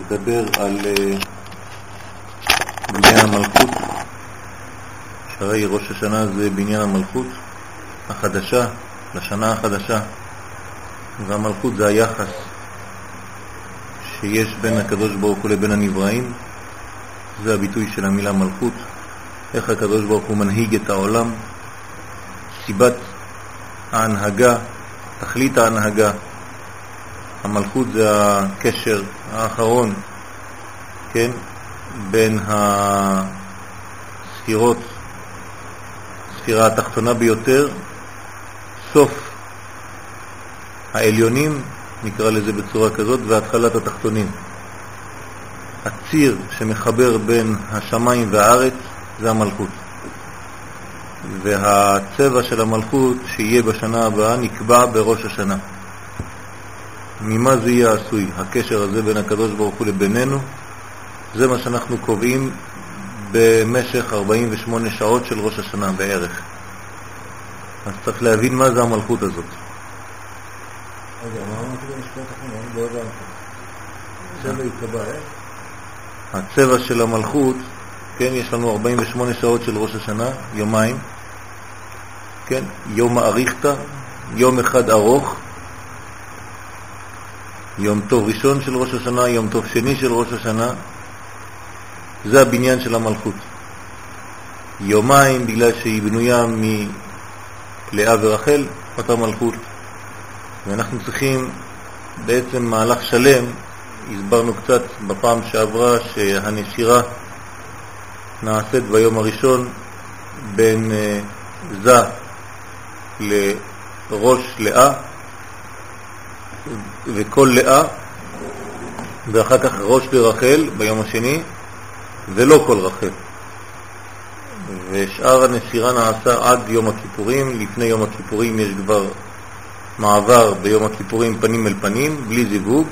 לדבר על אה, בניין המלכות, שהרי ראש השנה זה בניין המלכות החדשה, לשנה החדשה, והמלכות זה היחס שיש בין הקדוש ברוך הוא לבין הנבראים, זה הביטוי של המילה מלכות, איך הקדוש ברוך הוא מנהיג את העולם, סיבת ההנהגה, תכלית ההנהגה, המלכות זה הקשר האחרון, כן, בין הספירות, הספירה התחתונה ביותר, סוף העליונים, נקרא לזה בצורה כזאת, והתחלת התחתונים. הציר שמחבר בין השמיים והארץ זה המלכות. והצבע של המלכות שיהיה בשנה הבאה נקבע בראש השנה. ממה זה יהיה עשוי? הקשר הזה בין הקדוש ברוך הוא לבינינו, זה מה שאנחנו קובעים במשך 48 שעות של ראש השנה בערך. אז צריך להבין מה זה המלכות הזאת. הצבע של המלכות, כן, יש לנו 48 שעות של ראש השנה, יומיים, כן, יום האריכתא, יום אחד ארוך, יום טוב ראשון של ראש השנה, יום טוב שני של ראש השנה, זה הבניין של המלכות. יומיים בגלל שהיא בנויה מלאה ורחל, אותה מלכות. ואנחנו צריכים בעצם מהלך שלם, הסברנו קצת בפעם שעברה שהנשירה נעשית ביום הראשון בין אה, זה לראש לאה, וכל לאה, ואחר כך ראש לרחל ביום השני, ולא כל רחל. ושאר הנסירה נעשה עד יום הכיפורים, לפני יום הכיפורים יש כבר מעבר ביום הכיפורים פנים אל פנים, בלי זיווג,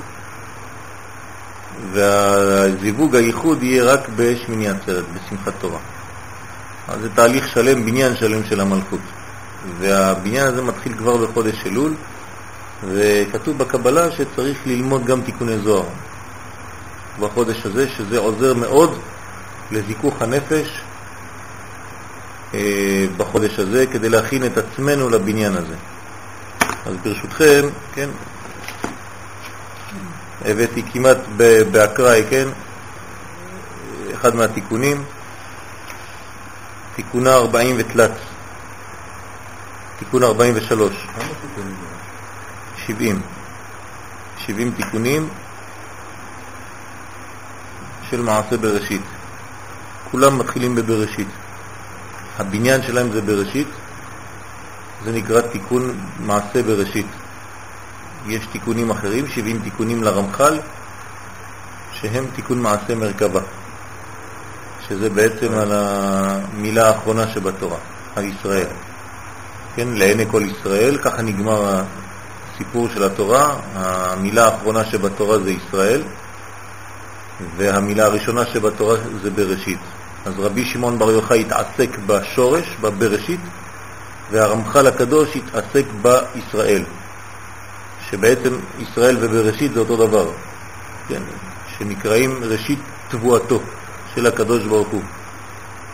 והזיווג הייחוד יהיה רק בשמיני עצרת, בשמחת תורה. אז זה תהליך שלם, בניין שלם של המלכות. והבניין הזה מתחיל כבר בחודש אלול, וכתוב בקבלה שצריך ללמוד גם תיקוני זוהר בחודש הזה, שזה עוזר מאוד לזיכוך הנפש אה, בחודש הזה, כדי להכין את עצמנו לבניין הזה. אז ברשותכם, כן, הבאתי כמעט באקראי, כן, אחד מהתיקונים, תיקונה 40 ותלת, תיקון 43. כמה תיקונים? 70. 70 תיקונים של מעשה בראשית. כולם מתחילים בבראשית. הבניין שלהם זה בראשית, זה נקרא תיקון מעשה בראשית. יש תיקונים אחרים, 70 תיקונים לרמח"ל, שהם תיקון מעשה מרכבה, שזה בעצם על המילה האחרונה שבתורה, על ישראל. כן, לעיני כל ישראל, ככה נגמר הסיפור של התורה, המילה האחרונה שבתורה זה ישראל, והמילה הראשונה שבתורה זה בראשית. אז רבי שמעון בר יוחאי התעסק בשורש, בבראשית, והרמח"ל הקדוש התעסק בישראל, שבעצם ישראל ובראשית זה אותו דבר, כן? שנקראים ראשית תבואתו של הקדוש ברוך הוא.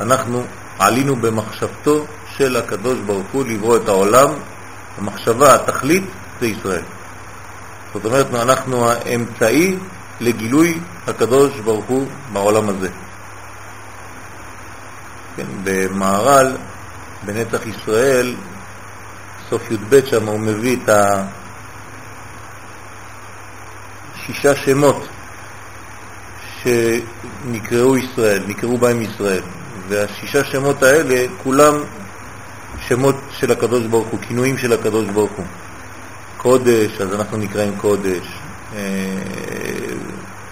אנחנו עלינו במחשבתו של הקדוש ברוך הוא לברוא את העולם, המחשבה, התכלית, זה ישראל. זאת אומרת, אנחנו האמצעי לגילוי הקדוש ברוך הוא בעולם הזה. כן, במערל, בנצח ישראל, סוף י"ב שם הוא מביא את השישה שמות שנקראו ישראל, נקראו בהם ישראל. והשישה שמות האלה, כולם שמות של הקדוש ברוך הוא, כינויים של הקדוש ברוך הוא. קודש, אז אנחנו נקראים קודש. אה,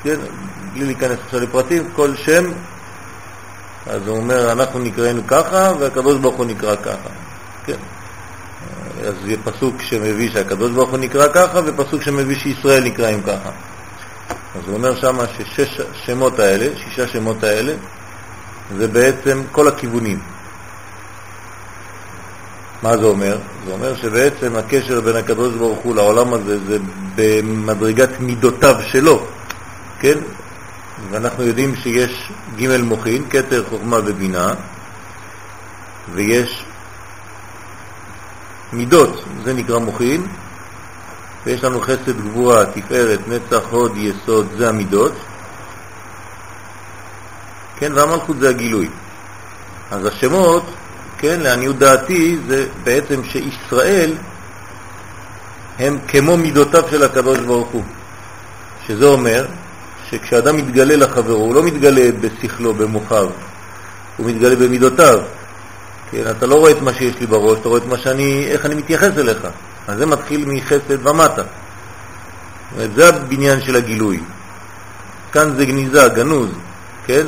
כן, בלי להיכנס עכשיו לפרטים, כל שם, אז הוא אומר, אנחנו נקראנו ככה, והקדוש ברוך הוא נקרא ככה. כן. אז זה פסוק שמביא שהקדוש ברוך הוא נקרא ככה, ופסוק שמביא שישראל נקראים ככה. אז הוא אומר שם ששש שמות האלה, שישה שמות האלה, זה בעצם כל הכיוונים. מה זה אומר? זה אומר שבעצם הקשר בין הקדוש ברוך הוא לעולם הזה זה במדרגת מידותיו שלו, כן? ואנחנו יודעים שיש ג' מוחין, כתר, חוכמה ובינה, ויש מידות, זה נקרא מוחין, ויש לנו חסד, גבורה, תפארת, נצח, הוד, יסוד, זה המידות, כן, והמלכות זה הגילוי. אז השמות, כן, לעניות דעתי, זה בעצם שישראל הם כמו מידותיו של הקדוש ברוך הוא, שזה אומר שכשאדם מתגלה לחברו, הוא לא מתגלה בשכלו, במוחיו, הוא מתגלה במידותיו. כן, אתה לא רואה את מה שיש לי בראש, אתה רואה את מה שאני, איך אני מתייחס אליך. אז זה מתחיל מחסד ומטה. זה הבניין של הגילוי. כאן זה גניזה, גנוז, כן?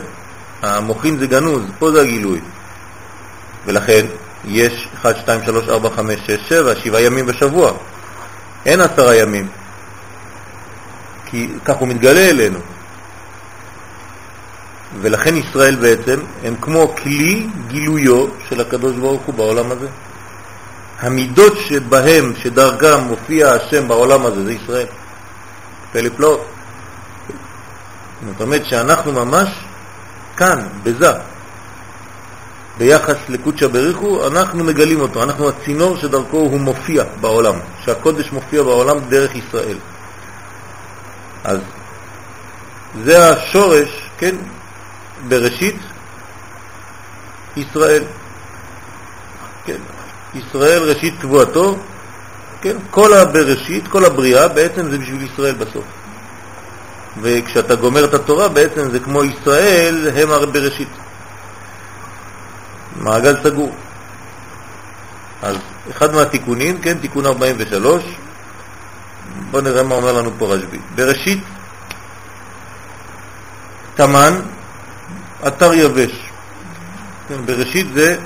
המוחין זה גנוז, פה זה הגילוי. ולכן יש 1, 2, 3, 4, 5, 6, 7, 7 ימים בשבוע. אין עשרה ימים, כי כך הוא מתגלה אלינו. ולכן ישראל בעצם הם כמו כלי גילויו של הקדוש ברוך הוא בעולם הזה. המידות שבהם, שדרכם מופיע השם בעולם הזה, זה ישראל. פלא פלאות. זאת אומרת שאנחנו ממש כאן, בזה, ביחס לקודשא בריחו, אנחנו מגלים אותו, אנחנו הצינור שדרכו הוא מופיע בעולם, שהקודש מופיע בעולם דרך ישראל. אז זה השורש, כן, בראשית ישראל. כן, ישראל ראשית קבועתו, כן, כל הבראשית, כל הבריאה, בעצם זה בשביל ישראל בסוף. וכשאתה גומר את התורה, בעצם זה כמו ישראל, הם בראשית. מעגל סגור. אז אחד מהתיקונים, כן, תיקון 43, בואו נראה מה אומר לנו פה רשב"י. בראשית, תמן, אתר יבש. כן, בראשית זה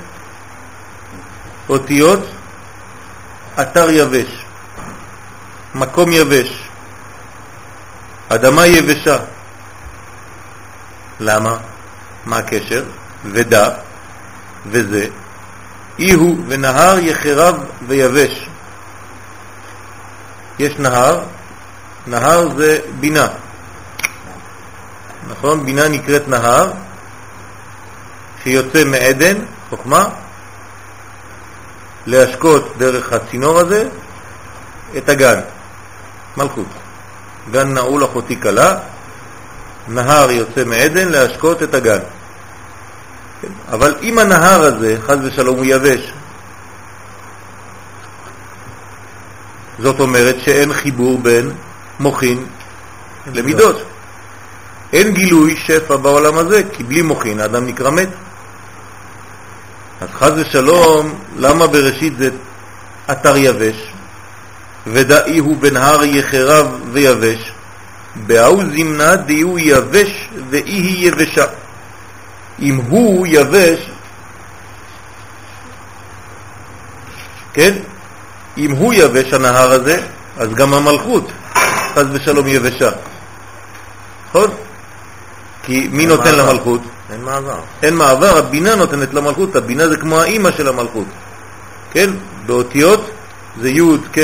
אותיות אתר יבש, מקום יבש, אדמה יבשה. למה? מה הקשר? ודע, וזה, אי הוא ונהר יחרב ויבש. יש נהר, נהר זה בינה. נכון? בינה נקראת נהר, שיוצא מעדן, חוכמה, להשקות דרך הצינור הזה את הגן, מלכות. גן נעול אחותי קלה, נהר יוצא מעדן להשקות את הגן. אבל אם הנהר הזה, חז ושלום, הוא יבש, זאת אומרת שאין חיבור בין מוכין למידות. אין גילוי שפע בעולם הזה, כי בלי מוכין האדם נקרא מת. אז חז ושלום, למה בראשית זה אתר יבש? ודאי הוא בנהר יחרב ויבש, באו זמנה הוא יבש ואי היא יבשה. אם הוא יבש, כן? אם הוא יבש הנהר הזה, אז גם המלכות, חז ושלום יבשה. נכון? כי מי נותן מעבר. למלכות? אין מעבר. אין מעבר, הבינה נותנת למלכות, הבינה זה כמו האימא של המלכות. כן? באותיות זה י' ק'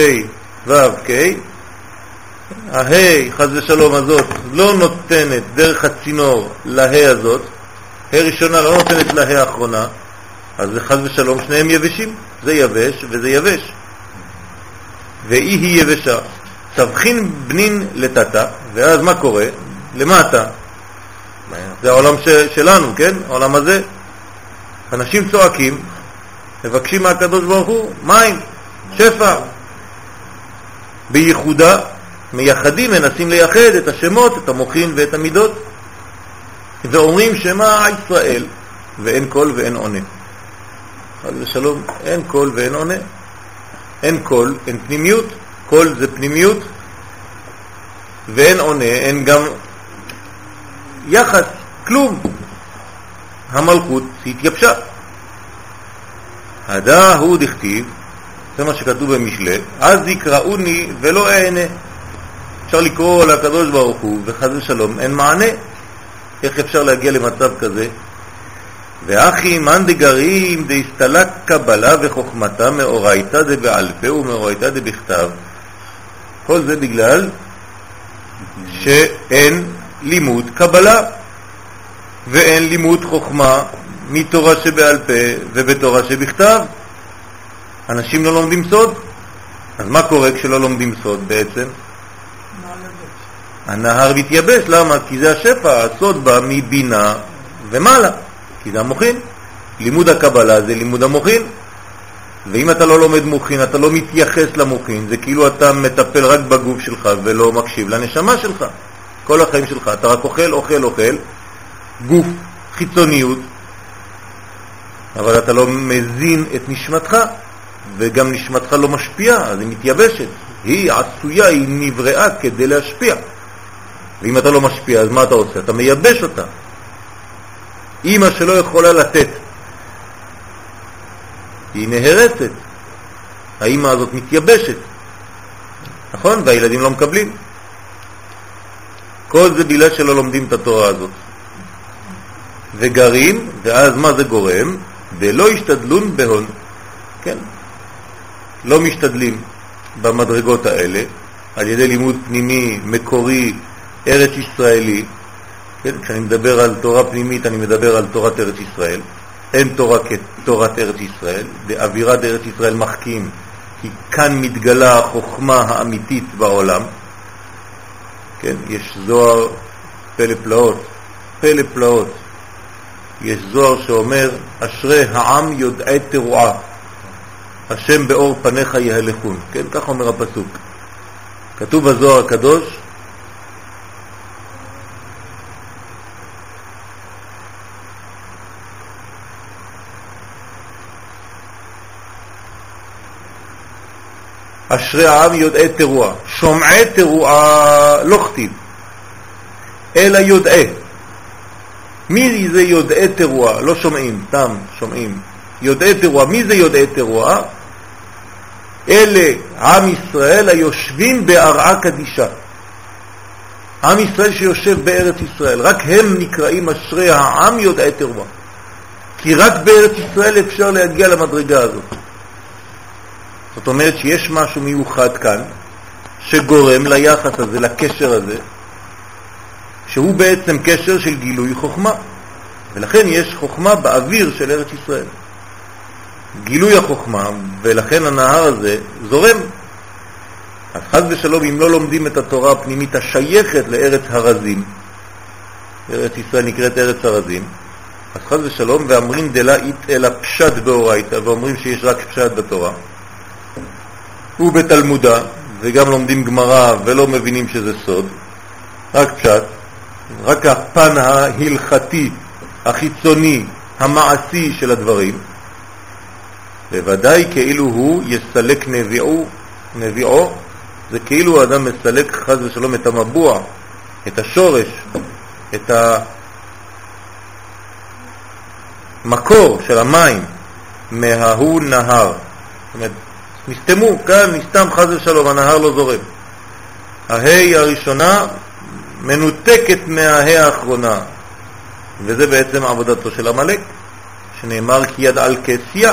ו' ק', הה' חז ושלום הזאת לא נותנת דרך הצינור לה' הזאת, ה' ראשונה לא נותנת לה' האחרונה, אז זה חז ושלום שניהם יבשים, זה יבש וזה יבש. ואי היא יבשה. צבחין בנין לטאטה, ואז מה קורה? למטה. זה העולם ש, שלנו, כן? העולם הזה. אנשים צועקים, מבקשים מהקדוש ברוך הוא מים, שפע. בייחודה, מייחדים, מנסים לייחד את השמות, את המוחין ואת המידות. ואומרים שמה ישראל, ואין קול ואין עונה. חס ושלום, אין קול ואין עונה. אין קול, אין פנימיות, קול זה פנימיות, ואין עונה, אין גם יחס, כלום. המלכות התייבשה. הדא הוא דכתיב, זה מה שכתוב במשלי, אז יקראוני ולא אענה. אפשר לקרוא לקדוש ברוך הוא, וחס ושלום, אין מענה. איך אפשר להגיע למצב כזה? ואחי מאן דגרים דהסתלק קבלה וחוכמתה מאורייתא דבעל פה ומאורייתא דבכתב. כל זה בגלל שאין לימוד קבלה. ואין לימוד חוכמה מתורה שבעל פה ובתורה שבכתב. אנשים לא לומדים סוד. אז מה קורה כשלא לומדים סוד בעצם? הנהר מתייבש, למה? כי זה השפע, הסוד בא מבינה ומעלה, כי זה המוחין. לימוד הקבלה זה לימוד המוחין. ואם אתה לא לומד מוחין, אתה לא מתייחס למוחין, זה כאילו אתה מטפל רק בגוף שלך ולא מקשיב לנשמה שלך. כל החיים שלך, אתה רק אוכל, אוכל, אוכל, גוף, חיצוניות, אבל אתה לא מזין את נשמתך, וגם נשמתך לא משפיעה, אז היא מתייבשת. היא עשויה, היא נבראה כדי להשפיע. ואם אתה לא משפיע, אז מה אתה עושה? אתה מייבש אותה. אימא שלא יכולה לתת, היא נהרסת. האימא הזאת מתייבשת, נכון? והילדים לא מקבלים. כל זה בגלל שלא לומדים את התורה הזאת. וגרים, ואז מה זה גורם? ולא השתדלון בהון. כן, לא משתדלים במדרגות האלה על ידי לימוד פנימי, מקורי, ארץ ישראלי. כן, כשאני מדבר על תורה פנימית אני מדבר על תורת ארץ ישראל. אין תורה כתורת ארץ ישראל, באווירת ארץ ישראל מחכים, כי כאן מתגלה החוכמה האמיתית בעולם. כן, יש זוהר פלא פלאות, פלא פלאות. יש זוהר שאומר, אשרי העם יודעי תרועה, השם באור פניך יהלכון. כן, כך אומר הפסוק. כתוב בזוהר הקדוש, אשרי העם יודעי תרועה. שומעי תרועה לא כתיב, אלא יודעי. מי זה יודעי תרועה? לא שומעים, סתם שומעים. יודעי תרועה. מי זה יודעי תרועה? אלה עם ישראל היושבים בהרעה קדישה. עם ישראל שיושב בארץ ישראל, רק הם נקראים אשרי העם יודעי תרועה. כי רק בארץ ישראל אפשר להגיע למדרגה הזאת. זאת אומרת שיש משהו מיוחד כאן שגורם ליחס הזה, לקשר הזה, שהוא בעצם קשר של גילוי חוכמה. ולכן יש חוכמה באוויר של ארץ ישראל. גילוי החוכמה, ולכן הנהר הזה זורם. אז חז ושלום, אם לא לומדים את התורה הפנימית השייכת לארץ הרזים, ארץ ישראל נקראת ארץ הרזים, אז חז ושלום, ואמרים דלה אית אלא פשט באורייתא, ואומרים שיש רק פשט בתורה, ובתלמודה, וגם לומדים גמרא ולא מבינים שזה סוד, רק פשט, רק הפן ההלכתי, החיצוני, המעשי של הדברים, בוודאי כאילו הוא יסלק נביאו, נביאו, זה כאילו האדם מסלק חז ושלום את המבוע, את השורש, את המקור של המים מההוא נהר. זאת אומרת, נסתמו, כאן נסתם חז ושלום, הנהר לא זורם. ההי הראשונה מנותקת מההי האחרונה, וזה בעצם עבודתו של המלאק, שנאמר כי יד על כסיה.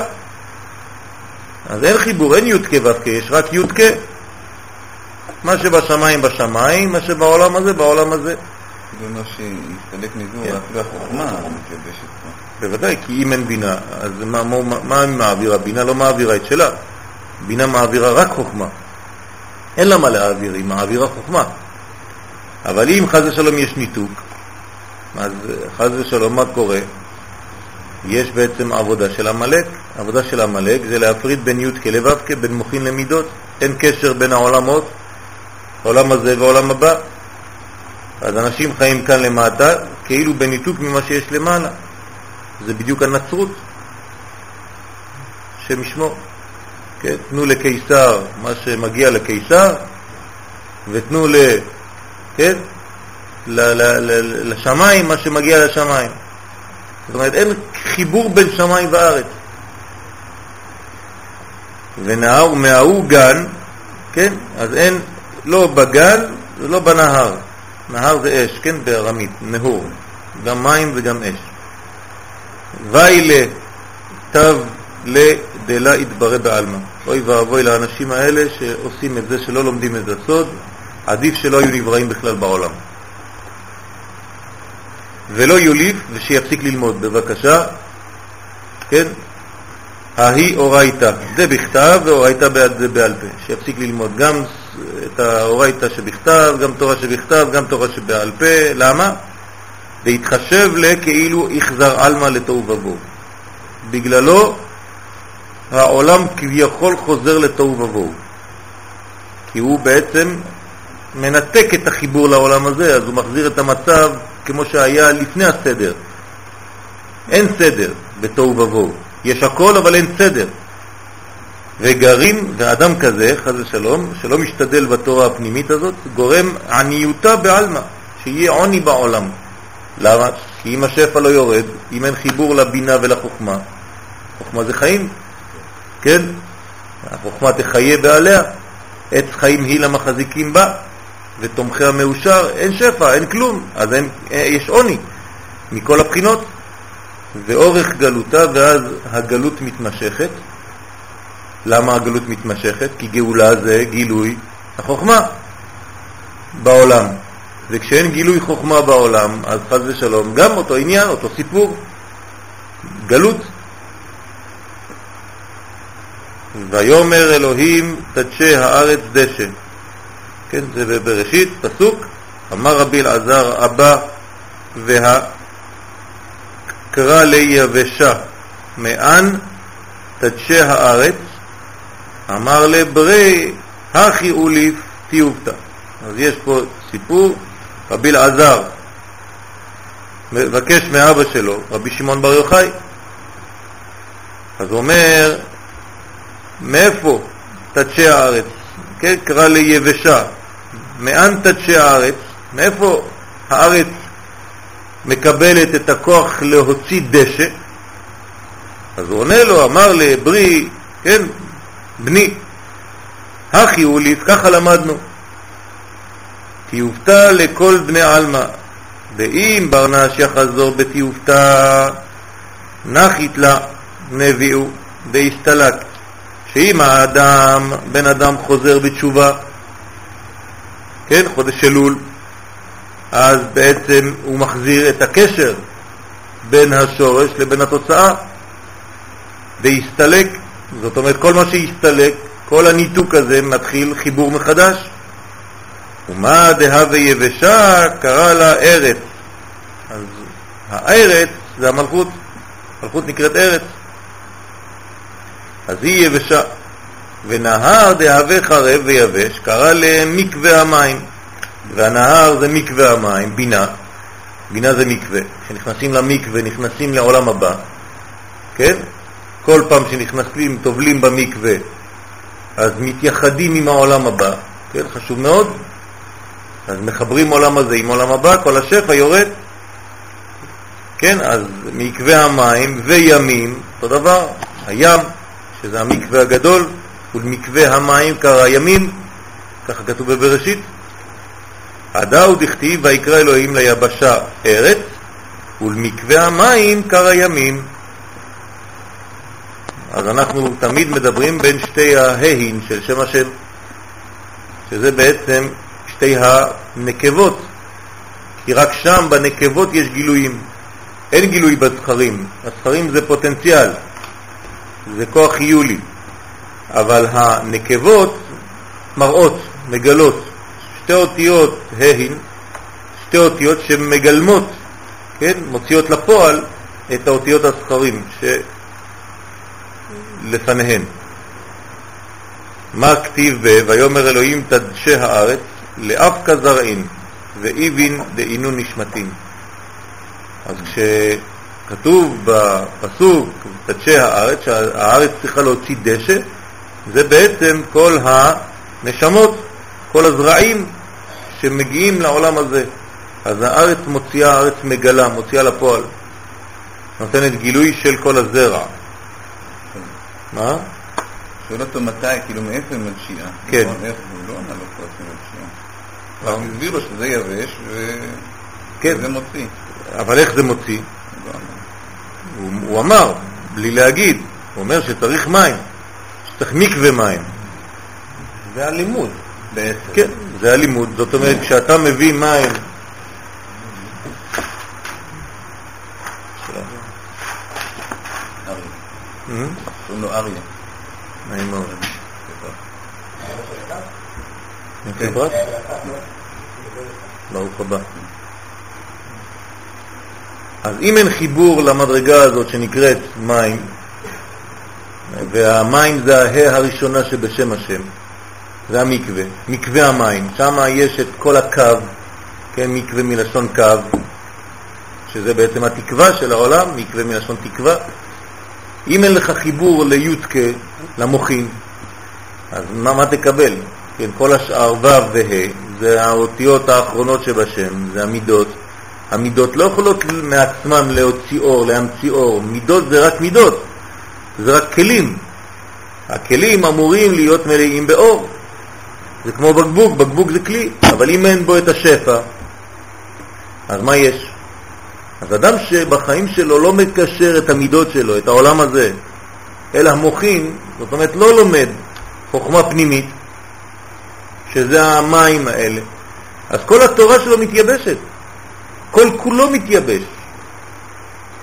אז אין חיבור, אין י"ק ו"ק, יש רק י"ק. מה שבשמיים בשמיים, מה שבעולם הזה בעולם הזה. זה אומר שיסתלק מזו, כן. אפילו החוכמה מתלבשת פה. בוודאי, כי אם אין בינה, אז מה, מה, מה מעבירה? בינה לא מעבירה את שלה. בינה מעבירה רק חוכמה. אין לה מה להעביר, היא מעבירה חוכמה. אבל אם חז ושלום יש ניתוק, אז חז ושלום מה קורה? יש בעצם עבודה של המלאק. עבודה של המלאק זה להפריד בין י' כלבב בין מוכין למידות. אין קשר בין העולמות, העולם הזה והעולם הבא. אז אנשים חיים כאן למטה כאילו בניתוק ממה שיש למעלה. זה בדיוק הנצרות, שם ישמור. כן? תנו לקיסר מה שמגיע לקיסר, ותנו ל... כן? ל, ל, ל, לשמיים מה שמגיע לשמיים. זאת אומרת, אין חיבור בין שמיים וארץ. ונהר מההוא גן, כן? אז אין, לא בגן ולא בנהר. נהר זה אש, כן? בארמית, נהור. גם מים וגם אש. ויילה תו לדלה יתברא בעלמא. אוי ואבוי לאנשים האלה שעושים את זה, שלא לומדים את הסוד, עדיף שלא היו נבראים בכלל בעולם. ולא יוליף ושיפסיק ללמוד, בבקשה. כן? ההיא אורייתא, זה בכתב ואורייתא בעל פה, שיפסיק ללמוד גם את האורייתא שבכתב, גם תורה שבכתב, גם תורה שבעל פה, למה? להתחשב לכאילו יחזר עלמא לתוהו ובוהו. בגללו העולם כביכול חוזר לתוהו ובוהו. כי הוא בעצם מנתק את החיבור לעולם הזה, אז הוא מחזיר את המצב כמו שהיה לפני הסדר. אין סדר בתוהו ובוהו. יש הכל אבל אין סדר. וגרים, ואדם כזה, חז ושלום, שלא משתדל בתורה הפנימית הזאת, גורם עניותה בעלמא, שיהיה עוני בעולם. למה? כי אם השפע לא יורד, אם אין חיבור לבינה ולחוכמה, חוכמה זה חיים, כן? החוכמה תחיה בעליה, עץ חיים היא למחזיקים בה, ותומכי המאושר, אין שפע, אין כלום, אז אין, יש עוני מכל הבחינות. ואורך גלותה, ואז הגלות מתמשכת. למה הגלות מתמשכת? כי גאולה זה גילוי החוכמה בעולם. וכשאין גילוי חוכמה בעולם, אז חז ושלום, גם אותו עניין, אותו סיפור, גלות. ויומר אלוהים תדשא הארץ דשא. כן, זה בראשית, פסוק, אמר רבי אלעזר אבא והקרא ליבשה מאן תדשא הארץ, אמר לברי הכי אוליף תיובתא. אז יש פה סיפור, רבי אלעזר מבקש מאבא שלו, רבי שמעון בר יוחאי. אז הוא אומר, מאיפה תדשא הארץ? כן, קרא ליבשה. מאן תדשא הארץ? מאיפה הארץ מקבלת את הכוח להוציא דשא? אז הוא עונה לו, אמר לברי, כן, בני, הכי הוליף, ככה למדנו. תיובתא לכל בני עלמא, ואם ברנש יחזור בתיובתא, נחית לה נביאו והסתלק. שאם האדם, בן אדם חוזר בתשובה, כן, חודש אלול, אז בעצם הוא מחזיר את הקשר בין השורש לבין התוצאה, והסתלק, זאת אומרת כל מה שהסתלק, כל הניתוק הזה מתחיל חיבור מחדש. ומה דהווה יבשה קרא לה ארץ. אז הארץ זה המלכות, מלכות נקראת ארץ. אז היא יבשה. ונהר דהווה חרב ויבש קרא למקווה המים. והנהר זה מקווה המים, בינה. בינה זה מקווה. כשנכנסים למקווה נכנסים לעולם הבא, כן? כל פעם שנכנסים, טובלים במקווה, אז מתייחדים עם העולם הבא, כן? חשוב מאוד. אז מחברים עולם הזה עם עולם הבא, כל השפע יורד. כן, אז מקווה המים וימים, אותו דבר, הים, שזה המקווה הגדול, ולמקווה המים קרא ימים, ככה כתוב בבראשית. עדה דכתיב ויקרא אלוהים ליבשה ארץ, ולמקווה המים קרא ימים. אז אנחנו תמיד מדברים בין שתי ההין של שם השם, שזה בעצם שתי הנקבות, כי רק שם בנקבות יש גילויים. אין גילוי בזכרים, הזכרים זה פוטנציאל, זה כוח חיולי, אבל הנקבות מראות, מגלות, שתי אותיות ההין, שתי אותיות שמגלמות, כן, מוציאות לפועל את האותיות הזכרים שלפניהן. מה כתיב ב, ויאמר אלוהים תדשה הארץ, לאבקה זרעין, ואיבין דאינון נשמתין. אז כשכתוב בפסוק, תדשה הארץ, שהארץ צריכה להוציא דשא, זה בעצם כל הנשמות, כל הזרעים שמגיעים לעולם הזה. אז הארץ מוציאה, הארץ מגלה, מוציאה לפועל. נותנת גילוי של כל הזרע. מה? שואל אותו מתי, כאילו מאיפה הם מלשיעה. כן. הוא לא ענה לו פה מלשיעה. הוא הסביר לו שזה יבש כן. וזה מוציא. אבל איך זה מוציא? הוא, הוא אמר, בלי להגיד, הוא אומר שצריך מים, שצריך מקווה מים. זה הלימוד בעצם. כן, זה הלימוד. זאת אומרת, כשאתה מביא מים... קוראים לו אריה. נעים מאוד. כן. כן. ברוך הבא. אז אם אין חיבור למדרגה הזאת שנקראת מים, והמים זה הה הראשונה שבשם השם, זה המקווה, מקווה המים, שם יש את כל הקו, כן, מקווה מלשון קו, שזה בעצם התקווה של העולם, מקווה מלשון תקווה. אם אין לך חיבור לי"ק, למוחין, אז מה, מה תקבל? כן, כל השאר ו' וה' זה האותיות האחרונות שבשם, זה המידות. המידות לא יכולות מעצמן להוציא אור, להמציא אור. מידות זה רק מידות, זה רק כלים. הכלים אמורים להיות מלאים באור. זה כמו בקבוק, בקבוק זה כלי, אבל אם אין בו את השפע, אז מה יש? אז אדם שבחיים שלו לא מקשר את המידות שלו, את העולם הזה, אלא המוחין, זאת אומרת לא לומד חוכמה פנימית, שזה המים האלה, אז כל התורה שלו מתייבשת, כל כולו מתייבש.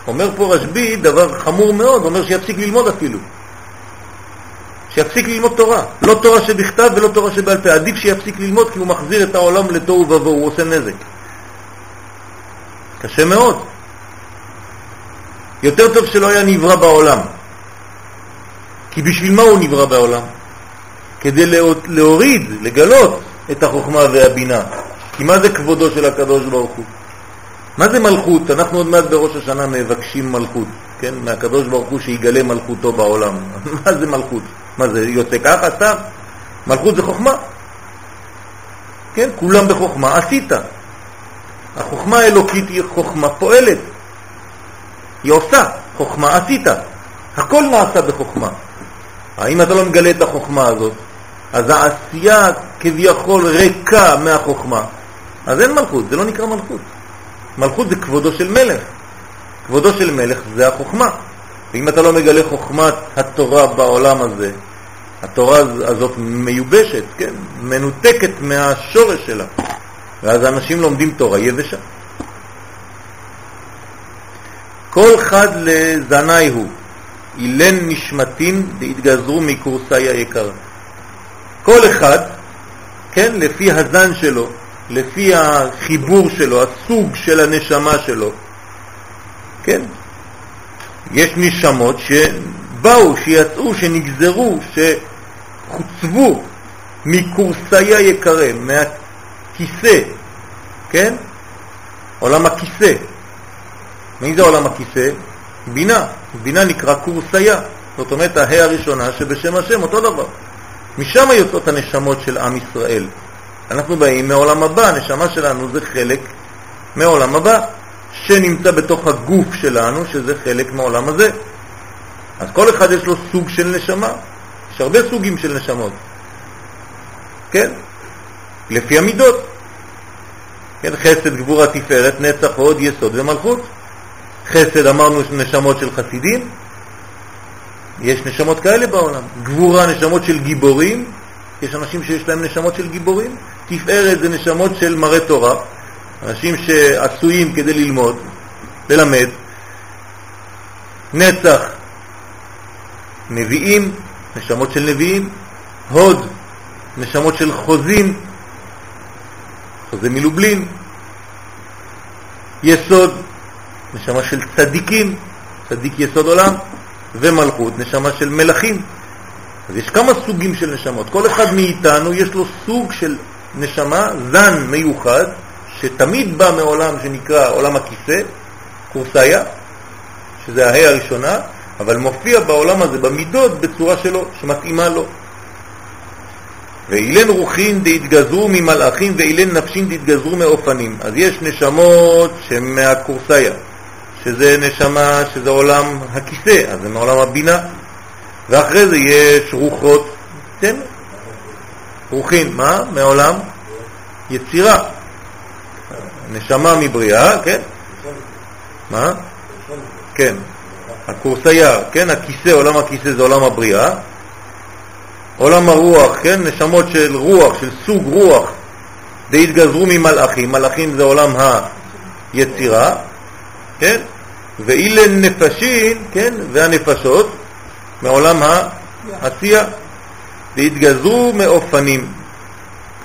אומר פה רשב"י דבר חמור מאוד, אומר שיפסיק ללמוד אפילו. שיפסיק ללמוד תורה. לא תורה שבכתב ולא תורה שבעל פה. עדיף שיפסיק ללמוד כי הוא מחזיר את העולם לתוהו ובוהו, הוא עושה נזק. קשה מאוד. יותר טוב שלא היה נברא בעולם. כי בשביל מה הוא נברא בעולם? כדי להוריד, לגלות את החוכמה והבינה. כי מה זה כבודו של הקדוש ברוך הוא? מה זה מלכות? אנחנו עוד מעט בראש השנה מבקשים מלכות, כן? מהקדוש ברוך הוא שיגלה מלכותו בעולם. מה זה מלכות? מה זה יוצא ככה סתם? מלכות זה חוכמה. כן? כולם בחוכמה עשית. החוכמה האלוקית היא חוכמה פועלת. היא עושה, חוכמה עשית. הכל נעשה בחוכמה. האם אתה לא מגלה את החוכמה הזאת, אז העשייה כביכול ריקה מהחוכמה. אז אין מלכות, זה לא נקרא מלכות. מלכות זה כבודו של מלך. כבודו של מלך זה החוכמה. ואם אתה לא מגלה חוכמת התורה בעולם הזה, התורה הזאת מיובשת, כן? מנותקת מהשורש שלה. ואז אנשים לומדים תורה יבשה. כל חד לזנאי הוא, אילן נשמתין והתגזרו מקורסאי היקר. כל אחד, כן, לפי הזן שלו, לפי החיבור שלו, הסוג של הנשמה שלו, כן? יש נשמות שבאו, שיצאו, שנגזרו, שחוצבו מקורסאי היקרה, מהכיסא, כן? עולם הכיסא. מי זה עולם הכיסא? בינה. בינה נקרא קורסיה, זאת אומרת ההא הראשונה שבשם השם, אותו דבר. משם יוצאות הנשמות של עם ישראל. אנחנו באים מעולם הבא, הנשמה שלנו זה חלק מעולם הבא, שנמצא בתוך הגוף שלנו, שזה חלק מעולם הזה. אז כל אחד יש לו סוג של נשמה. יש הרבה סוגים של נשמות. כן? לפי המידות. כן, חסד, גבורה, תפארת, נצח, הוד, יסוד ומלכות. חסד אמרנו נשמות של חסידים, יש נשמות כאלה בעולם. גבורה, נשמות של גיבורים, יש אנשים שיש להם נשמות של גיבורים. תפארת זה נשמות של מראה תורה, אנשים שעשויים כדי ללמוד, ללמד. נצח, נביאים, נשמות של נביאים. הוד, נשמות של חוזים, חוזה מלובלין. יסוד, נשמה של צדיקים, צדיק יסוד עולם, ומלכות, נשמה של מלכים. אז יש כמה סוגים של נשמות. כל אחד מאיתנו יש לו סוג של נשמה, זן מיוחד, שתמיד בא מעולם שנקרא עולם הכיסא, קורסאיה, שזה ההא הראשונה, אבל מופיע בעולם הזה במידות בצורה שלו, שמתאימה לו. ואילן רוחין דהתגזרו ממלאכים ואילן נפשין דהתגזרו מאופנים. אז יש נשמות שהן מהקורסאיה, שזה נשמה, שזה עולם הכיסא, אז זה מעולם הבינה. ואחרי זה יש רוחות, כן, רוחין, מה? מעולם יצירה. נשמה מבריאה, כן? מה? כן. הקורסאיה, כן? הכיסא, עולם הכיסא זה עולם הבריאה. עולם הרוח, כן? נשמות של רוח, של סוג רוח, והתגזרו ממלאכים. מלאכים זה עולם היצירה, כן? ואילן נפשים, כן? והנפשות, מעולם העשייה. והתגזרו מאופנים.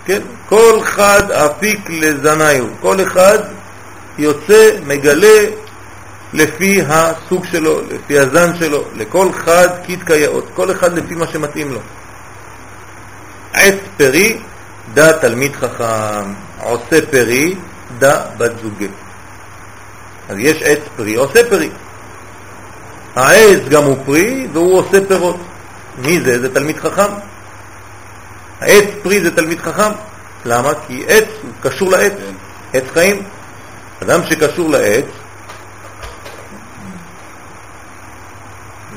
כן? כל אחד אפיק לזניו, כל אחד יוצא, מגלה לפי הסוג שלו, לפי הזן שלו, לכל חד קיד כיאות, כל אחד לפי מה שמתאים לו. עץ פרי, דע תלמיד חכם, עושה פרי, דע בת זוגה. אז יש עץ פרי, עושה פרי. העץ גם הוא פרי והוא עושה פירות. מי זה? זה תלמיד חכם. העץ פרי זה תלמיד חכם. למה? כי עץ הוא קשור לעץ, עץ חיים. אדם שקשור לעץ,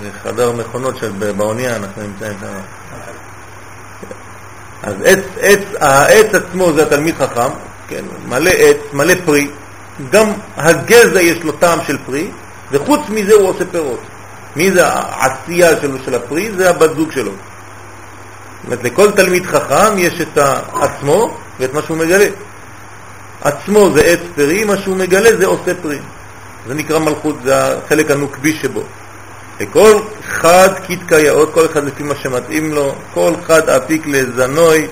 זה חדר מכונות של באונייה, אנחנו נמצאים שם. אז עץ, עץ, העץ עצמו זה התלמיד חכם, כן, מלא עץ, מלא פרי, גם הגזע יש לו טעם של פרי, וחוץ מזה הוא עושה פירות. מי זה העשייה שלו של הפרי? זה הבת זוג שלו. אומרת, לכל תלמיד חכם יש את עצמו ואת מה שהוא מגלה. עצמו זה עץ פרי, מה שהוא מגלה זה עושה פרי. זה נקרא מלכות, זה החלק הנוקבי שבו. וכל חד קיתקה יאות, כל אחד לפי מה שמתאים לו, כל חד אפיק לזנוי,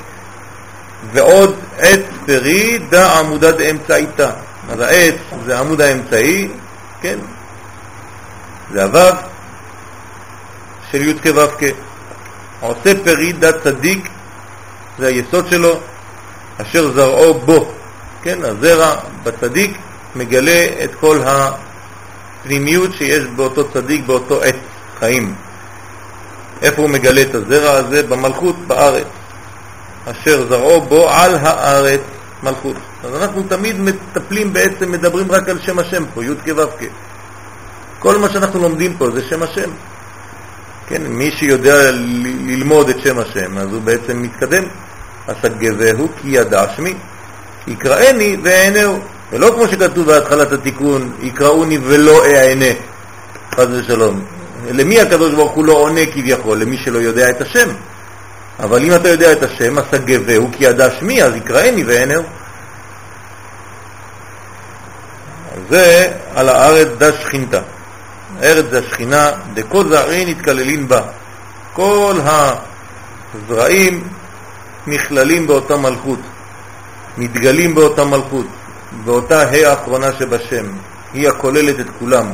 ועוד עץ פרי דא עמודה דאמצעיתא. אז העץ זה עמוד האמצעי, כן? זה הוו של י' כו' כ'. עושה פרי דא צדיק, זה היסוד שלו, אשר זרעו בו, כן? הזרע בצדיק מגלה את כל הפנימיות שיש באותו צדיק, באותו עת חיים. איפה הוא מגלה את הזרע הזה? במלכות, בארץ. אשר זרעו בו על הארץ מלכות. אז אנחנו תמיד מטפלים בעצם, מדברים רק על שם השם פה, י' כו'. כל מה שאנחנו לומדים פה זה שם השם. כן, מי שיודע ללמוד את שם השם, אז הוא בעצם מתקדם. אסגבהו כי ידע שמי, יקראני ואענהו. ולא כמו שכתוב בהתחלת התיקון, יקראוני ולא אענה, חס ושלום. למי הקדוש ברוך הוא לא עונה כביכול? למי שלא יודע את השם. אבל אם אתה יודע את השם, אסגבהו כי ידע שמי, אז יקראני ואענהו. זה על הארץ דה שכינתה. הארץ זה השכינה, דכל זרעין נתקללים בה. כל הזרעים נכללים באותה מלכות, מתגלים באותה מלכות, באותה ה' האחרונה שבשם, היא הכוללת את כולם,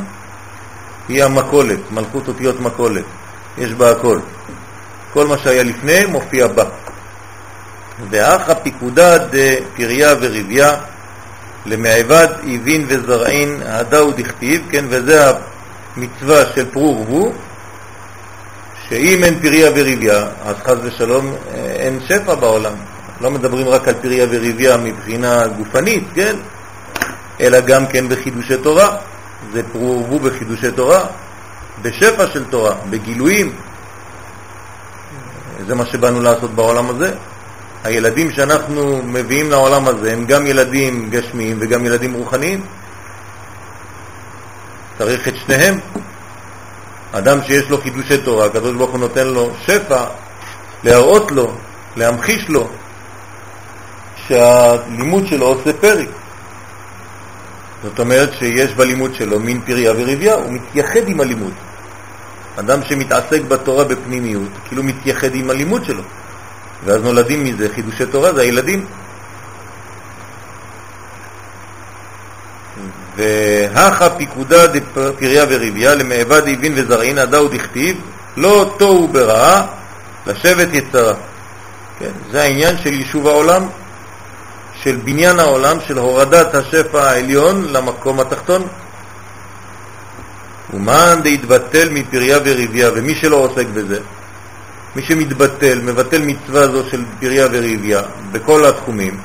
היא המקולת, מלכות אותיות מקולת, יש בה הכל. כל מה שהיה לפני מופיע בה. ואחא פיקודה דפריה וריביה למעבד איבין וזרעין הדאו דכתיב, כן, וזה המצווה של פרו ורבו, שאם אין פריה וריביה, אז חז ושלום אין שפע בעולם. לא מדברים רק על פריה וריביה מבחינה גופנית, כן? אלא גם כן בחידושי תורה. זה פרו ורבו בחידושי תורה, בשפע של תורה, בגילויים. זה מה שבאנו לעשות בעולם הזה. הילדים שאנחנו מביאים לעולם הזה הם גם ילדים גשמיים וגם ילדים רוחניים. צריך את שניהם. אדם שיש לו חידושי תורה, הקדוש ברוך הוא נותן לו שפע להראות לו, להמחיש לו שהלימוד שלו עושה פרי. זאת אומרת שיש בלימוד שלו מין פריה ורבייה, הוא מתייחד עם הלימוד. אדם שמתעסק בתורה בפנימיות, כאילו מתייחד עם הלימוד שלו. ואז נולדים מזה חידושי תורה, זה הילדים. והכה פיקודה דפריה וריביה למעבד איבין וזרעין עדה ודכתיב לא תוהו ברעה לשבת יצרה. כן? זה העניין של יישוב העולם, של בניין העולם, של הורדת השפע העליון למקום התחתון. ומאן דהתבטל מפריה וריביה, ומי שלא עוסק בזה, מי שמתבטל, מבטל מצווה זו של פריה וריביה בכל התחומים,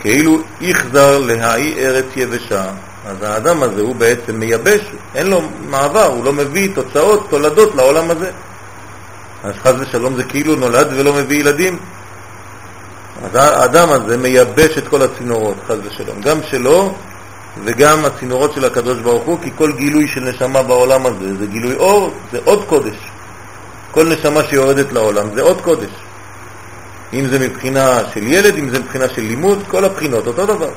כאילו יחזר להאי ארץ יבשה, אז האדם הזה הוא בעצם מייבש, אין לו מעבר, הוא לא מביא תוצאות, תולדות לעולם הזה. אז חז ושלום זה כאילו נולד ולא מביא ילדים. אז האדם הזה מייבש את כל הצינורות, חז ושלום, גם שלו וגם הצינורות של הקדוש ברוך הוא, כי כל גילוי של נשמה בעולם הזה זה גילוי אור, זה עוד קודש. כל נשמה שיורדת לעולם זה עוד קודש. אם זה מבחינה של ילד, אם זה מבחינה של לימוד, כל הבחינות אותו דבר.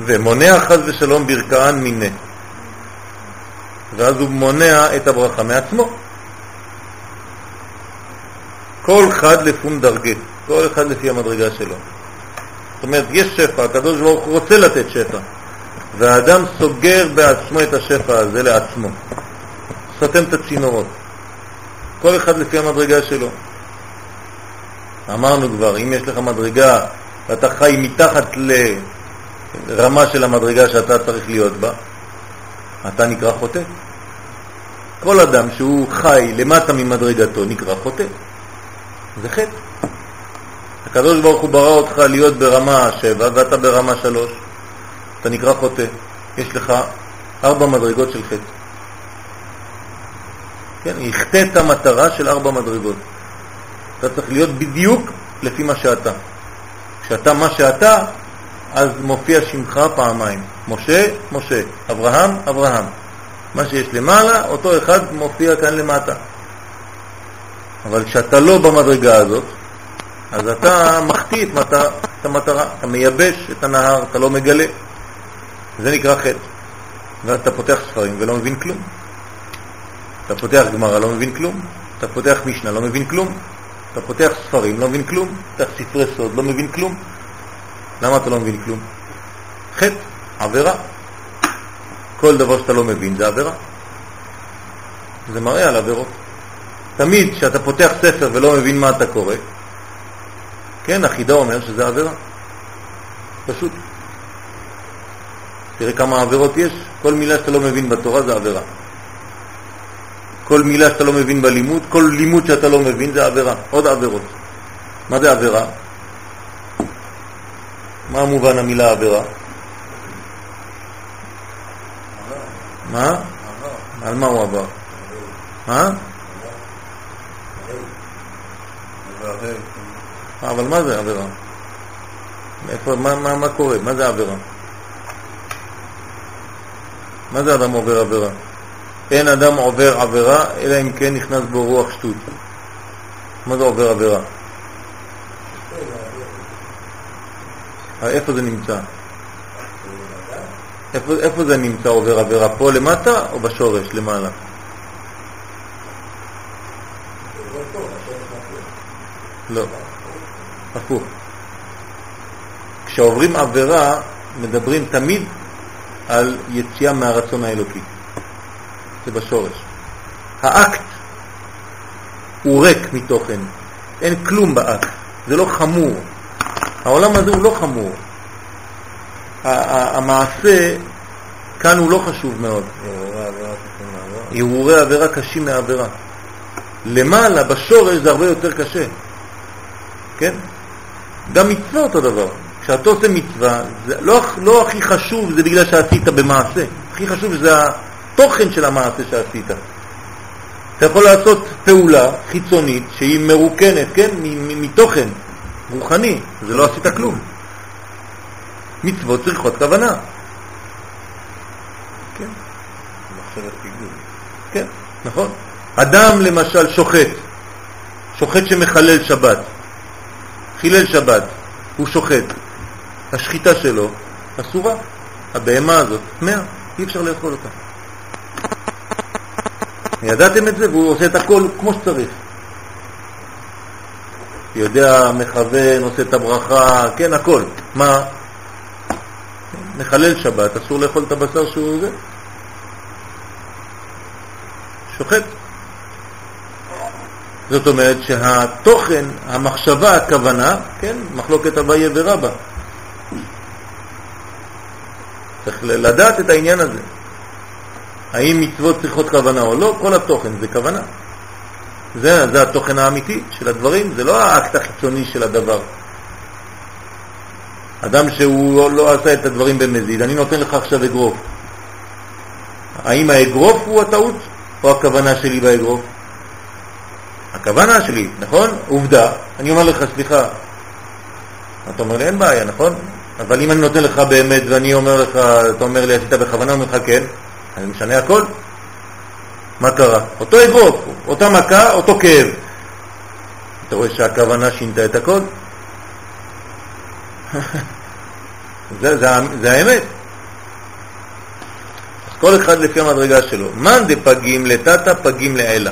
ומונע חז ושלום ברכאן מיני. ואז הוא מונע את הברכה מעצמו. כל אחד לפום דרגה, כל אחד לפי המדרגה שלו. זאת אומרת, יש שפע, הקדוש ברוך הוא רוצה לתת שפע, והאדם סוגר בעצמו את השפע הזה לעצמו. סותם את הצינורות. כל אחד לפי המדרגה שלו. אמרנו כבר, אם יש לך מדרגה ואתה חי מתחת לרמה של המדרגה שאתה צריך להיות בה, אתה נקרא חוטא. כל אדם שהוא חי למטה ממדרגתו נקרא חוטא. זה חטא. הקדוש ברוך הוא ברא אותך להיות ברמה 7 ואתה ברמה 3, אתה נקרא חוטא. יש לך ארבע מדרגות של חטא. כן, יחטא את המטרה של ארבע מדרגות. אתה צריך להיות בדיוק לפי מה שאתה. כשאתה מה שאתה, אז מופיע שמך פעמיים. משה, משה. אברהם, אברהם. מה שיש למעלה, אותו אחד מופיע כאן למטה. אבל כשאתה לא במדרגה הזאת, אז אתה מחטיא את, מטר, את המטרה, אתה מייבש את הנהר, אתה לא מגלה. זה נקרא חטא. ואז אתה פותח ספרים ולא מבין כלום. אתה פותח גמרא, לא מבין כלום. אתה פותח משנה, לא מבין כלום. אתה פותח ספרים, לא מבין כלום. פותח ספרי סוד, לא מבין כלום. למה אתה לא מבין כלום? חטא, עבירה. כל דבר שאתה לא מבין זה עבירה. זה מראה על עבירות. תמיד כשאתה פותח ספר ולא מבין מה אתה קורא, כן, החידה אומר שזה עבירה. פשוט. תראה כמה עבירות יש, כל מילה שאתה לא מבין בתורה זה עבירה. כל מילה שאתה לא מבין בלימוד, כל לימוד שאתה לא מבין זה עבירה, עוד עבירות. מה זה עבירה? מה מובן המילה עבירה? מה? על מה הוא עבר? מה? אבל מה זה עבירה? איפה, מה, מה, מה קורה? מה זה עבירה? מה זה אדם עובר עבירה? אין אדם עובר עבירה, אלא אם כן נכנס בו רוח שטות. מה זה עובר עבירה? איפה זה נמצא? איפה, איפה זה נמצא עובר עבירה? פה למטה או בשורש למעלה? לא, הפוך. כשעוברים עבירה, מדברים תמיד על יציאה מהרצון האלוקי. זה בשורש. האקט הוא ריק מתוכן, אין כלום באקט, זה לא חמור. העולם הזה הוא לא חמור. המעשה כאן הוא לא חשוב מאוד. הרהורי עבירה קשים מהעבירה. למעלה, בשורש, זה הרבה יותר קשה. כן? גם מצווה אותו דבר. כשאתה עושה מצווה, זה לא, לא הכי חשוב זה בגלל שעשית במעשה. הכי חשוב זה התוכן של המעשה שעשית. אתה יכול לעשות פעולה חיצונית שהיא מרוקנת, כן? מתוכן רוחני, זה לא עשית כלום. מצוות צריכות כוונה. כן. כן, נכון. אדם למשל שוחט, שוחט שמחלל שבת, חילל שבת, הוא שוחט. השחיטה שלו אסורה. הבהמה הזאת, טמאה, אי אפשר לאכול אותה. ידעתם את זה? והוא עושה את הכל כמו שצריך. יודע, מכוון, עושה את הברכה, כן, הכל. מה? מחלל שבת, אסור לאכול את הבשר שהוא זה. שוחט. זאת אומרת שהתוכן, המחשבה, הכוונה, כן, מחלוקת אביי ורבא. צריך לדעת את העניין הזה. האם מצוות צריכות כוונה או לא, כל התוכן זה כוונה. זה, זה התוכן האמיתי של הדברים, זה לא האקט החיצוני של הדבר. אדם שהוא לא, לא עשה את הדברים במזיד, אני נותן לך עכשיו אגרוף. האם האגרוף הוא הטעות או הכוונה שלי באגרוף? הכוונה שלי, נכון? עובדה, אני אומר לך, סליחה, אתה אומר לי, אין בעיה, נכון? אבל אם אני נותן לך באמת ואני אומר לך, אתה אומר לי, עשית בכוונה, אני אומר לך כן, אני משנה הכל. מה קרה? אותו אגרוף, אותה מכה, אותו כאב. אתה רואה שהכוונה שינתה את הכל? זה, זה, זה האמת. כל אחד לפי המדרגה שלו. מאן דפגים לטאטה פגים לאלה.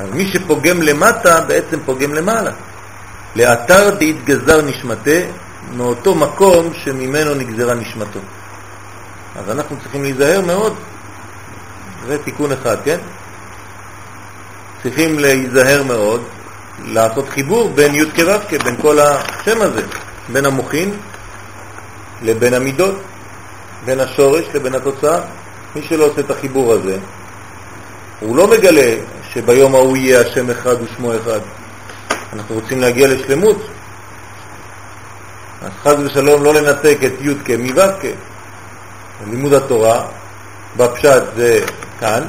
אז מי שפוגם למטה בעצם פוגם למעלה. לאתר דהתגזר נשמתה, מאותו מקום שממנו נגזרה נשמתו. אז אנחנו צריכים להיזהר מאוד, זה תיקון אחד, כן? צריכים להיזהר מאוד, לעשות חיבור בין י' כו' בין כל השם הזה, בין המוחין לבין המידות, בין השורש לבין התוצאה. מי שלא עושה את החיבור הזה, הוא לא מגלה שביום ההוא יהיה השם אחד ושמו אחד. אנחנו רוצים להגיע לשלמות. אז חז ושלום לא לנתק את י' כמו' לימוד התורה, בפשט זה כאן,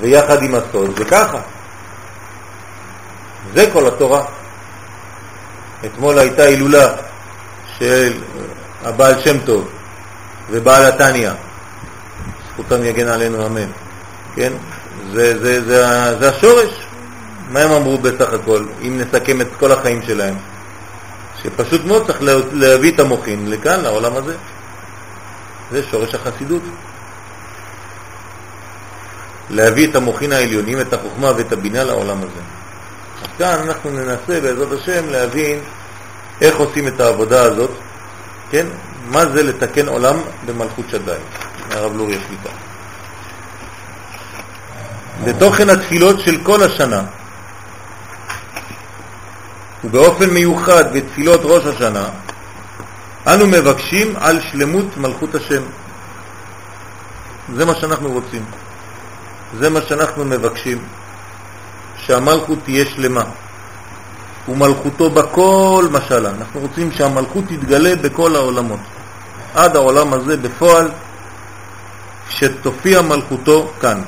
ויחד עם הסוד זה ככה. זה כל התורה. אתמול הייתה הילולה של הבעל שם טוב ובעל התניא, זכותם יגן עלינו אמן, כן? זה, זה, זה, זה השורש. מה הם אמרו בסך הכל, אם נסכם את כל החיים שלהם? שפשוט מאוד צריך להביא את המוחין לכאן, לעולם הזה. זה שורש החסידות. להביא את המוחין העליונים, את החוכמה ואת הבינה לעולם הזה. אז כאן אנחנו ננסה בעזרת השם להבין איך עושים את העבודה הזאת, כן? מה זה לתקן עולם במלכות שדי, מהרב לורי השליטה. בתוכן התפילות של כל השנה, ובאופן מיוחד בתפילות ראש השנה, אנו מבקשים על שלמות מלכות השם. זה מה שאנחנו רוצים. זה מה שאנחנו מבקשים, שהמלכות תהיה שלמה. ומלכותו בכל משלה. אנחנו רוצים שהמלכות תתגלה בכל העולמות. עד העולם הזה בפועל, שתופיע מלכותו כאן.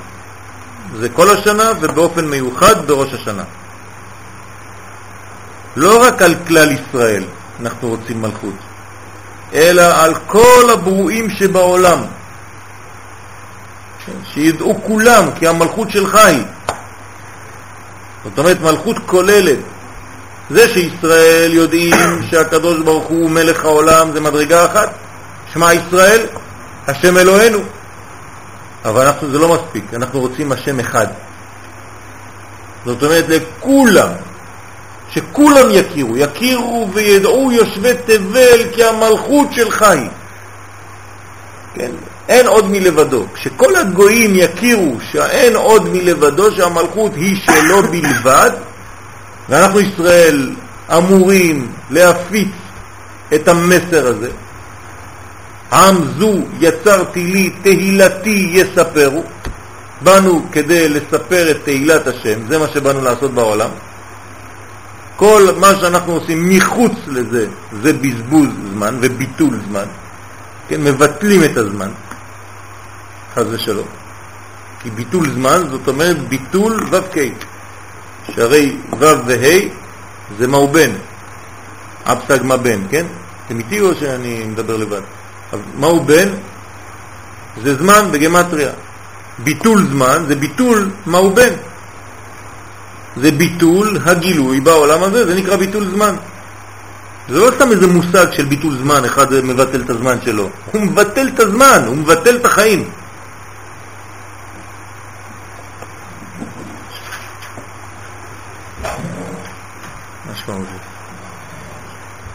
זה כל השנה ובאופן מיוחד בראש השנה. לא רק על כלל ישראל אנחנו רוצים מלכות, אלא על כל הברואים שבעולם. שידעו כולם, כי המלכות שלך היא. זאת אומרת, מלכות כוללת. זה שישראל יודעים שהקדוש ברוך הוא מלך העולם זה מדרגה אחת, שמע ישראל, השם אלוהינו. אבל אנחנו, זה לא מספיק, אנחנו רוצים השם אחד. זאת אומרת, לכולם, שכולם יכירו, יכירו וידעו יושבי תבל כי המלכות שלך היא. כן, אין עוד מלבדו. כשכל הגויים יכירו שאין עוד מלבדו, שהמלכות היא שלו בלבד, ואנחנו ישראל אמורים להפיץ את המסר הזה, עם זו יצרתי לי, תהילתי יספרו. באנו כדי לספר את תהילת השם, זה מה שבאנו לעשות בעולם. כל מה שאנחנו עושים מחוץ לזה, זה בזבוז זמן וביטול זמן. כן, מבטלים את הזמן, חז ושלום. כי ביטול זמן זאת אומרת ביטול ו"ק, שהרי ו' וה' זה מהו בן, אבסג מה בן, כן? אתם איתי או שאני מדבר לבד? אז מהו בן? זה זמן בגמטריה. ביטול זמן זה ביטול מהו בן. זה ביטול הגילוי בעולם הזה, זה נקרא ביטול זמן. זה לא סתם איזה מושג של ביטול זמן, אחד מבטל את הזמן שלו. הוא מבטל את הזמן, הוא מבטל את החיים.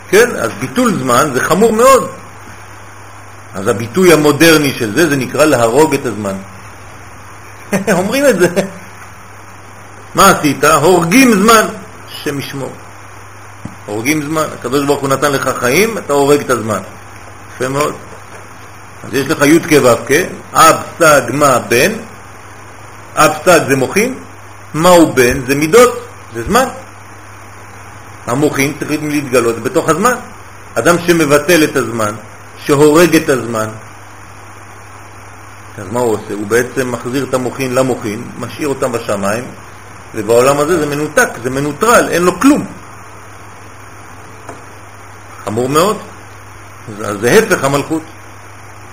כן, אז ביטול זמן זה חמור מאוד. אז הביטוי המודרני של זה, זה נקרא להרוג את הזמן. אומרים את זה. מה עשית? הורגים זמן, השם ישמור. הורגים זמן. הקדוש ברוך הוא נתן לך חיים, אתה הורג את הזמן. יפה מאוד. אז יש לך י' כו' כ', אב סג מה בן, אב סג זה מוחין, מהו בן זה מידות, זה זמן. המוחין צריכים להתגלות בתוך הזמן. אדם שמבטל את הזמן, שהורג את הזמן, אז מה הוא עושה? הוא בעצם מחזיר את המוחין למוחין, משאיר אותם בשמיים, ובעולם הזה זה מנותק, זה מנוטרל, אין לו כלום. חמור מאוד. אז זה הפך המלכות.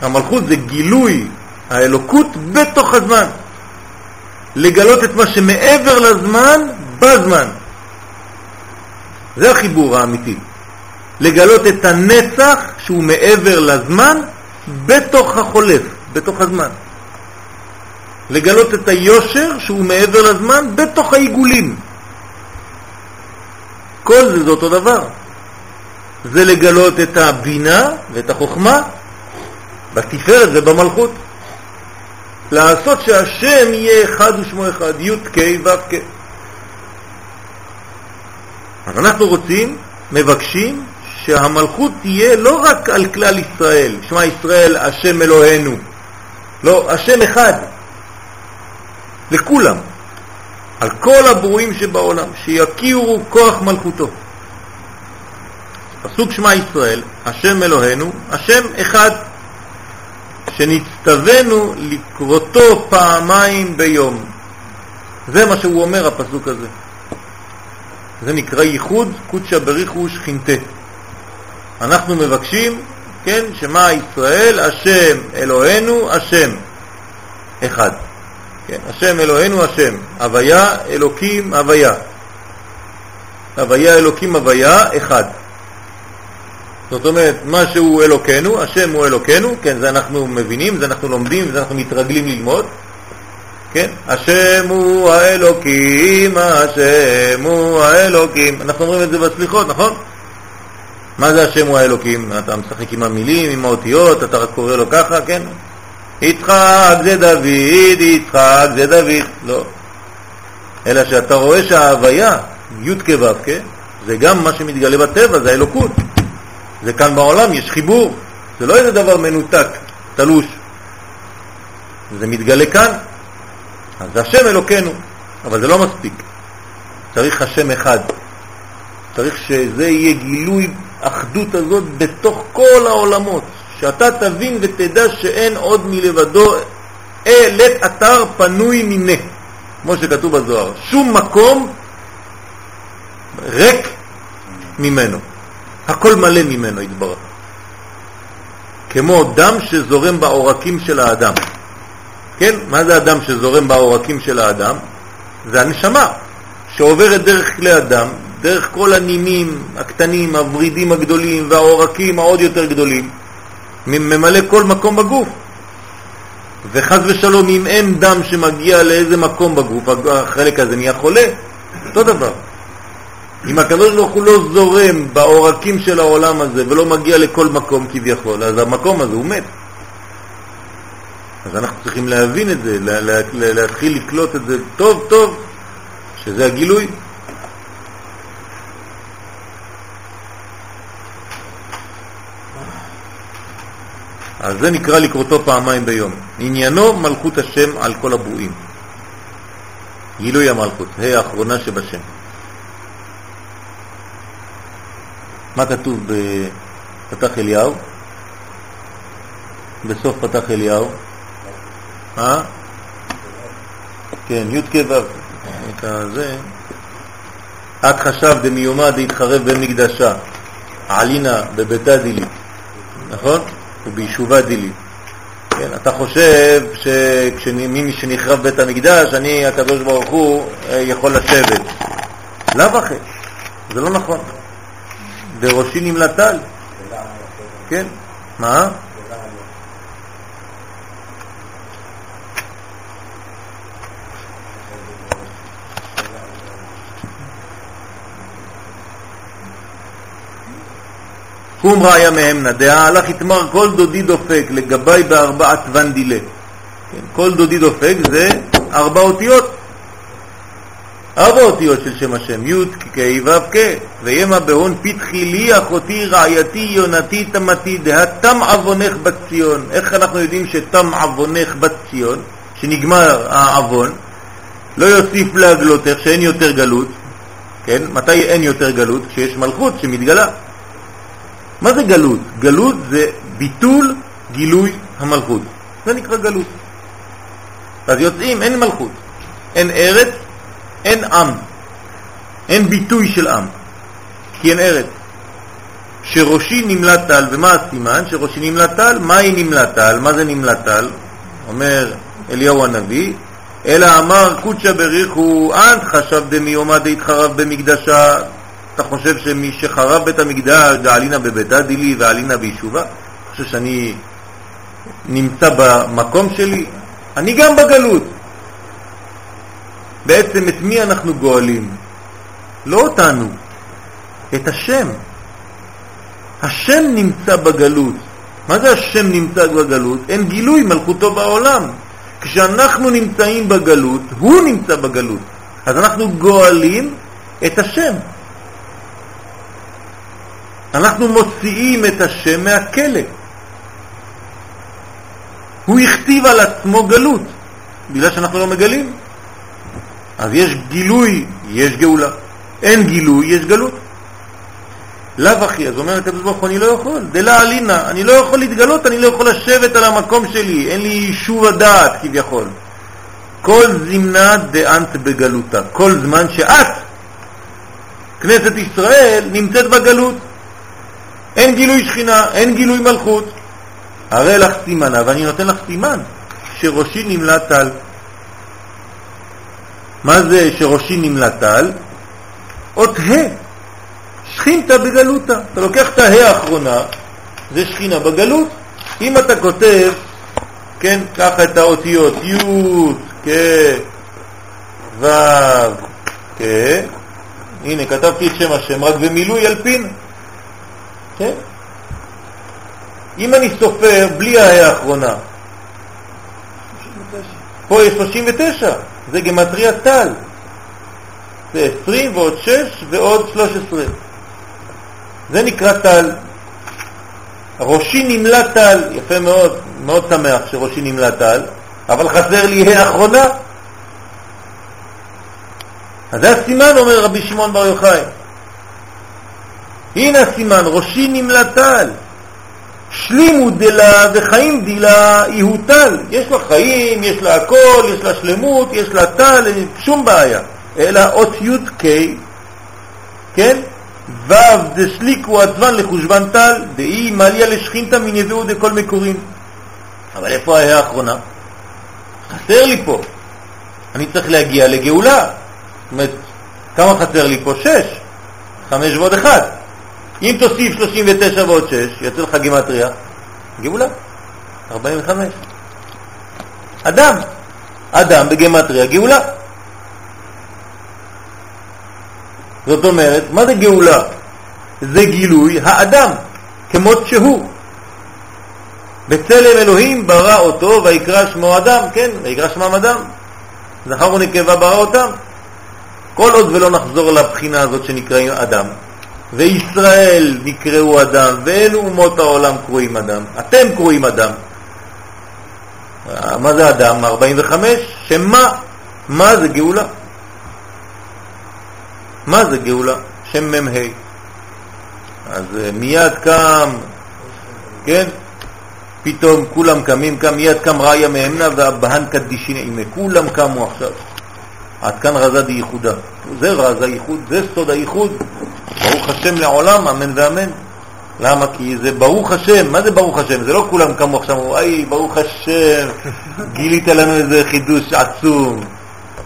המלכות זה גילוי האלוקות בתוך הזמן. לגלות את מה שמעבר לזמן, בזמן. זה החיבור האמיתי. לגלות את הנצח שהוא מעבר לזמן בתוך החולף, בתוך הזמן. לגלות את היושר שהוא מעבר לזמן בתוך העיגולים. כל זה זה אותו דבר. זה לגלות את הבינה ואת החוכמה בתפארת ובמלכות. לעשות שהשם יהיה אחד ושמו אחד, י' כ' ו' כ'. אז אנחנו רוצים, מבקשים, שהמלכות תהיה לא רק על כלל ישראל, שמע ישראל השם אלוהינו, לא, השם אחד, לכולם, על כל הברואים שבעולם, שיכירו כוח מלכותו. פסוק שמע ישראל, השם אלוהינו, השם אחד, שנצטווינו לקרותו פעמיים ביום. זה מה שהוא אומר, הפסוק הזה. זה נקרא ייחוד קודשא בריחו שכינתה. אנחנו מבקשים, כן, שמה ישראל, השם אלוהינו, השם אחד. כן, השם אלוהינו, השם. הוויה, אלוקים, הוויה. הוויה, אלוקים, הוויה, אחד. זאת אומרת, מה שהוא אלוקנו, השם הוא אלוקנו, כן, זה אנחנו מבינים, זה אנחנו לומדים, זה אנחנו מתרגלים ללמוד, כן, השם הוא האלוקים, השם הוא האלוקים, אנחנו אומרים את זה בסליחות, נכון? מה זה השם הוא האלוקים? אתה משחק עם המילים, עם האותיות, אתה רק קורא לו ככה, כן? יצחק זה דוד, יצחק זה דוד, לא. אלא שאתה רואה שההוויה, י' כו', כן? זה גם מה שמתגלה בטבע, זה האלוקות. זה כאן בעולם, יש חיבור. זה לא איזה דבר מנותק, תלוש. זה מתגלה כאן. אז זה השם אלוקנו, אבל זה לא מספיק. צריך השם אחד. צריך שזה יהיה גילוי אחדות הזאת בתוך כל העולמות, שאתה תבין ותדע שאין עוד מלבדו אלת אתר פנוי מיני, כמו שכתוב בזוהר. שום מקום ריק ממנו. הכל מלא ממנו יתברך. כמו דם שזורם בעורקים של האדם. כן? מה זה הדם שזורם בעורקים של האדם? זה הנשמה שעוברת דרך כלי הדם, דרך כל הנימים הקטנים, הוורידים הגדולים והעורקים העוד יותר גדולים, ממלא כל מקום בגוף. וחז ושלום, אם אין דם שמגיע לאיזה מקום בגוף, החלק הזה נהיה חולה, אותו דבר. אם הקדוש ברוך הוא לא זורם בעורקים של העולם הזה ולא מגיע לכל מקום כביכול, אז המקום הזה הוא מת. אז אנחנו צריכים להבין את זה, לה, לה, לה, להתחיל לקלוט את זה טוב טוב, שזה הגילוי. אז זה נקרא לקרותו פעמיים ביום. עניינו מלכות השם על כל הברואים. גילוי המלכות, ה' האחרונה שבשם. מה כתוב בפתח אליהו? בסוף פתח אליהו? אה? כן, י' כ' את הזה. את חשב דמיומא דהתחרב במקדשה, עלינה בביתה דילי, נכון? וביישובה דילי. כן, אתה חושב שכשמי שנחרב בית המקדש, אני, הקדוש ברוך הוא, אה, יכול לשבת. לאו אחר, זה לא נכון. בראשי נמלטל. כן, מה? קום ראיה מהמנה, דעה הלך יתמר כל דודי דופק, לגבי בארבעת ונדילה. כן, כל דודי דופק זה ארבע אותיות. ארבע אותיות של שם השם, י' כ' ו' כ', וימה בהון פתחי לי אחותי רעייתי יונתי תמתי דהתם עוונך בציון. איך אנחנו יודעים שתם עוונך בציון, שנגמר העוון, לא יוסיף להגלותך שאין יותר גלות, כן? מתי אין יותר גלות? כשיש מלכות שמתגלה. מה זה גלות? גלות זה ביטול גילוי המלכות. זה נקרא גלות. אז יוצאים, אין מלכות, אין ארץ, אין עם, אין ביטוי של עם, כי אין ארץ. שראשי נמלט טל, ומה הסימן? שראשי נמלט טל, מהי נמלט טל? מה זה נמלט טל? אומר אליהו הנביא, אלא אמר קודשא בריחו, אנט חשב דמי עומד התחרב במקדשה אתה חושב שמי שחרב בית המקדש, דעלינה בביתה דילי ועלינה ביישובה? אתה חושב שאני נמצא במקום שלי, אני גם בגלות. בעצם את מי אנחנו גואלים? לא אותנו, את השם. השם נמצא בגלות. מה זה השם נמצא בגלות? אין גילוי מלכותו בעולם. כשאנחנו נמצאים בגלות, הוא נמצא בגלות. אז אנחנו גואלים את השם. אנחנו מוציאים את השם מהכלא. הוא הכתיב על עצמו גלות, בגלל שאנחנו לא מגלים. אז יש גילוי, יש גאולה. אין גילוי, יש גלות. לאו אחי, אז אומר הקדוש ברוך הוא, אני לא יכול, דלה אלינה, אני לא יכול להתגלות, אני לא יכול לשבת על המקום שלי, אין לי יישוב הדעת כביכול. כל זמנה דאנט בגלותה, כל זמן שאת, כנסת ישראל, נמצאת בגלות. אין גילוי שכינה, אין גילוי מלכות. הרי לך סימנה, ואני נותן לך סימן, שראשי נמלט טל. מה זה שראשי נמלט טל? אות ה' שכינתה בגלותה. אתה לוקח את ההא האחרונה, זה שכינה בגלות. אם אתה כותב, כן, ככה את האותיות י' כ' ו' כ', הנה כתבתי את שם השם, רק במילוי אלפין, כן? אם אני סופר בלי ההא האחרונה, פה יש 39, זה גמטריה טל. זה 20 ועוד 6 ועוד 13. זה נקרא טל. ראשי נמלא טל, יפה מאוד, מאוד שמח שראשי נמלא טל, אבל חסר לי ה' אחרונה. אז זה הסימן, אומר רבי שמעון בר יוחאי. הנה הסימן, ראשי נמלא טל. שלימו דלה וחיים דילה יהיו טל. יש לה חיים, יש לה הכל, יש לה שלמות, יש לה טל, שום בעיה. אלא אות י' ק', כן? ו' דסליקו עצבן לחושבן טל, דאי מליה לשכינתא מנביאו דכל מקורים. אבל איפה ההא האחרונה? חסר לי פה. אני צריך להגיע לגאולה. זאת אומרת, כמה חסר לי פה? שש. חמש ועוד אחד. אם תוסיף 39 ועוד 6, יוצא לך גימטריה, גאולה, 45. אדם, אדם בגימטריה, גאולה. זאת אומרת, מה זה גאולה? זה גילוי האדם, כמות שהוא. בצלם אלוהים ברא אותו ויקרא שמו אדם, כן, ויקרא שמם אדם. זכר ונקבה ברא אותם. כל עוד ולא נחזור לבחינה הזאת שנקראים אדם, וישראל נקראו אדם, ואין אומות העולם קרואים אדם, אתם קרואים אדם. מה זה אדם? 45, שמה? מה זה גאולה? מה זה גאולה? שם מ"ה. אז אה, מיד קם, כן? פתאום כולם קמים, קם מיד קם ראיה מאמנה והבהן קדישין עימה, כולם קמו עכשיו. עד כאן רזה דייחודה. זה רז הייחוד, זה סוד הייחוד. ברוך השם לעולם, אמן ואמן. למה? כי זה ברוך השם, מה זה ברוך השם? זה לא כולם קמו עכשיו, אמרו, היי, ברוך השם, גילית לנו איזה חידוש עצום.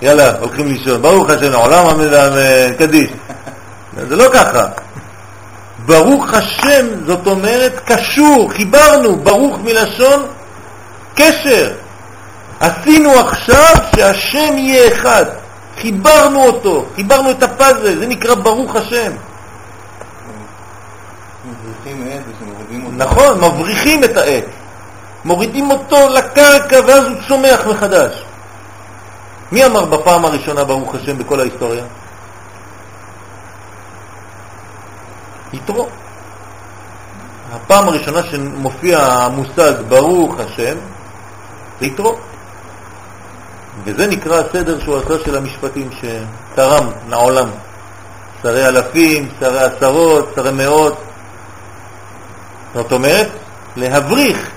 יאללה, הולכים לישון, ברוך השם, לעולם אמן ואמן, קדיש. זה לא ככה. ברוך השם, זאת אומרת קשור, חיברנו, ברוך מלשון קשר. עשינו עכשיו שהשם יהיה אחד. חיברנו אותו, חיברנו את הפאזל, זה נקרא ברוך השם. נכון, מבריחים את העץ, מורידים אותו לקרקע ואז הוא צומח מחדש. מי אמר בפעם הראשונה ברוך השם בכל ההיסטוריה? יתרו. הפעם הראשונה שמופיע המושג ברוך השם זה יתרו. וזה נקרא הסדר שהוא עשה של המשפטים שתרם לעולם. שרי אלפים, שרי עשרות, שרי מאות. זאת אומרת, להבריך,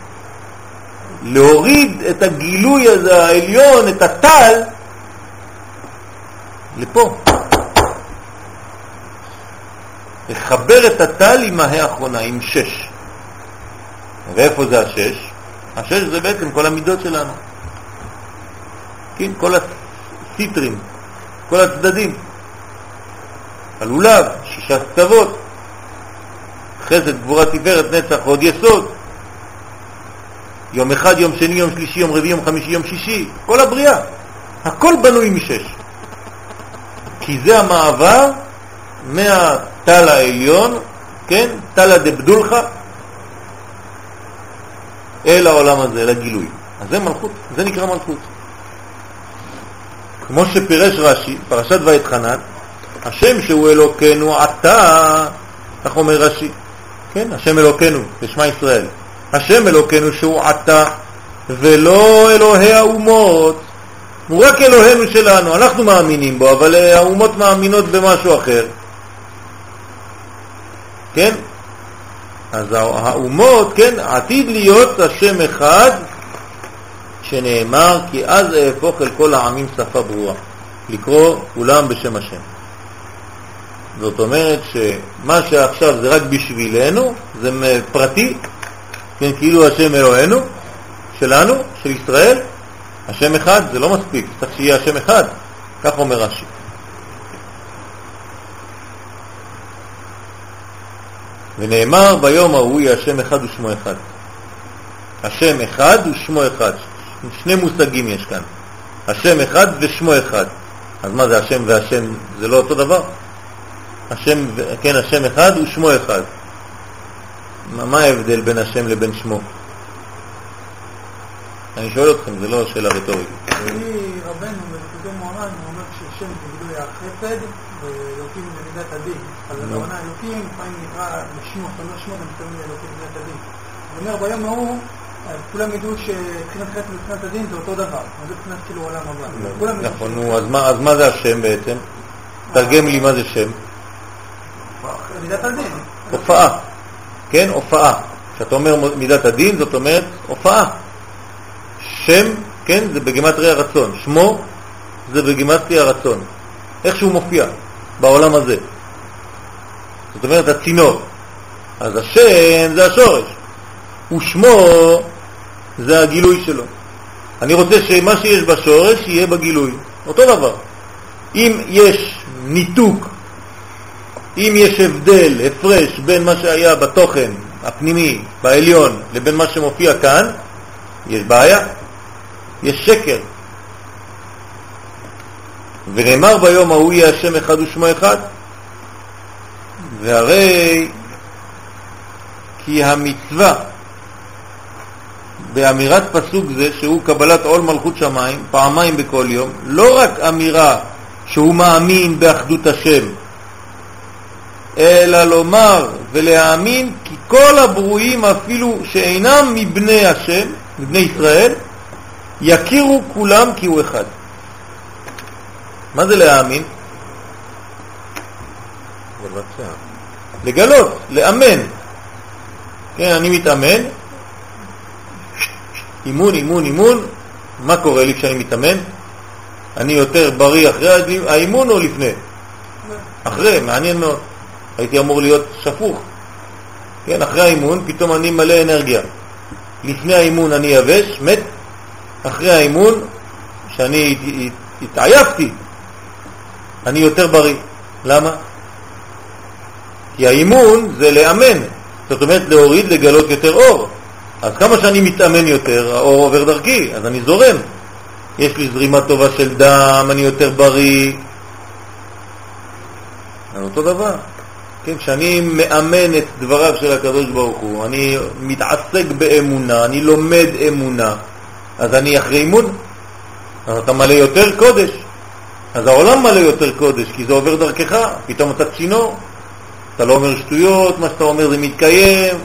להוריד את הגילוי הזה העליון, את הטל, לפה. לחבר את הטל עם ההא האחרונה, עם שש. ואיפה זה השש? השש זה בעצם כל המידות שלנו. כן, כל הסיטרים, כל הצדדים. הלולב, שישה כתבות, חסד, גבורה, תפארת, נצח, עוד יסוד. יום אחד, יום שני, יום שלישי, יום רביעי, יום חמישי, יום שישי, כל הבריאה. הכל בנוי משש. כי זה המעבר מהטל העליון, כן, טלא דבדולחה, אל העולם הזה, אל הגילוי. אז זה מלכות, זה נקרא מלכות. כמו שפירש רש"י, פרשת ואתחנן, השם שהוא אלוקינו עתה, כך אומר רש"י, כן, השם אלוקינו, בשמע ישראל, השם אלוקינו שהוא עתה, ולא אלוהי האומות, הוא רק אלוהינו שלנו, אנחנו מאמינים בו, אבל האומות מאמינות במשהו אחר. כן? אז האומות, כן, עתיד להיות השם אחד, שנאמר כי אז אהפוך אל כל העמים שפה ברורה, לקרוא כולם בשם השם. זאת אומרת שמה שעכשיו זה רק בשבילנו, זה פרטי, כן, כאילו השם אלוהינו, שלנו, של ישראל, השם אחד זה לא מספיק, צריך שיהיה השם אחד, כך אומר רש"י. ונאמר ביום ההוא יהיה השם אחד ושמו אחד. השם אחד ושמו אחד. שני מושגים יש כאן. השם אחד ושמו אחד. אז מה זה השם והשם? זה לא אותו דבר? השם, כן, השם אחד ושמו אחד. מה, מה ההבדל בין השם לבין שמו? אני שואל אתכם, זה לא שאלה רטורית. רבנו, בפתאום מועמד, הוא אומר ששם זה גילוי החסד, ואלוקים זה מידת הדין. אז הכוונה אלוקים, לפעמים נקרא בשמו, אתה אומר שמו, גם מתכוון לאלוקים מידת הדין. הוא אומר ביום ההוא, כולם ידעו שבחינת חסד ובחינת הדין זה אותו דבר. זה בחינת כאילו עולם הבא. נכון, נו, אז מה זה השם בעצם? תרגם לי מה זה שם. מידת הדין. הופעה, כן? הופעה. כשאתה אומר מידת הדין, זאת אומרת הופעה. שם, כן, זה בגימטרי הרצון. שמו זה בגימטרי הרצון. איך שהוא מופיע בעולם הזה. זאת אומרת, הצינור. אז השם זה השורש, ושמו זה הגילוי שלו. אני רוצה שמה שיש בשורש יהיה בגילוי, אותו דבר. אם יש ניתוק, אם יש הבדל, הפרש בין מה שהיה בתוכן הפנימי, בעליון, לבין מה שמופיע כאן, יש בעיה, יש שקר. ונאמר ביום ההוא יהיה השם אחד ושמו אחד, והרי כי המצווה באמירת פסוק זה, שהוא קבלת עול מלכות שמיים, פעמיים בכל יום, לא רק אמירה שהוא מאמין באחדות השם, אלא לומר ולהאמין כי כל הברואים אפילו שאינם מבני השם, מבני ישראל, יכירו כולם כי הוא אחד. מה זה להאמין? לבצע. לגלות, לאמן. כן, אני מתאמן, אימון, אימון, אימון, מה קורה לי כשאני מתאמן? אני יותר בריא אחרי האימון או לפני? אחרי, מעניין מאוד. הייתי אמור להיות שפוך. כן, אחרי האימון פתאום אני מלא אנרגיה. לפני האימון אני יבש, מת. אחרי האימון, שאני התעייפתי, אני יותר בריא. למה? כי האימון זה לאמן, זאת אומרת להוריד, לגלות יותר אור. אז כמה שאני מתאמן יותר, האור עובר דרכי, אז אני זורם. יש לי זרימה טובה של דם, אני יותר בריא. זה אותו דבר. כן, כשאני מאמן את דבריו של הקדוש ברוך הוא, אני מתעסק באמונה, אני לומד אמונה, אז אני אחרי אימון, אז אתה מלא יותר קודש. אז העולם מלא יותר קודש, כי זה עובר דרכך, פתאום אתה צינור. אתה לא אומר שטויות, מה שאתה אומר זה מתקיים,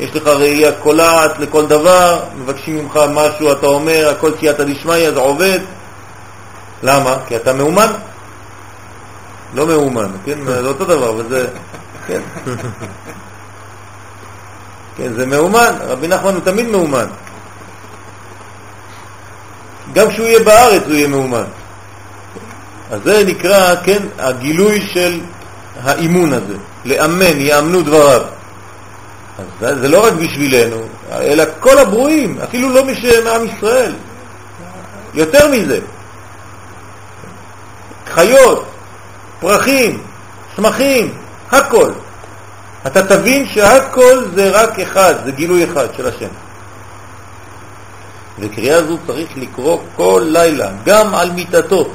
יש לך ראייה קולעת לכל דבר, מבקשים ממך משהו, אתה אומר, הכל סייעתא דשמיא, זה עובד. למה? כי אתה מאומן. לא מאומן, כן? זה אותו דבר, וזה... כן. כן, זה מאומן, רבי נחמן הוא תמיד מאומן. גם כשהוא יהיה בארץ הוא יהיה מאומן. אז זה נקרא, כן, הגילוי של האימון הזה, לאמן, יאמנו דבריו. אז זה, זה לא רק בשבילנו, אלא כל הברואים, אפילו לא מעם ישראל. יותר מזה. חיות, פרחים, צמחים, הכל. אתה תבין שהכל זה רק אחד, זה גילוי אחד של השם. וקריאה זו צריך לקרוא כל לילה, גם על מיטתו.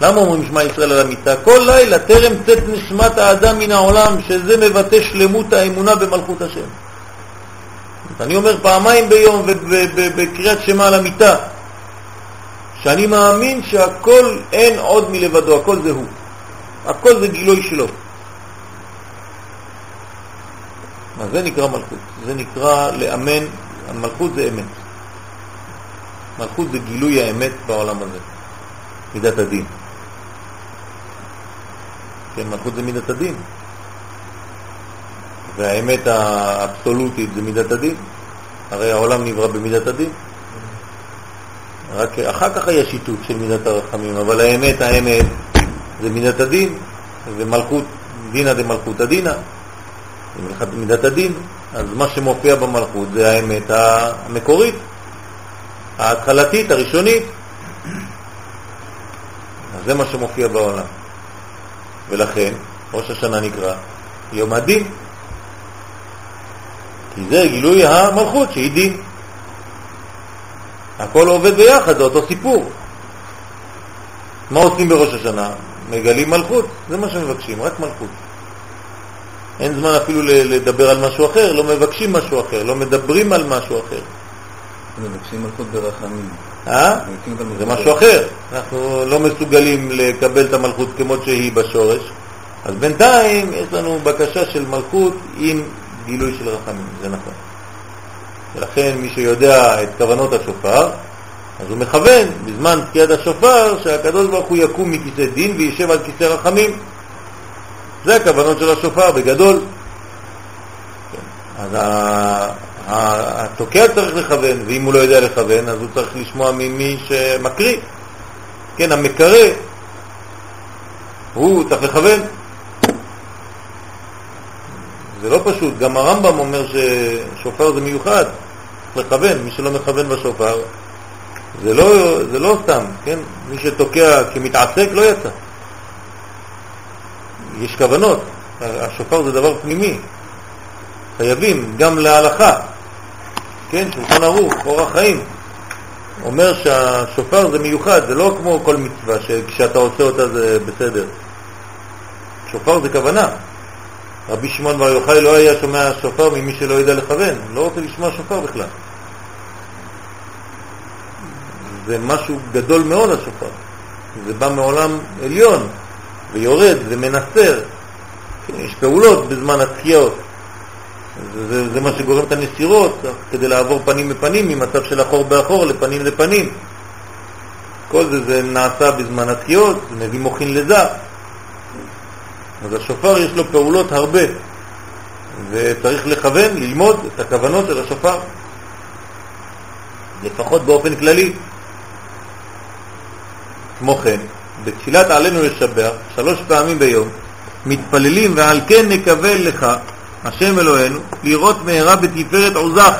למה אומרים שמע ישראל על המיטה? כל לילה, טרם צאת נשמת האדם מן העולם, שזה מבטא שלמות האמונה במלכות השם. אני אומר פעמיים ביום בקריאת שמה על המיטה, שאני מאמין שהכל אין עוד מלבדו, הכל זה הוא. הכל זה גילוי שלו. אז זה נקרא מלכות, זה נקרא לאמן, המלכות זה אמת. מלכות זה גילוי האמת בעולם הזה, מידת הדין. כן, מלכות זה מידת הדין. והאמת האבסולוטית זה מידת הדין. הרי העולם נברא במידת הדין. רק אחר כך היה שיתוף של מידת הרחמים, אבל האמת, האמת, זה מידת הדין, ומלכות, דינא דמלכות הדינא, זה מידת הדין, אז מה שמופיע במלכות זה האמת המקורית, ההתחלתית, הראשונית. אז זה מה שמופיע בעולם. ולכן ראש השנה נקרא יום הדין, כי זה גילוי המלכות שהיא דין. הכל עובד ביחד, זה אותו סיפור. מה עושים בראש השנה? מגלים מלכות, זה מה שמבקשים, רק מלכות. אין זמן אפילו לדבר על משהו אחר, לא מבקשים משהו אחר, לא מדברים על משהו אחר. מבקשים מלכות ברחמים. אה? זה משהו אחר. אנחנו לא מסוגלים לקבל את המלכות כמו שהיא בשורש, אז בינתיים יש לנו בקשה של מלכות עם גילוי של רחמים, זה נכון. ולכן מי שיודע את כוונות השופר, אז הוא מכוון בזמן תקיעת השופר שהקדוש ברוך הוא יקום מכיסא דין וישב על כיסא רחמים. זה הכוונות של השופר בגדול. אז התוקע צריך לכוון, ואם הוא לא יודע לכוון, אז הוא צריך לשמוע ממי שמקריא. כן, המקרא, הוא צריך לכוון. זה לא פשוט, גם הרמב"ם אומר ששופר זה מיוחד, לכוון, מי שלא מכוון בשופר, זה לא, זה לא סתם, כן? מי שתוקע כמתעסק לא יצא. יש כוונות, השופר זה דבר פנימי, חייבים, גם להלכה, כן, שולחן ערוך, אורח חיים, אומר שהשופר זה מיוחד, זה לא כמו כל מצווה שכשאתה עושה אותה זה בסדר. שופר זה כוונה. רבי שמעון בר יוחאי לא היה שומע שופר ממי שלא יודע לכוון, לא רוצה לשמוע שופר בכלל. זה משהו גדול מאוד השופר. זה בא מעולם עליון, ויורד ומנסר. כן, יש פעולות בזמן התחיות. זה, זה, זה מה שגורם את הנסירות, כדי לעבור פנים בפנים, ממצב של אחור באחור לפנים לפנים. כל זה, זה נעשה בזמן התחיות, זה מביא מוכין לזה. אז השופר יש לו פעולות הרבה, וצריך לכוון, ללמוד את הכוונות של השופר, לפחות באופן כללי. כמו כן, בתפילת עלינו לשבח, שלוש פעמים ביום, מתפללים ועל כן נקבל לך, השם אלוהינו, לראות מהרה בתפארת עוזך.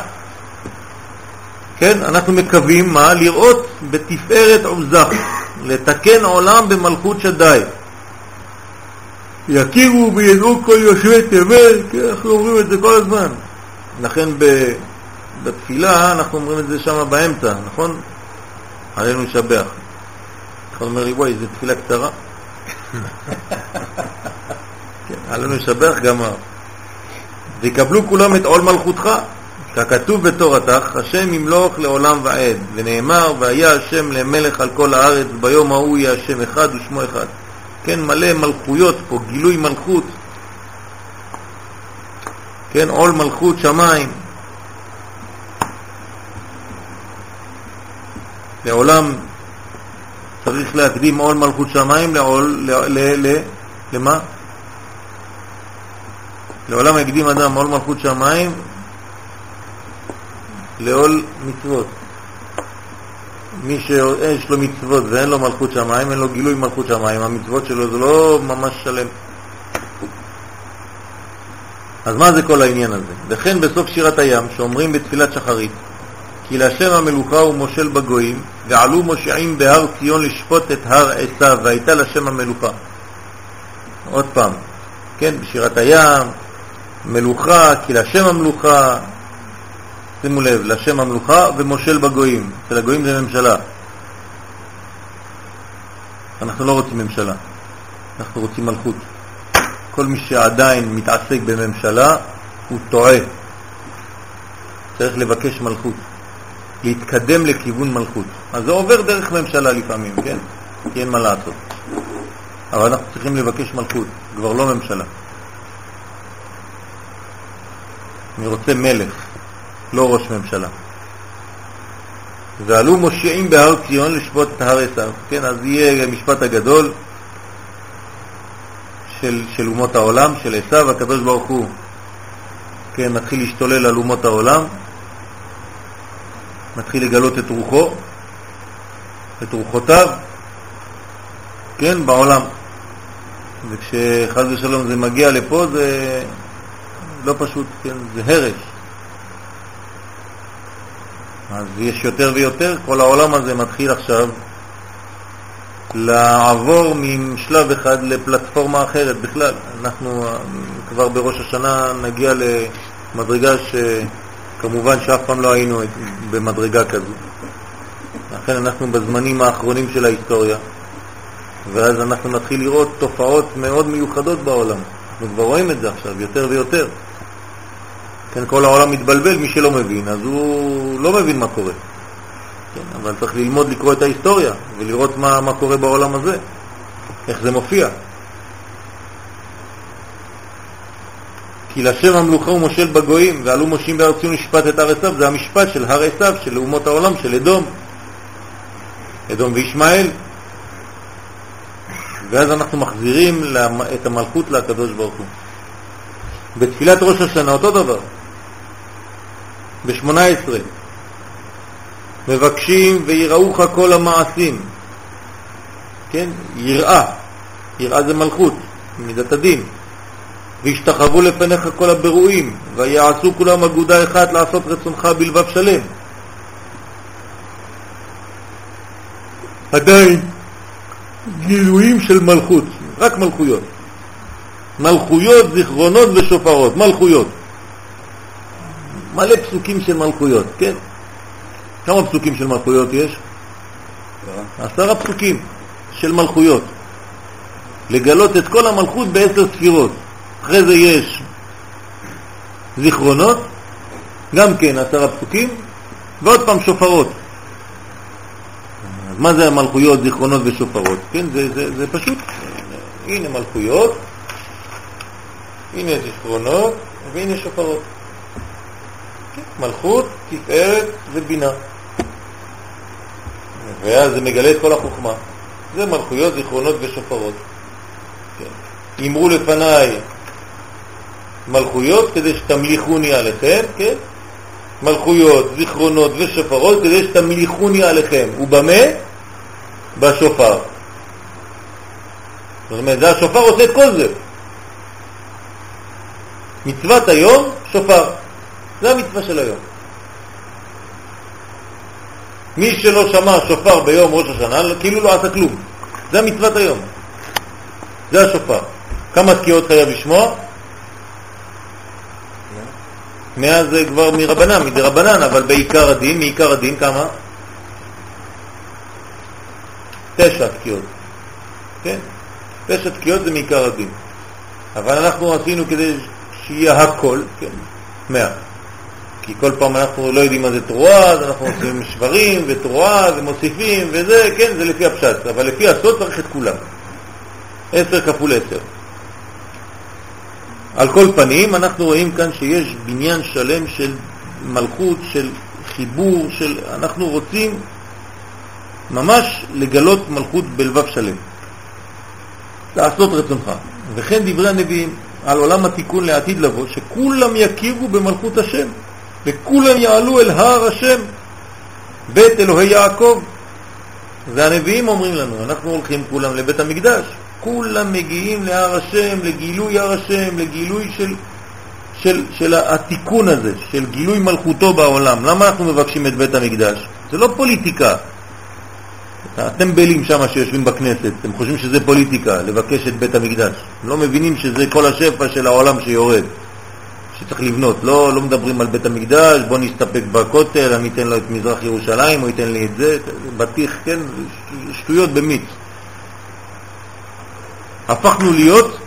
כן, אנחנו מקווים מה? לראות בתפארת עוזך, לתקן עולם במלכות שדי. יכירו וידעו כל יושבי תבל, כי אנחנו אומרים את זה כל הזמן. לכן בתפילה אנחנו אומרים את זה שם באמצע, נכון? עלינו לשבח. אחד אומר לי, וואי, זו תפילה קצרה. כן, עלינו לשבח גמר. ויקבלו כולם את עול מלכותך, ככתוב בתורתך, השם ימלוך לעולם ועד, ונאמר, והיה השם למלך על כל הארץ, ביום ההוא יהיה השם אחד ושמו אחד. כן, מלא מלכויות פה, גילוי מלכות, כן, עול מלכות שמיים. לעולם צריך להקדים עול מלכות שמיים לעול, ל, ל, ל, למה? לעולם יקדים אדם עול מלכות שמיים לעול מצוות. מי שיש לו מצוות ואין לו מלכות שמיים, אין לו גילוי מלכות שמיים, המצוות שלו זה לא ממש שלם. אז מה זה כל העניין הזה? וכן בסוף שירת הים, שאומרים בתפילת שחרית, כי להשם המלוכה הוא מושל בגויים, ועלו מושעים בהר ציון לשפוט את הר עשיו, והייתה לשם המלוכה. עוד פעם, כן, בשירת הים, מלוכה, כי להשם המלוכה, שימו לב, לשם המלוכה ומושל בגויים. אצל הגויים זה ממשלה. אנחנו לא רוצים ממשלה, אנחנו רוצים מלכות. כל מי שעדיין מתעסק בממשלה הוא טועה. צריך לבקש מלכות, להתקדם לכיוון מלכות. אז זה עובר דרך ממשלה לפעמים, כן? כי אין מה לעשות. אבל אנחנו צריכים לבקש מלכות, כבר לא ממשלה. אני רוצה מלך, לא ראש ממשלה. ועלו מושיעים בהר ציון לשפוט את הר עשיו. כן, אז יהיה המשפט הגדול של, של אומות העולם, של עשיו, הקדוש כן, מתחיל להשתולל על אומות העולם, מתחיל לגלות את רוחו, את רוחותיו, כן, בעולם. וכשחז ושלום זה מגיע לפה זה לא פשוט, כן, זה הרש. אז יש יותר ויותר, כל העולם הזה מתחיל עכשיו לעבור משלב אחד לפלטפורמה אחרת בכלל. אנחנו כבר בראש השנה נגיע למדרגה שכמובן שאף פעם לא היינו במדרגה כזו. לכן אנחנו בזמנים האחרונים של ההיסטוריה, ואז אנחנו נתחיל לראות תופעות מאוד מיוחדות בעולם. אנחנו כבר רואים את זה עכשיו יותר ויותר. כן, כל העולם מתבלבל, מי שלא מבין, אז הוא לא מבין מה קורה. כן, אבל צריך ללמוד לקרוא את ההיסטוריה ולראות מה, מה קורה בעולם הזה, איך זה מופיע. כי לשם המלוכה הוא מושל בגויים, ועלו מושים בארצי ונשפט את הר עשיו, זה המשפט של הר עשיו, של אומות העולם, של אדום, אדום וישמעאל. ואז אנחנו מחזירים את המלכות לקדוש ברוך הוא. בתפילת ראש השנה אותו דבר. ב-18 מבקשים ויראוך כל המעשים, כן? יראה, יראה זה מלכות, מידת הדין. והשתחוו לפניך כל הבירואים, ויעשו כולם אגודה אחת לעשות רצונך בלבב שלם. עדיין גילויים של מלכות, רק מלכויות. מלכויות, זיכרונות ושופרות, מלכויות. מלא פסוקים של מלכויות, כן? כמה פסוקים של מלכויות יש? עשרה פסוקים של מלכויות. לגלות את כל המלכות בעשר ספירות. אחרי זה יש זיכרונות, גם כן עשרה פסוקים, ועוד פעם שופרות. מה זה המלכויות, זיכרונות ושופרות? כן, זה, זה, זה פשוט, הנה מלכויות, הנה זיכרונות, והנה שופרות. מלכות, תפארת ובינה. ואז זה מגלה את כל החוכמה. זה מלכויות, זיכרונות ושופרות. כן. אמרו לפניי מלכויות כדי שתמליכוני עליכם, כן? מלכויות, זיכרונות ושופרות כדי שתמליכוני עליכם. ובמה? בשופר. זאת אומרת, זה השופר עושה את כל זה. מצוות היום, שופר. זה המצווה של היום. מי שלא שמע שופר ביום ראש השנה, כאילו לא עשה כלום. זה המצוות היום. זה השופר. כמה תקיעות חייב לשמוע? מאה זה כבר מרבנן, מדי רבנן, אבל בעיקר הדין, מעיקר הדין כמה? תשע תקיעות. כן? תשע תקיעות זה מעיקר הדין. אבל אנחנו עשינו כדי שיהיה הכל, כן, מאה. כי כל פעם אנחנו לא יודעים מה זה תרועה, אז אנחנו עושים שברים ותרועה ומוסיפים וזה, כן, זה לפי הפשט, אבל לפי הסוד צריך את כולם. עשר כפול עשר. על כל פנים, אנחנו רואים כאן שיש בניין שלם של מלכות, של חיבור, של... אנחנו רוצים ממש לגלות מלכות בלבב שלם. לעשות רצונך. וכן דברי הנביאים על עולם התיקון לעתיד לבוא, שכולם יכירו במלכות השם. וכולם יעלו אל הר השם, בית אלוהי יעקב. זה הנביאים אומרים לנו, אנחנו הולכים כולם לבית המקדש, כולם מגיעים להר השם, לגילוי הר השם, לגילוי של, של, של התיקון הזה, של גילוי מלכותו בעולם. למה אנחנו מבקשים את בית המקדש? זה לא פוליטיקה. הטמבלים שם שיושבים בכנסת, הם חושבים שזה פוליטיקה, לבקש את בית המקדש. הם לא מבינים שזה כל השפע של העולם שיורד. שצריך לבנות. לא, לא מדברים על בית המקדש, בוא נסתפק בכותל, אני אתן לו את מזרח ירושלים, הוא ייתן לי את זה, בטיח, כן, שטויות במיץ. הפכנו להיות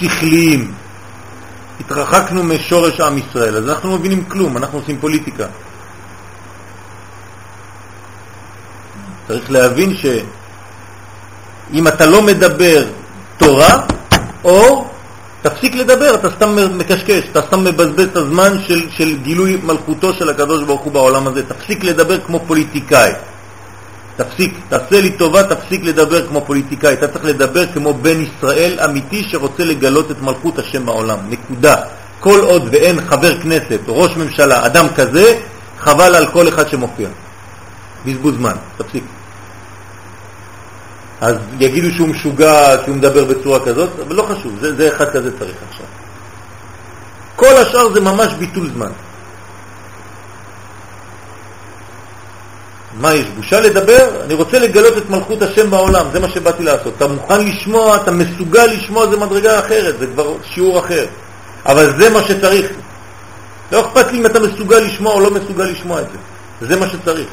שכליים. התרחקנו משורש עם ישראל, אז אנחנו לא מבינים כלום, אנחנו עושים פוליטיקה. צריך להבין שאם אתה לא מדבר תורה, או תפסיק לדבר, אתה סתם מקשקש, אתה סתם מבזבז את הזמן של, של גילוי מלכותו של הקדוש ברוך הוא בעולם הזה. תפסיק לדבר כמו פוליטיקאי. תפסיק, תעשה לי טובה, תפסיק לדבר כמו פוליטיקאי. אתה צריך לדבר כמו בן ישראל אמיתי שרוצה לגלות את מלכות השם בעולם. נקודה. כל עוד ואין חבר כנסת ראש ממשלה, אדם כזה, חבל על כל אחד שמופיע. בזבוז זמן, תפסיק. אז יגידו שהוא משוגע כי הוא מדבר בצורה כזאת, אבל לא חשוב, זה, זה אחד כזה צריך עכשיו. כל השאר זה ממש ביטול זמן. מה יש? בושה לדבר? אני רוצה לגלות את מלכות השם בעולם, זה מה שבאתי לעשות. אתה מוכן לשמוע, אתה מסוגל לשמוע, זה מדרגה אחרת, זה כבר שיעור אחר. אבל זה מה שצריך. לא אכפת לי אם אתה מסוגל לשמוע או לא מסוגל לשמוע את זה. זה מה שצריך.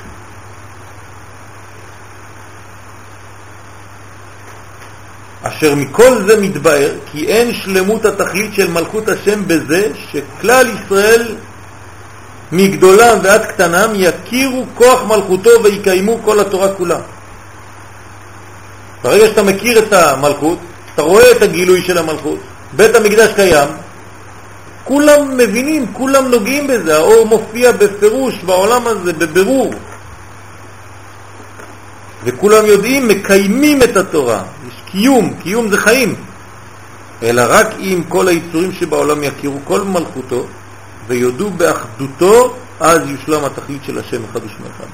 אשר מכל זה מתבאר כי אין שלמות התכלית של מלכות השם בזה שכלל ישראל מגדולם ועד קטנם יכירו כוח מלכותו ויקיימו כל התורה כולה. ברגע שאתה מכיר את המלכות, אתה רואה את הגילוי של המלכות, בית המקדש קיים, כולם מבינים, כולם נוגעים בזה, האור מופיע בפירוש בעולם הזה, בבירור. וכולם יודעים, מקיימים את התורה. יש קיום, קיום זה חיים. אלא רק אם כל היצורים שבעולם יכירו כל מלכותו ויודו באחדותו, אז יושלם התכלית של השם אחד ושמו אחד.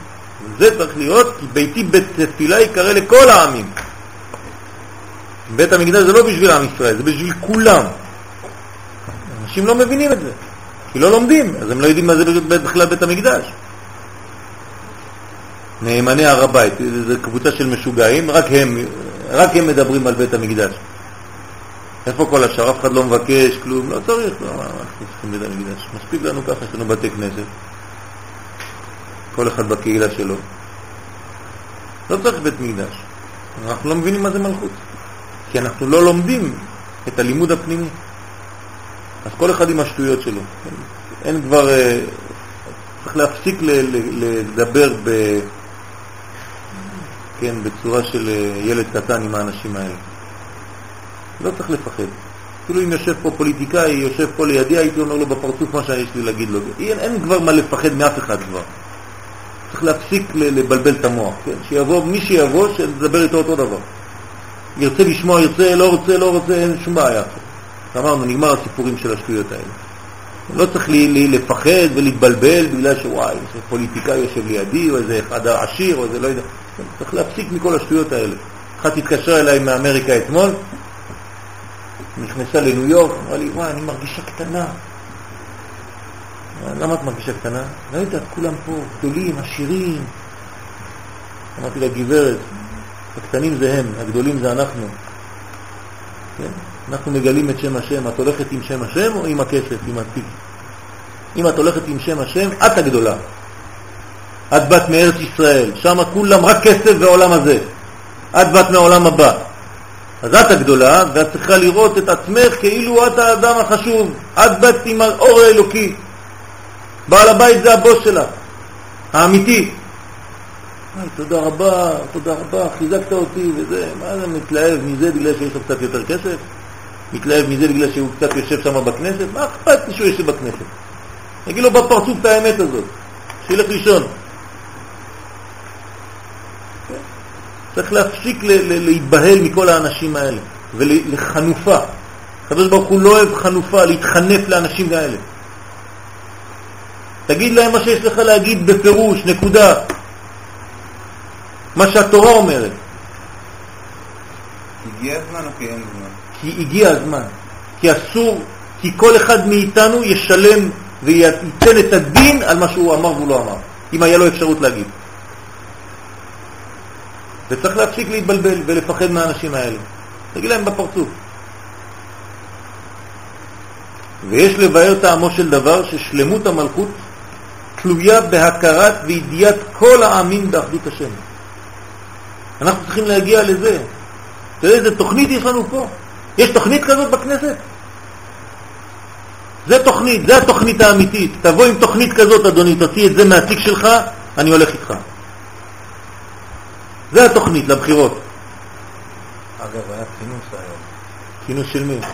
זה צריך להיות, כי ביתי בית תפילה יקרא לכל העמים. בית המקדש זה לא בשביל עם ישראל, זה בשביל כולם. אנשים לא מבינים את זה, כי לא לומדים, אז הם לא יודעים מה זה בכלל בית המקדש. נאמני הר הבית, זו קבוצה של משוגעים, רק הם, רק הם מדברים על בית המקדש. איפה כל השאר? אף אחד לא מבקש כלום, לא צריך, לא, אנחנו צריכים בית המקדש. מספיק לנו ככה, יש לנו בתי כנסת, כל אחד בקהילה שלו. לא צריך בית מקדש. אנחנו לא מבינים מה זה מלכות, כי אנחנו לא לומדים את הלימוד הפנימי. אז כל אחד עם השטויות שלו. אין כבר... אה, צריך להפסיק לדבר ב... כן, בצורה של אה, ילד קטן עם האנשים האלה. לא צריך לפחד. אפילו אם יושב פה פוליטיקאי, יושב פה לידי, הייתי אומר לו בפרצוף מה שיש לי להגיד לו. אין, אין כבר מה לפחד מאף אחד כבר. צריך להפסיק לבלבל את המוח, כן? שיבוא, מי שיבוא, שנדבר איתו אותו דבר. ירצה לשמוע, ירצה, לא רוצה, לא רוצה, אין שום בעיה. אמרנו, נגמר הסיפורים של השטויות האלה. לא צריך לי, לי לפחד ולהתבלבל בגלל שוואי, פוליטיקאי יושב לידי, או איזה אחד עשיר, או איזה לא יודע. צריך להפסיק מכל השטויות האלה. אחת התקשרה אליי מאמריקה אתמול, נכנסה לניו יורק, אמרה לי, וואי, אני מרגישה קטנה. למה את מרגישה קטנה? לא יודעת, כולם פה גדולים, עשירים. אמרתי לה, גברת, הקטנים זה הם, הגדולים זה אנחנו. כן? אנחנו מגלים את שם השם. את הולכת עם שם השם או עם הכסף, עם התיק? אם את הולכת עם שם השם, את הגדולה. את בת מארץ ישראל, שם כולם רק כסף ועולם הזה. את בת מהעולם הבא. אז את הגדולה, ואת צריכה לראות את עצמך כאילו את האדם החשוב. את בת עם האור האלוקי. בעל הבית זה הבוס שלך, האמיתי. תודה רבה, תודה רבה, חיזקת אותי וזה, מה זה מתלהב מזה בגלל שיש לו קצת יותר כסף? מתלהב מזה בגלל שהוא קצת יושב שם בכנסת? מה אכפת לי שהוא יושב בכנסת? נגיד לו בפרצוף את האמת הזאת, שילך לישון. צריך להפסיק להתבהל מכל האנשים האלה ולחנופה. הקדוש ברוך הוא לא אוהב חנופה, להתחנף לאנשים כאלה. תגיד להם מה שיש לך להגיד בפירוש, נקודה. מה שהתורה אומרת. הגיע הזמן או כי אין זמן? כי הגיע הזמן. כי אסור, כי כל אחד מאיתנו ישלם וייתן את הדין על מה שהוא אמר והוא לא אמר, אם היה לו אפשרות להגיד. וצריך להפסיק להתבלבל ולפחד מהאנשים האלה. תגיד להם בפרצוף. ויש לבאר טעמו של דבר ששלמות המלכות תלויה בהכרת וידיעת כל העמים באחדות השם. אנחנו צריכים להגיע לזה. תראה איזה תוכנית יש לנו פה. יש תוכנית כזאת בכנסת? זה תוכנית, זה התוכנית האמיתית. תבוא עם תוכנית כזאת, אדוני, תוציא את זה מהתיק שלך, אני הולך איתך. זה התוכנית לבחירות. אגב, היה כינוס היום. כינוס של מי? של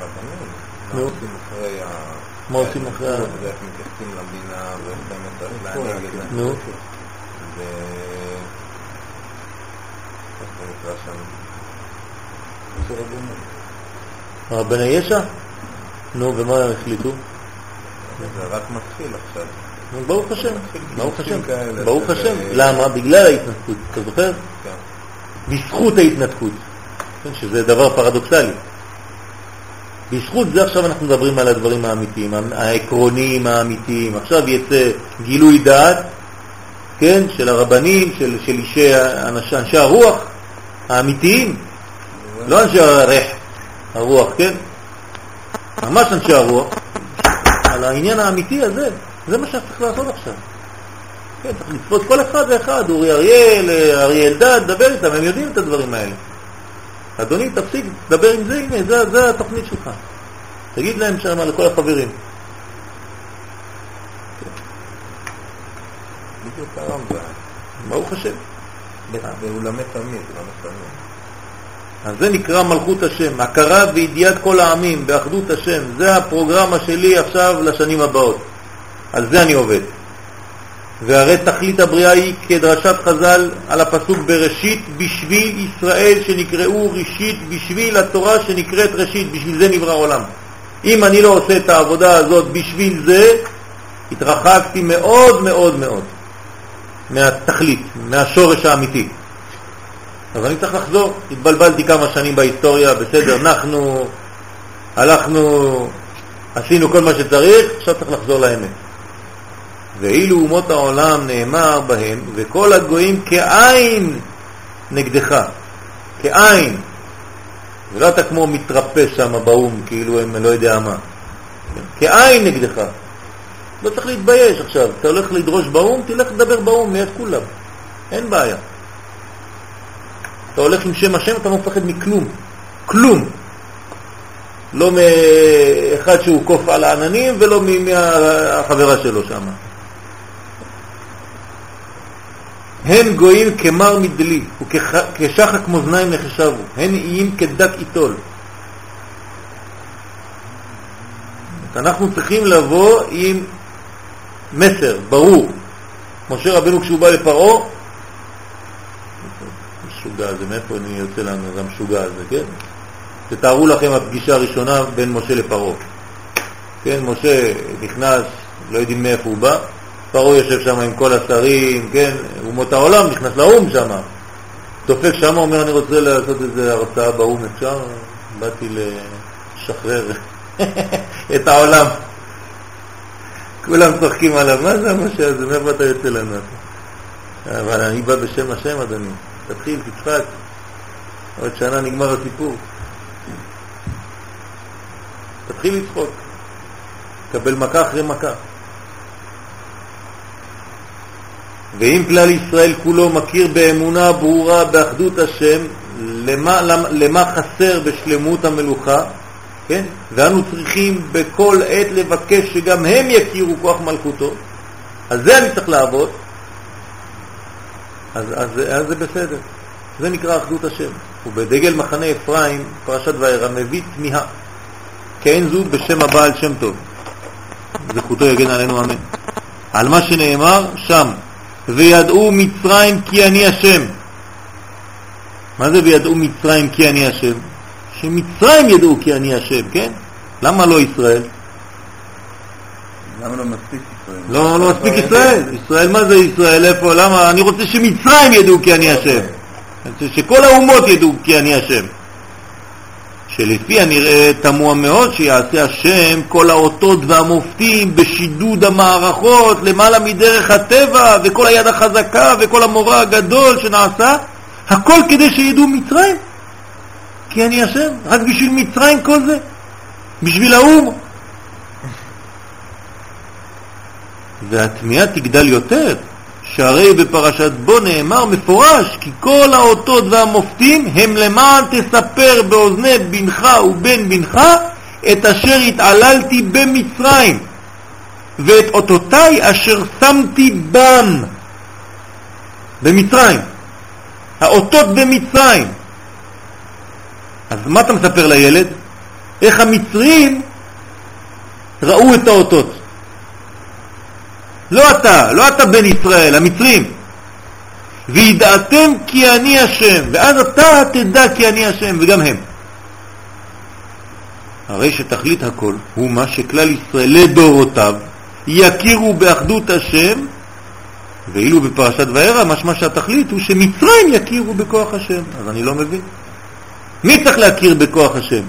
רבנים. נו. מה עושים אחרי ה... מה עושים אחרי ה- ואיך מתייחסים למדינה ואיך באמת. נו, ו... איך זה נקרא שם? הרבני ישע? נו, ומה החליטו? זה רק מתחיל עכשיו. ברוך השם, ברוך השם, ברוך השם. למה? בגלל ההתנתקות, אתה זוכר? כן. בזכות ההתנתקות, כן, שזה דבר פרדוקסלי. בזכות זה עכשיו אנחנו מדברים על הדברים האמיתיים, העקרוניים האמיתיים. עכשיו יצא גילוי דעת, כן, של הרבנים, של, של אישי, אנשי, אנשי הרוח האמיתיים, לא אנשי הריח, הרוח, כן? ממש אנשי הרוח, על העניין האמיתי הזה, זה מה שצריך לעשות עכשיו. כן, צריך לתפוס כל אחד ואחד, אורי אריאל, אריה אלדד, דבר איתם, הם יודעים את הדברים האלה. אדוני, תפסיק, דבר עם זה, הנה, זה, זה התוכנית שלך. תגיד להם שם לכל החברים. בדיוק היום זה. ברוך השם. באולמי תמיד, לא משנה. אז זה נקרא מלכות השם, הכרה וידיעת כל העמים, באחדות השם. זה הפרוגרמה שלי עכשיו לשנים הבאות. על זה אני עובד. והרי תכלית הבריאה היא כדרשת חז"ל על הפסוק בראשית בשביל ישראל שנקראו ראשית, בשביל התורה שנקראת ראשית, בשביל זה נברא העולם. אם אני לא עושה את העבודה הזאת בשביל זה, התרחקתי מאוד מאוד מאוד מהתכלית, מהשורש האמיתי. אז אני צריך לחזור, התבלבלתי כמה שנים בהיסטוריה, בסדר, אנחנו הלכנו, עשינו כל מה שצריך, עכשיו צריך לחזור לאמת. ואילו אומות העולם נאמר בהם, וכל הגויים כעין נגדך, כעין. ולא אתה כמו מתרפס שם באום, כאילו הם לא יודע מה. כעין נגדך. לא צריך להתבייש עכשיו, אתה הולך לדרוש באום, תלך לדבר באום מיד כולם. אין בעיה. אתה הולך עם שם השם, אתה לא מפחד מכלום. כלום. לא מאחד שהוא קוף על העננים ולא מהחברה שלו שם. הן גויים כמר מדלי וכשחק מאזניים נחשבו, הן איים כדק איתול. אנחנו צריכים לבוא עם מסר ברור. משה רבנו כשהוא בא לפרעה, משוגע הזה, מאיפה אני יוצא לנו, זה המשוגע הזה, כן? תתארו לכם הפגישה הראשונה בין משה לפרעה. כן, משה נכנס, לא יודעים מאיפה הוא בא, פרעה יושב שם עם כל השרים, כן, אומות העולם, נכנס לאו"ם שם, דופק שם, אומר אני רוצה לעשות איזה הרצאה באו"ם, אפשר? באתי לשחרר את העולם. כולם צוחקים עליו, מה זה המשה הזה, מאיפה אתה יוצא לנו? אבל אני בא בשם השם, אדוני, תתחיל, תצחק, עוד שנה נגמר הסיפור. תתחיל לצחוק, קבל מכה אחרי מכה. ואם כלל ישראל כולו מכיר באמונה ברורה באחדות השם, למה, למה, למה חסר בשלמות המלוכה, כן? ואנו צריכים בכל עת לבקש שגם הם יכירו כוח מלכותו, אז זה אני צריך לעבוד, אז, אז, אז זה בסדר. זה נקרא אחדות השם. ובדגל מחנה אפרים, פרשת וירא, מביא תמיהה. כי אין זו בשם הבעל שם טוב. זכותו יגן עלינו אמן. על מה שנאמר שם, וידעו מצרים כי אני השם. מה זה וידעו מצרים כי אני השם? שמצרים ידעו כי אני השם, כן? למה לא ישראל? למה לא מספיק ישראל? לא, לא מספיק ישראל. ישראל, מה זה ישראל? איפה? למה? אני רוצה שמצרים ידעו כי אני השם. שכל האומות ידעו כי אני השם. שלפי הנראה תמוה מאוד שיעשה השם כל האותות והמופתים בשידוד המערכות למעלה מדרך הטבע וכל היד החזקה וכל המורא הגדול שנעשה, הכל כדי שידעו מצרים. כי אני השם, רק בשביל מצרים כל זה. בשביל האום. והתמיהה תגדל יותר, שהרי בפרשת בו נאמר מפורש כי כל האותות והמופתים הם למען תספר באוזני בנך ובן בנך את אשר התעללתי במצרים ואת אותותיי אשר שמתי בם במצרים, האותות במצרים. אז מה אתה מספר לילד? איך המצרים ראו את האותות. לא אתה, לא אתה בן ישראל, המצרים. וידעתם כי אני השם, ואז אתה תדע כי אני השם, וגם הם. הרי שתכלית הכל הוא מה שכלל ישראל לדורותיו יכירו באחדות השם, ואילו בפרשת וערה משמע שהתכלית הוא שמצרים יכירו בכוח השם. אז אני לא מבין. מי צריך להכיר בכוח השם?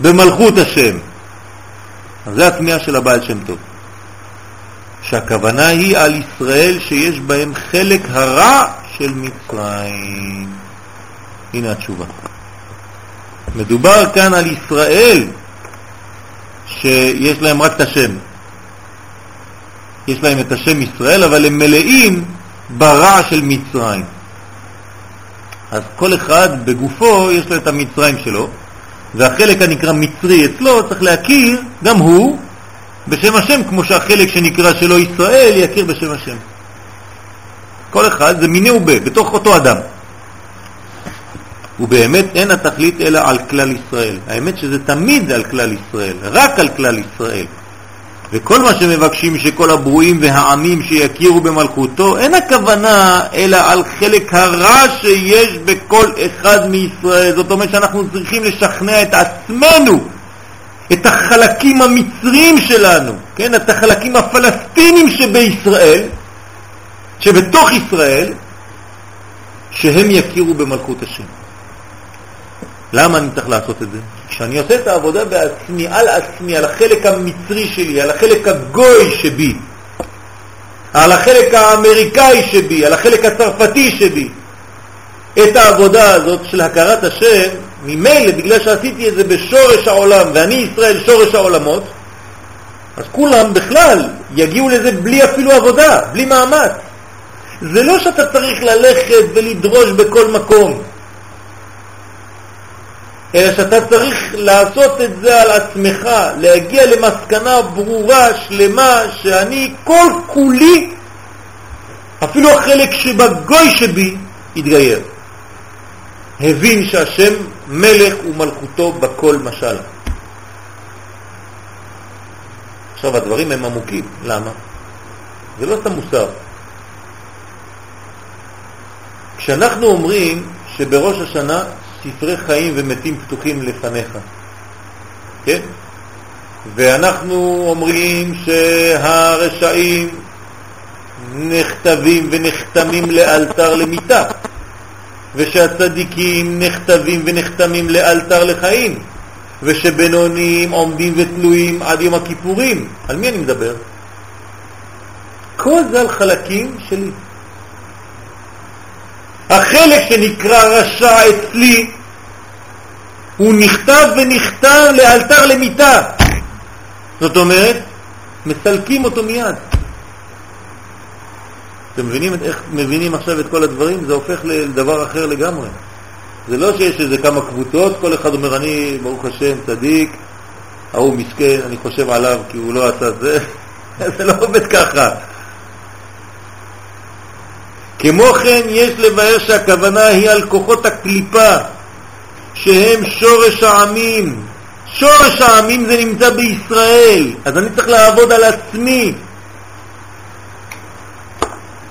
במלכות השם. אז זה התמיהה של הבעל שם טוב. שהכוונה היא על ישראל שיש בהם חלק הרע של מצרים. הנה התשובה. מדובר כאן על ישראל שיש להם רק את השם. יש להם את השם ישראל, אבל הם מלאים ברע של מצרים. אז כל אחד בגופו יש לו את המצרים שלו, והחלק הנקרא מצרי אצלו צריך להכיר גם הוא בשם השם, כמו שהחלק שנקרא שלו ישראל יכיר בשם השם. כל אחד זה מיני ובה, בתוך אותו אדם. ובאמת אין התכלית אלא על כלל ישראל. האמת שזה תמיד על כלל ישראל, רק על כלל ישראל. וכל מה שמבקשים שכל הברואים והעמים שיכירו במלכותו, אין הכוונה אלא על חלק הרע שיש בכל אחד מישראל. זאת אומרת שאנחנו צריכים לשכנע את עצמנו, את החלקים המצרים שלנו, כן, את החלקים הפלסטינים שבישראל, שבתוך ישראל, שהם יכירו במלכות השם. למה אני צריך לעשות את זה? כשאני עושה את העבודה בעצמי, על עצמי, על החלק המצרי שלי, על החלק הגוי שבי, על החלק האמריקאי שבי, על החלק הצרפתי שבי, את העבודה הזאת של הכרת השם, ממילא, בגלל שעשיתי את זה בשורש העולם, ואני ישראל שורש העולמות, אז כולם בכלל יגיעו לזה בלי אפילו עבודה, בלי מאמץ. זה לא שאתה צריך ללכת ולדרוש בכל מקום. אלא שאתה צריך לעשות את זה על עצמך, להגיע למסקנה ברורה, שלמה, שאני כל כולי, אפילו החלק שבגוי שבי, יתגייר. הבין שהשם מלך ומלכותו בכל משל. עכשיו הדברים הם עמוקים, למה? זה לא סתם מוסר. כשאנחנו אומרים שבראש השנה ספרי חיים ומתים פתוחים לפניך. כן? ואנחנו אומרים שהרשעים נכתבים ונחתמים לאלתר למיטה, ושהצדיקים נכתבים ונחתמים לאלתר לחיים, ושבינונים עומדים ותלויים עד יום הכיפורים. על מי אני מדבר? כל זה על חלקים שלי. החלק שנקרא רשע אצלי הוא נכתב ונכתב לאלתר למיטה. זאת אומרת, מסלקים אותו מיד. אתם מבינים איך מבינים עכשיו את כל הדברים? זה הופך לדבר אחר לגמרי. זה לא שיש איזה כמה קבוצות, כל אחד אומר, אני, ברוך השם, צדיק, ההוא מסכן, אני חושב עליו כי הוא לא עשה זה. זה לא עובד ככה. כמו כן יש לבאר שהכוונה היא על כוחות הקליפה שהם שורש העמים. שורש העמים זה נמצא בישראל, אז אני צריך לעבוד על עצמי.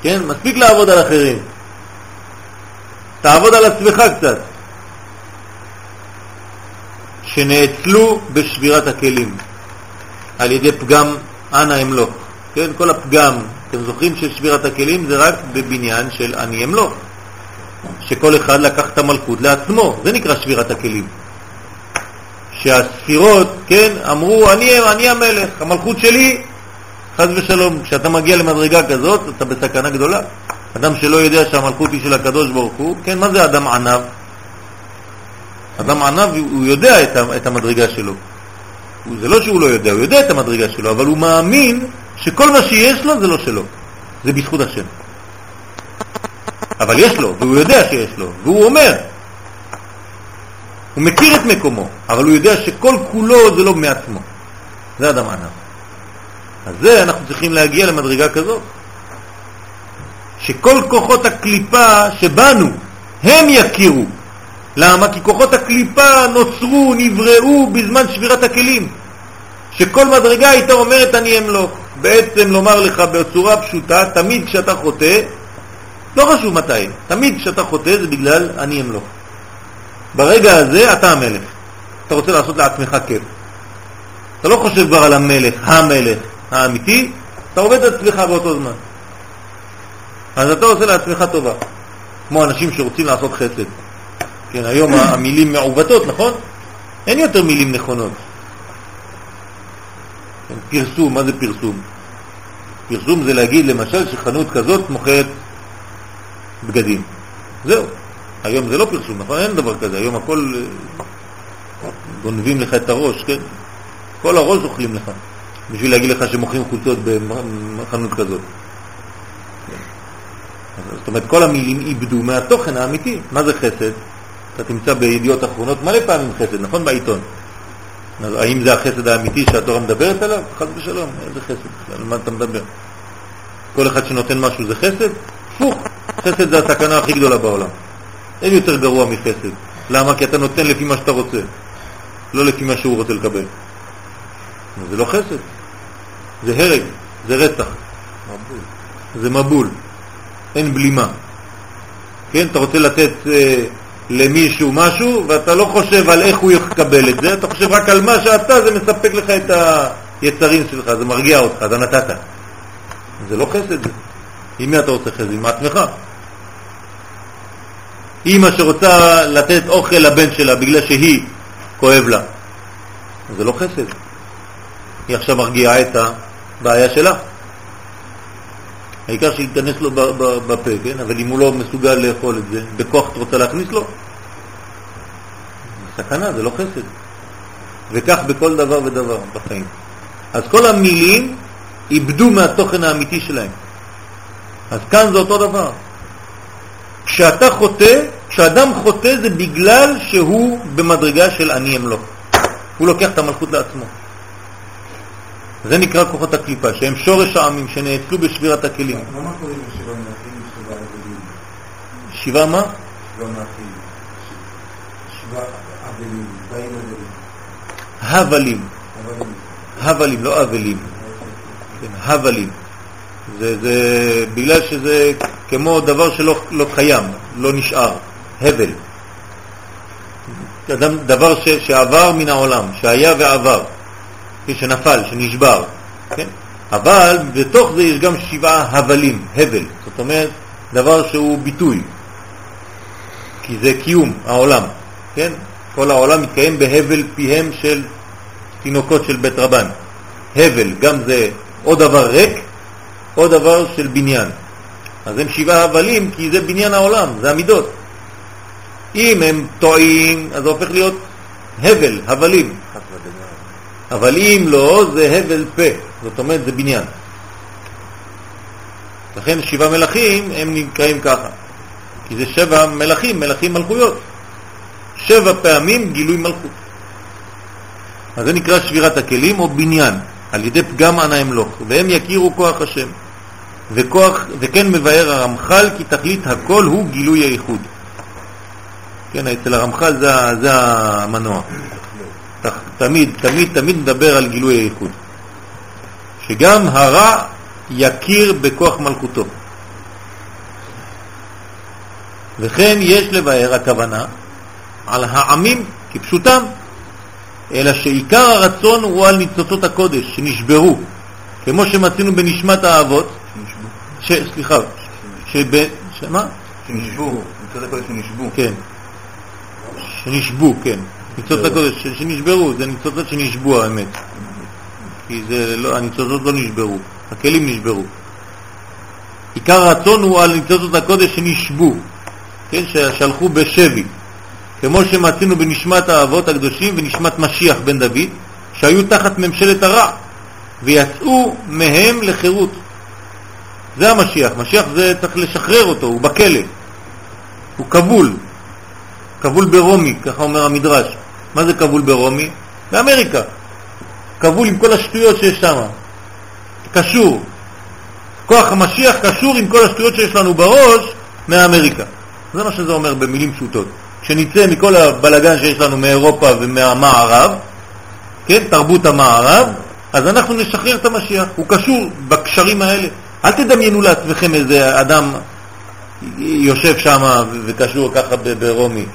כן, מספיק לעבוד על אחרים. תעבוד על עצמך קצת. שנאצלו בשבירת הכלים על ידי פגם אנא אמלוך. כן, כל הפגם אתם זוכרים ששבירת הכלים זה רק בבניין של אני אמלוך, שכל אחד לקח את המלכות לעצמו, זה נקרא שבירת הכלים. שהספירות, כן, אמרו אני, אני המלך, המלכות שלי, חז ושלום, כשאתה מגיע למדרגה כזאת, אתה בסכנה גדולה. אדם שלא יודע שהמלכות היא של הקדוש ברוך הוא, כן, מה זה אדם ענב? אדם ענב הוא יודע את המדרגה שלו. זה לא שהוא לא יודע, הוא יודע את המדרגה שלו, אבל הוא מאמין שכל מה שיש לו זה לא שלו, זה בזכות השם. אבל יש לו, והוא יודע שיש לו, והוא אומר, הוא מכיר את מקומו, אבל הוא יודע שכל כולו זה לא מעצמו. זה אדם ענב. אז זה אנחנו צריכים להגיע למדרגה כזאת, שכל כוחות הקליפה שבנו, הם יכירו. למה? כי כוחות הקליפה נוצרו, נבראו בזמן שבירת הכלים. שכל מדרגה הייתה אומרת אני אמלוך. בעצם לומר לך בצורה פשוטה, תמיד כשאתה חוטא, לא חשוב מתי, תמיד כשאתה חוטא זה בגלל אני אמלוך. ברגע הזה אתה המלך. אתה רוצה לעשות לעצמך כיף. אתה לא חושב כבר על המלך, המלך האמיתי, אתה עובד את עצמך באותו זמן. אז אתה עושה לעצמך טובה. כמו אנשים שרוצים לעשות חסד. כן, היום המילים מעוותות, נכון? אין יותר מילים נכונות. כן, פרסום, מה זה פרסום? פרסום זה להגיד למשל שחנות כזאת מוכרת בגדים. זהו. היום זה לא פרסום, נכון? אין דבר כזה. היום הכל אה, גונבים לך את הראש, כן? כל הראש אוכלים לך, בשביל להגיד לך שמוכרים חולצות בחנות כזאת. זאת אומרת, כל המילים איבדו מהתוכן האמיתי. מה זה חסד? אתה תמצא בידיעות אחרונות מלא פעמים חסד, נכון? בעיתון. אז האם זה החסד האמיתי שהתורה מדברת עליו? חס ושלום, איזה חסד? על מה אתה מדבר? כל אחד שנותן משהו זה חסד? פוך, חסד זה הסכנה הכי גדולה בעולם. אין יותר גרוע מחסד. למה? כי אתה נותן לפי מה שאתה רוצה, לא לפי מה שהוא רוצה לקבל. זה לא חסד, זה הרג, זה רצח. זה מבול. אין בלימה. כן, אתה רוצה לתת אה, למישהו משהו, ואתה לא חושב על איך הוא יקבל את זה, אתה חושב רק על מה שאתה, זה מספק לך את היצרים שלך, זה מרגיע אותך, אתה נתת. זה לא חסד. עם מי אתה רוצה חסד? עם עצמך. אמא שרוצה לתת אוכל לבן שלה בגלל שהיא כואב לה, זה לא חסד. היא עכשיו מרגיעה את הבעיה שלה. העיקר שייכנס לו בפה, כן? אבל אם הוא לא מסוגל לאכול את זה, בכוח אתה רוצה להכניס לו? סכנה, זה לא חסד. וכך בכל דבר ודבר בחיים. אז כל המילים איבדו מהתוכן האמיתי שלהם. אז כאן זה אותו דבר. כשאתה חוטא, כשאדם חוטא זה בגלל שהוא במדרגה של אני אמלוך. הוא לוקח את המלכות לעצמו. זה נקרא כוחות הקליפה, שהם שורש העמים שנאצלו בשבירת הכלים. מה קוראים לשבעה מלאכים ושבעה אבלים? שבעה מה? שבעה מלאכים. שבעה אבלים, באים הבלים. הבלים, לא אבלים. כן, הבלים. זה, זה בגלל שזה כמו דבר שלא לא קיים, לא נשאר, הבל. דבר ש, שעבר מן העולם, שהיה ועבר. שנפל, שנשבר, כן? אבל בתוך זה יש גם שבעה הבלים, הבל, זאת אומרת דבר שהוא ביטוי, כי זה קיום העולם, כן? כל העולם מתקיים בהבל פיהם של תינוקות של בית רבן. הבל, גם זה או דבר ריק, או דבר של בניין. אז הם שבעה הבלים כי זה בניין העולם, זה המידות. אם הם טועים, אז זה הופך להיות הבל, הבלים. אבל אם לא, זה הבל פה, זאת אומרת זה בניין. לכן שבעה מלכים הם נקראים ככה, כי זה שבע מלכים, מלכים מלכויות. שבע פעמים גילוי מלכות. אז זה נקרא שבירת הכלים או בניין, על ידי פגם אנא אמלוך, והם יכירו כוח השם. וכוח, וכן מבאר הרמח"ל כי תכלית הכל הוא גילוי הייחוד. כן, אצל הרמח"ל זה, זה המנוע. תמיד, תמיד, תמיד מדבר על גילוי הייחוד. שגם הרע יכיר בכוח מלכותו. וכן יש לבאר הכוונה על העמים כפשוטם, אלא שעיקר הרצון הוא על ניצוצות הקודש שנשברו, כמו שמצאנו בנשמת האבות, ש... סליחה, שב... שמה? שנשבו, ניצוצות הקודש שנשבו. כן, שנשבו, כן. ניצוצות הקודש שנשברו, זה ניצוצות שנשבו האמת. כי זה לא, הניצוצות לא נשברו, הכלים נשברו. עיקר הרצון הוא על ניצוצות הקודש שנשבו, כן, ששלחו בשבי, כמו שמצינו בנשמת האבות הקדושים ונשמת משיח בן דוד, שהיו תחת ממשלת הרע, ויצאו מהם לחירות. זה המשיח. משיח זה צריך לשחרר אותו, הוא בכלא. הוא כבול. כבול ברומי, ככה אומר המדרש. מה זה כבול ברומי? באמריקה. כבול עם כל השטויות שיש שם. קשור. כוח המשיח קשור עם כל השטויות שיש לנו בראש מאמריקה. זה מה שזה אומר במילים פשוטות. שנצא מכל הבלגן שיש לנו מאירופה ומהמערב, כן, תרבות המערב, אז אנחנו נשחרר את המשיח. הוא קשור בקשרים האלה. אל תדמיינו לעצמכם איזה אדם יושב שם וקשור ככה ברומי.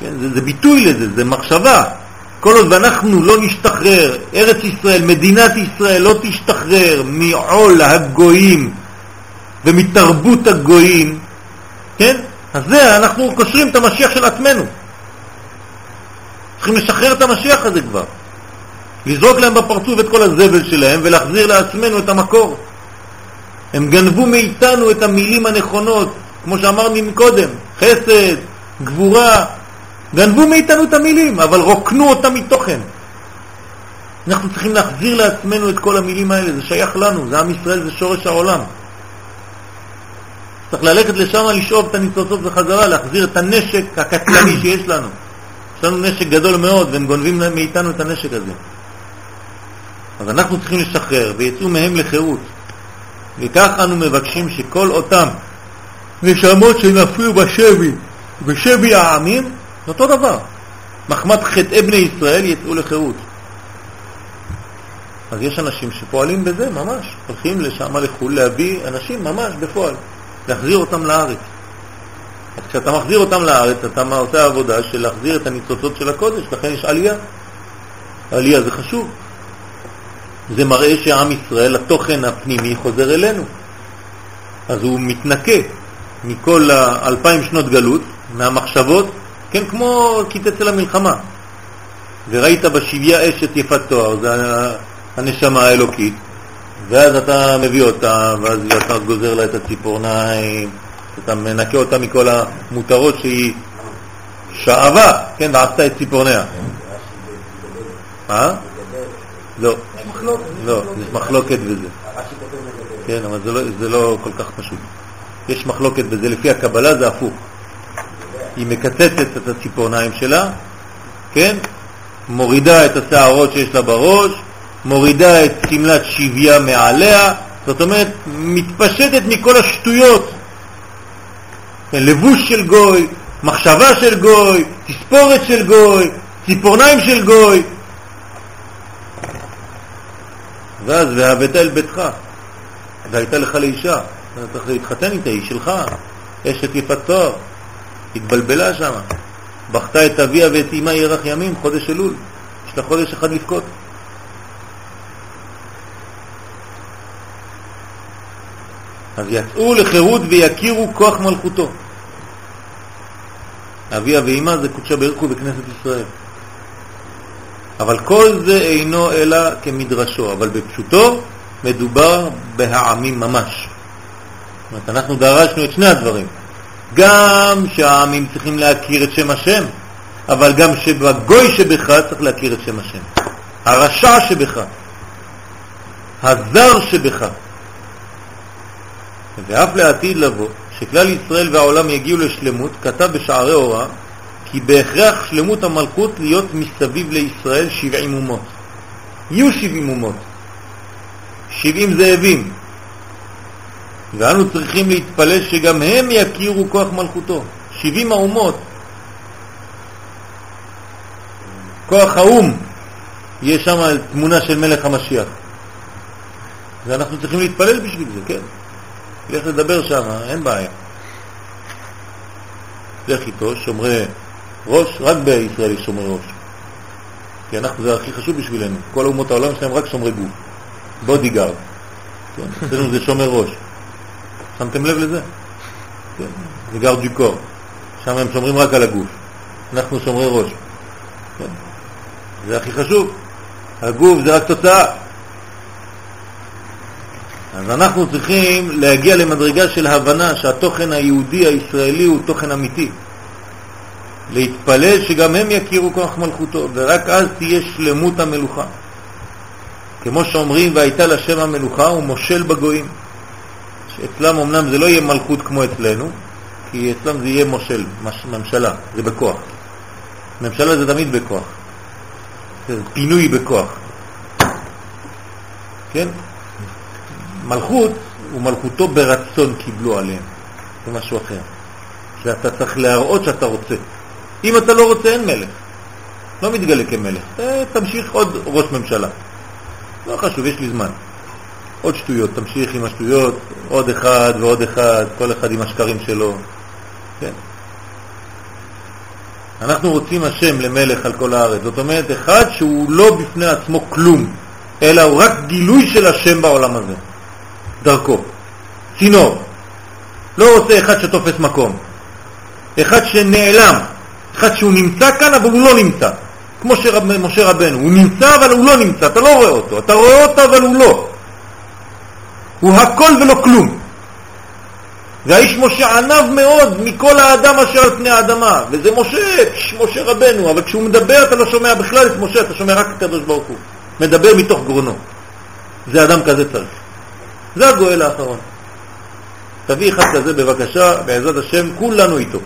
כן, זה, זה ביטוי לזה, זה מחשבה. כל עוד ואנחנו לא נשתחרר, ארץ ישראל, מדינת ישראל לא תשתחרר מעול הגויים ומתרבות הגויים, כן? אז זה, אנחנו קושרים את המשיח של עצמנו. צריכים לשחרר את המשיח הזה כבר. לזרוק להם בפרצוף את כל הזבל שלהם ולהחזיר לעצמנו את המקור. הם גנבו מאיתנו את המילים הנכונות, כמו שאמרנו מקודם, חסד, גבורה, גנבו מאיתנו את המילים, אבל רוקנו אותם מתוכן. אנחנו צריכים להחזיר לעצמנו את כל המילים האלה, זה שייך לנו, זה עם ישראל, זה שורש העולם. צריך ללכת לשם לשאוב את הניצוצות בחזרה, להחזיר את הנשק הקטלני שיש לנו. יש לנו נשק גדול מאוד, והם גונבים מאיתנו את הנשק הזה. אז אנחנו צריכים לשחרר, ויצאו מהם לחירות. וכך אנו מבקשים שכל אותם נשמות שנפלו בשבי, בשבי העמים, זה אותו דבר. מחמת חטאי בני ישראל יצאו לחירות. אז יש אנשים שפועלים בזה ממש, הולכים לשם לחו"ל להביא אנשים ממש בפועל, להחזיר אותם לארץ. אז כשאתה מחזיר אותם לארץ, אתה עושה עבודה של להחזיר את הניצוצות של הקודש, לכן יש עלייה. עלייה זה חשוב. זה מראה שעם ישראל, התוכן הפנימי חוזר אלינו. אז הוא מתנקה מכל האלפיים שנות גלות, מהמחשבות, כן, כמו קיצץ אל המלחמה. וראית בשביה אשת יפת תואר, זה הנשמה האלוקית, ואז אתה מביא אותה, ואז אתה גוזר לה את הציפורניים, אתה מנקה אותה מכל המותרות שהיא שאבה, כן, ועשתה את ציפורניה. אה? לא. לא, יש מחלוקת בזה. כן, אבל זה לא, זה לא כל כך פשוט. יש מחלוקת בזה, לפי הקבלה זה הפוך. היא מקצצת את הציפורניים שלה, כן? מורידה את השערות שיש לה בראש, מורידה את סמלת שביה מעליה, זאת אומרת, מתפשטת מכל השטויות. כן, לבוש של גוי, מחשבה של גוי, תספורת של גוי, ציפורניים של גוי, ואז והבאת אל ביתך, והייתה לך לאישה, אתה צריך להתחתן איתה, היא שלך, אשת יפת תואר, התבלבלה שם, בכתה את אביה ואת אמא ירח ימים, חודש אלול, יש לה חודש אחד לבכות. אז יצאו לחירות ויכירו כוח מלכותו. אביה ואמא זה קודשה ברכו בכנסת ישראל. אבל כל זה אינו אלא כמדרשו, אבל בפשוטו מדובר בהעמים ממש. זאת אומרת, אנחנו דרשנו את שני הדברים. גם שהעמים צריכים להכיר את שם השם, אבל גם שבגוי שבך צריך להכיר את שם השם. הרשע שבך, הזר שבך. ואף לעתיד לבוא, שכלל ישראל והעולם יגיעו לשלמות, כתב בשערי אורה, כי בהכרח שלמות המלכות להיות מסביב לישראל שבעים אומות. יהיו שבעים אומות, שבעים זאבים, ואנו צריכים להתפלל שגם הם יכירו כוח מלכותו. שבעים האומות, כוח האום, יש שם תמונה של מלך המשיח. ואנחנו צריכים להתפלל בשביל זה, כן? לך לדבר שם, אין בעיה. לך איתו, שומרי ראש, רק בישראל יש שומרי ראש. כי אנחנו, זה הכי חשוב בשבילנו. כל אומות העולם שלהם רק שומרי גוף. Bodyguard. כן, אצלנו זה שומר ראש. שמתם לב לזה? כן, זה גר דיקור. שם הם שומרים רק על הגוף. אנחנו שומרי ראש. כן. זה הכי חשוב. הגוף זה רק תוצאה. אז אנחנו צריכים להגיע למדרגה של הבנה שהתוכן היהודי הישראלי הוא תוכן אמיתי. להתפלל שגם הם יכירו כוח מלכותו, ורק אז תהיה שלמות המלוכה. כמו שאומרים, והייתה לשם המלוכה, הוא מושל בגויים. שאצלם אמנם זה לא יהיה מלכות כמו אצלנו, כי אצלם זה יהיה מושל, ממשלה, זה בכוח. ממשלה זה תמיד בכוח. זה פינוי בכוח. כן? מלכות ומלכותו ברצון קיבלו עליהם. זה משהו אחר. שאתה צריך להראות שאתה רוצה. אם אתה לא רוצה, אין מלך. לא מתגלה כמלך. אה, תמשיך עוד ראש ממשלה. לא חשוב, יש לי זמן. עוד שטויות, תמשיך עם השטויות, עוד אחד ועוד אחד, כל אחד עם השקרים שלו. כן. אנחנו רוצים השם למלך על כל הארץ. זאת אומרת, אחד שהוא לא בפני עצמו כלום, אלא הוא רק גילוי של השם בעולם הזה, דרכו. צינור. לא רוצה אחד שתופס מקום. אחד שנעלם, אחד שהוא נמצא כאן אבל הוא לא נמצא. כמו שרב, משה רבנו, הוא נמצא אבל הוא לא נמצא, אתה לא רואה אותו, אתה רואה אותו אבל הוא לא. הוא הכל ולא כלום. והאיש משה ענב מאוד מכל האדם אשר על פני האדמה, וזה משה, משה רבנו, אבל כשהוא מדבר אתה לא שומע בכלל את משה, אתה שומע רק את הקדוש ברוך הוא, מדבר מתוך גרונו. זה אדם כזה צריך. זה הגואל האחרון. תביא אחד כזה בבקשה, בעזרת השם, כולנו איתו.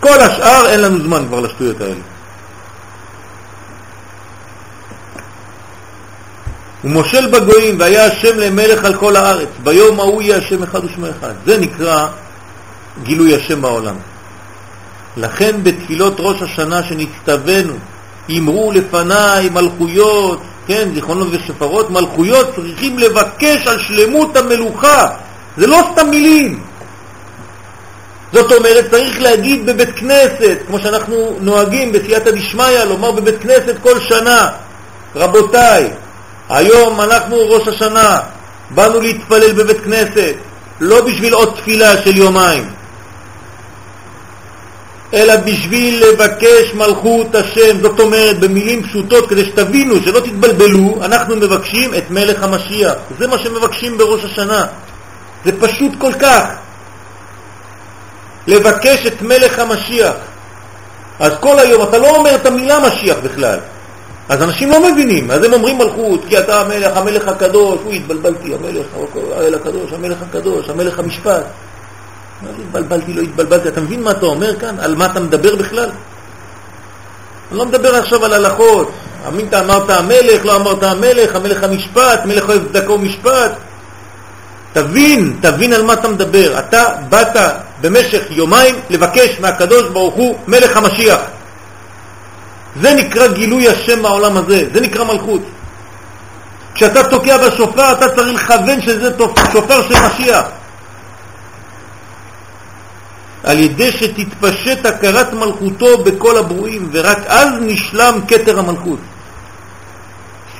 כל השאר אין לנו זמן כבר לשטויות האלה. ומושל בגויים, והיה השם למלך על כל הארץ. ביום ההוא יהיה השם אחד ושמו אחד. זה נקרא גילוי השם בעולם. לכן בתפילות ראש השנה שנצטווינו, אמרו לפניי מלכויות, כן, זיכרונות ושפרות, מלכויות צריכים לבקש על שלמות המלוכה. זה לא סתם מילים. זאת אומרת, צריך להגיד בבית כנסת, כמו שאנחנו נוהגים בסייעתא דשמיא, לומר בבית כנסת כל שנה, רבותיי, היום אנחנו ראש השנה, באנו להתפלל בבית כנסת, לא בשביל עוד תפילה של יומיים, אלא בשביל לבקש מלכות השם. זאת אומרת, במילים פשוטות, כדי שתבינו, שלא תתבלבלו, אנחנו מבקשים את מלך המשיח. זה מה שמבקשים בראש השנה. זה פשוט כל כך. לבקש את מלך המשיח. אז כל היום אתה לא אומר את המילה משיח בכלל. אז אנשים לא מבינים, אז הם אומרים מלכות, כי אתה המלך, המלך הקדוש, הוא התבלבלתי, המלך, האל הקדוש, המלך הקדוש, המלך המשפט. זה התבלבלתי, לא התבלבלתי? אתה מבין מה אתה אומר כאן? על מה אתה מדבר בכלל? אני לא מדבר עכשיו על הלכות. אמרת, אמרת המלך, לא אמרת המלך, המלך המשפט, מלך אוהב צדקה ומשפט. תבין, תבין על מה אתה מדבר. אתה באת במשך יומיים לבקש מהקדוש ברוך הוא מלך המשיח. זה נקרא גילוי השם בעולם הזה, זה נקרא מלכות. כשאתה תוקע בשופר אתה צריך לכוון שזה שופר של משיח. על ידי שתתפשט הכרת מלכותו בכל הברואים, ורק אז נשלם כתר המלכות.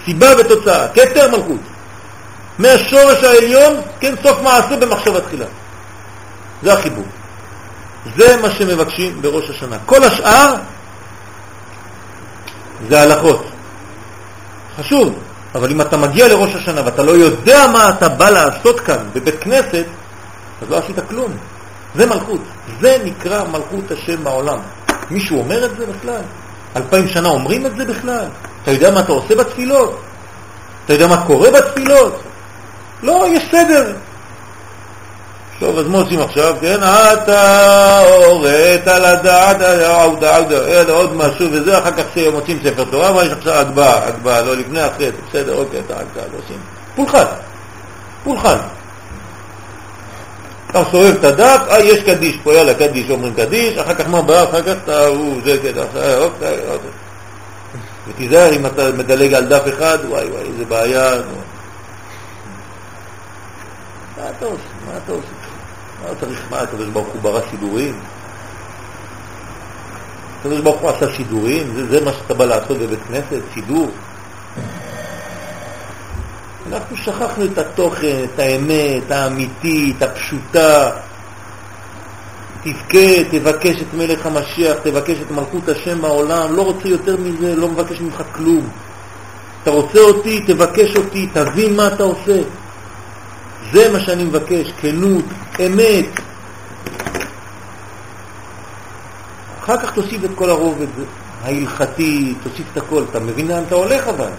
סיבה ותוצאה, כתר מלכות. מהשורש העליון, כן, סוף מעשה במחשבה תחילה. זה החיבור. זה מה שמבקשים בראש השנה. כל השאר זה הלכות. חשוב, אבל אם אתה מגיע לראש השנה ואתה לא יודע מה אתה בא לעשות כאן בבית כנסת, אז לא עשית כלום. זה מלכות. זה נקרא מלכות השם בעולם. מישהו אומר את זה בכלל? אלפיים שנה אומרים את זה בכלל? אתה יודע מה אתה עושה בתפילות? אתה יודע מה קורה בתפילות? לא, יש סדר. טוב, אז מה עושים עכשיו? כן, אתה הורית על הדעת, עודה, עודה, עוד משהו וזה, אחר כך מוצאים ספר תורה, מה יש עכשיו הגבהה, הגבהה, לא לפני, אחרי, בסדר, אוקיי, אתה הגבהה, לא עושים. פולחן, פולחן. אתה סובב את הדף, אה, יש קדיש פה, יאללה, קדיש, אומרים קדיש, אחר כך מה בא, אחר כך אתה, הוא, זה, כן, אוקיי, אוקיי. ותיזהר אם אתה מדלג על דף אחד, וואי וואי, איזה בעיה. מה אתה עושה? מה אתה עושה? מה צריך, מה, הקדוש ברוך הוא ברא שידורים? הקדוש ברוך הוא עשה שידורים? זה, זה מה שאתה בא לעשות בבית כנסת, שידור? אנחנו שכחנו את התוכן, את האמת, האמיתית, הפשוטה. תבכה, תבקש את מלך המשיח, תבקש את מלכות השם בעולם, לא רוצה יותר מזה, לא מבקש ממך כלום. אתה רוצה אותי, תבקש אותי, תבין מה אתה עושה. זה מה שאני מבקש, כנות, אמת. אחר כך תוסיף את כל הרובד ההלכתי, תוסיף את הכל, אתה מבין לאן אתה הולך אבל.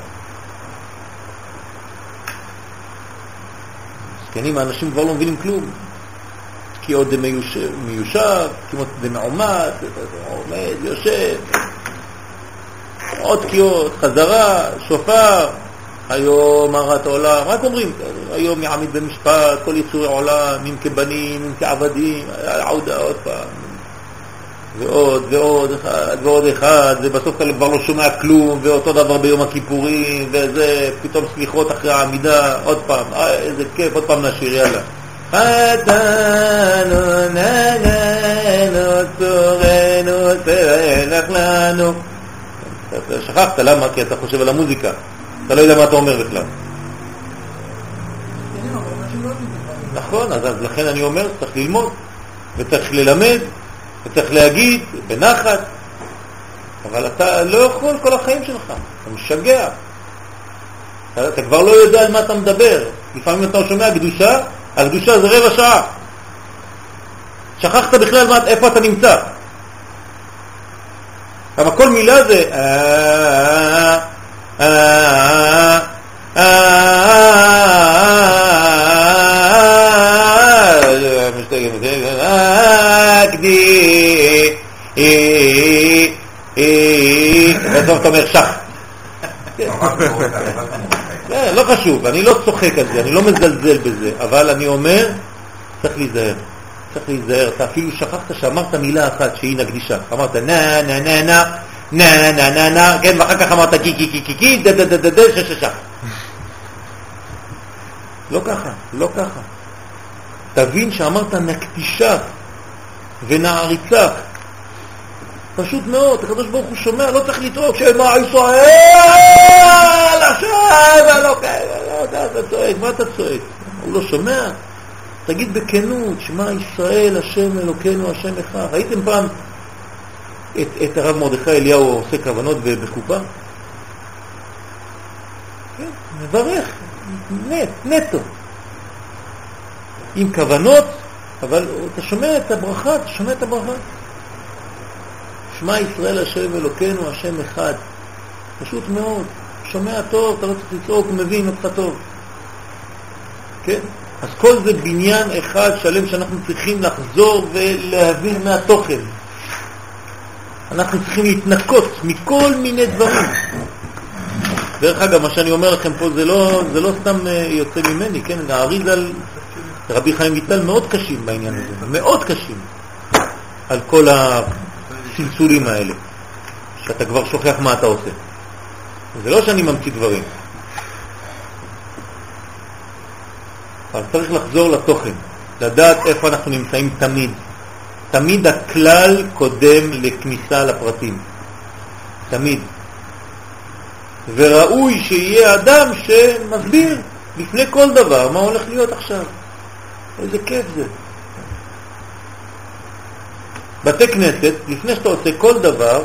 זקנים, האנשים כבר לא מבינים כלום. כי עוד מיושב, מיושב כמעט דמעומד, עומד, יושב, עוד תקיעות, חזרה, שופר, היום הרת עולם, רק אומרים, היום יעמיד במשפט כל יצורי עולם, אם כבנים, אם כעבדים, עודה עוד פעם, ועוד ועוד אחד ועוד אחד, ובסוף אתה כבר לא שומע כלום, ואותו דבר ביום הכיפורים, וזה, פתאום סליחות אחרי העמידה, עוד פעם, אה, איזה כיף, עוד פעם נשיר, יאללה. חתנו נגנו צורנו תלך לנו. שכחת, למה? כי אתה חושב על המוזיקה. אתה לא יודע מה אתה אומר בכלל. נכון, אז, אז לכן אני אומר, צריך ללמוד, וצריך ללמד, וצריך להגיד בנחת, אבל אתה לא יכול כל החיים שלך, אתה משגע. אתה, אתה כבר לא יודע על מה אתה מדבר. לפעמים אתה שומע קדושה, הקדושה זה רבע שעה. שכחת בכלל מה, איפה אתה נמצא. כמה כל מילה זה אה, אה, בסוף אתה אומר שח. לא חשוב, אני לא צוחק על זה, אני לא מזלזל בזה, אבל אני אומר, צריך להיזהר. צריך להיזהר, אתה אפילו שכחת שאמרת מילה אחת שהיא נקדישך. אמרת נה נה נה נה נה נה נה נה כן, ואחר כך אמרת קי קי קי קי קי דה דה דה דה דה שששך. לא ככה, לא ככה. תבין שאמרת נקדישך ונעריצה. פשוט מאוד, הקדוש ברוך הוא שומע, לא צריך לצעוק שמע ישראל, השם, לא כאלה, אתה צועק, מה אתה צועק? הוא לא שומע? תגיד בכנות, שמע ישראל, השם אלוקינו, השם אחד. ראיתם פעם את, את הרב מרדכי אליהו עושה כוונות בחופה? כן, מברך, נט, נטו. עם כוונות, אבל אתה שומע את הברכה, אתה שומע את הברכה. שמע ישראל השם אלוקינו, השם אחד. פשוט מאוד. שומע טוב, אתה לא צריך לצעוק, הוא מבין אותך טוב. כן? אז כל זה בניין אחד שלם שאנחנו צריכים לחזור ולהבין מהתוכן. אנחנו צריכים להתנקות מכל מיני דברים. דרך אגב, מה שאני אומר לכם פה זה לא, זה לא סתם אה, יוצא ממני, כן? האריזל, רבי חיים ויטל מאוד קשים בעניין הזה, מאוד קשים על כל הצלצולים האלה, שאתה כבר שוכח מה אתה עושה. זה לא שאני ממציא דברים. אבל צריך לחזור לתוכן, לדעת איפה אנחנו נמצאים תמיד. תמיד הכלל קודם לכניסה לפרטים. תמיד. וראוי שיהיה אדם שמסביר לפני כל דבר מה הולך להיות עכשיו. איזה כיף זה. בתי כנסת, לפני שאתה עושה כל דבר,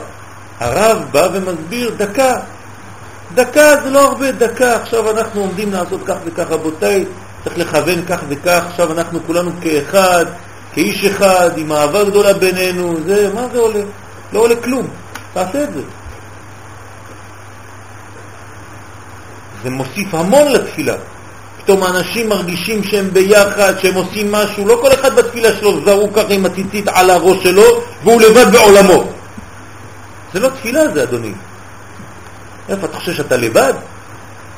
הרב בא ומסביר דקה. דקה זה לא הרבה, דקה. עכשיו אנחנו עומדים לעשות כך וכך, רבותיי, צריך לכוון כך וכך, עכשיו אנחנו כולנו כאחד, כאיש אחד, עם אהבה גדולה בינינו, זה, מה זה עולה? לא עולה כלום, תעשה את זה. זה מוסיף המון לתפילה. פתאום האנשים מרגישים שהם ביחד, שהם עושים משהו, לא כל אחד בתפילה שלו זרוק ככה עם הציצית על הראש שלו והוא לבד בעולמו. זה לא תפילה זה, אדוני. איפה, אתה חושב שאתה לבד?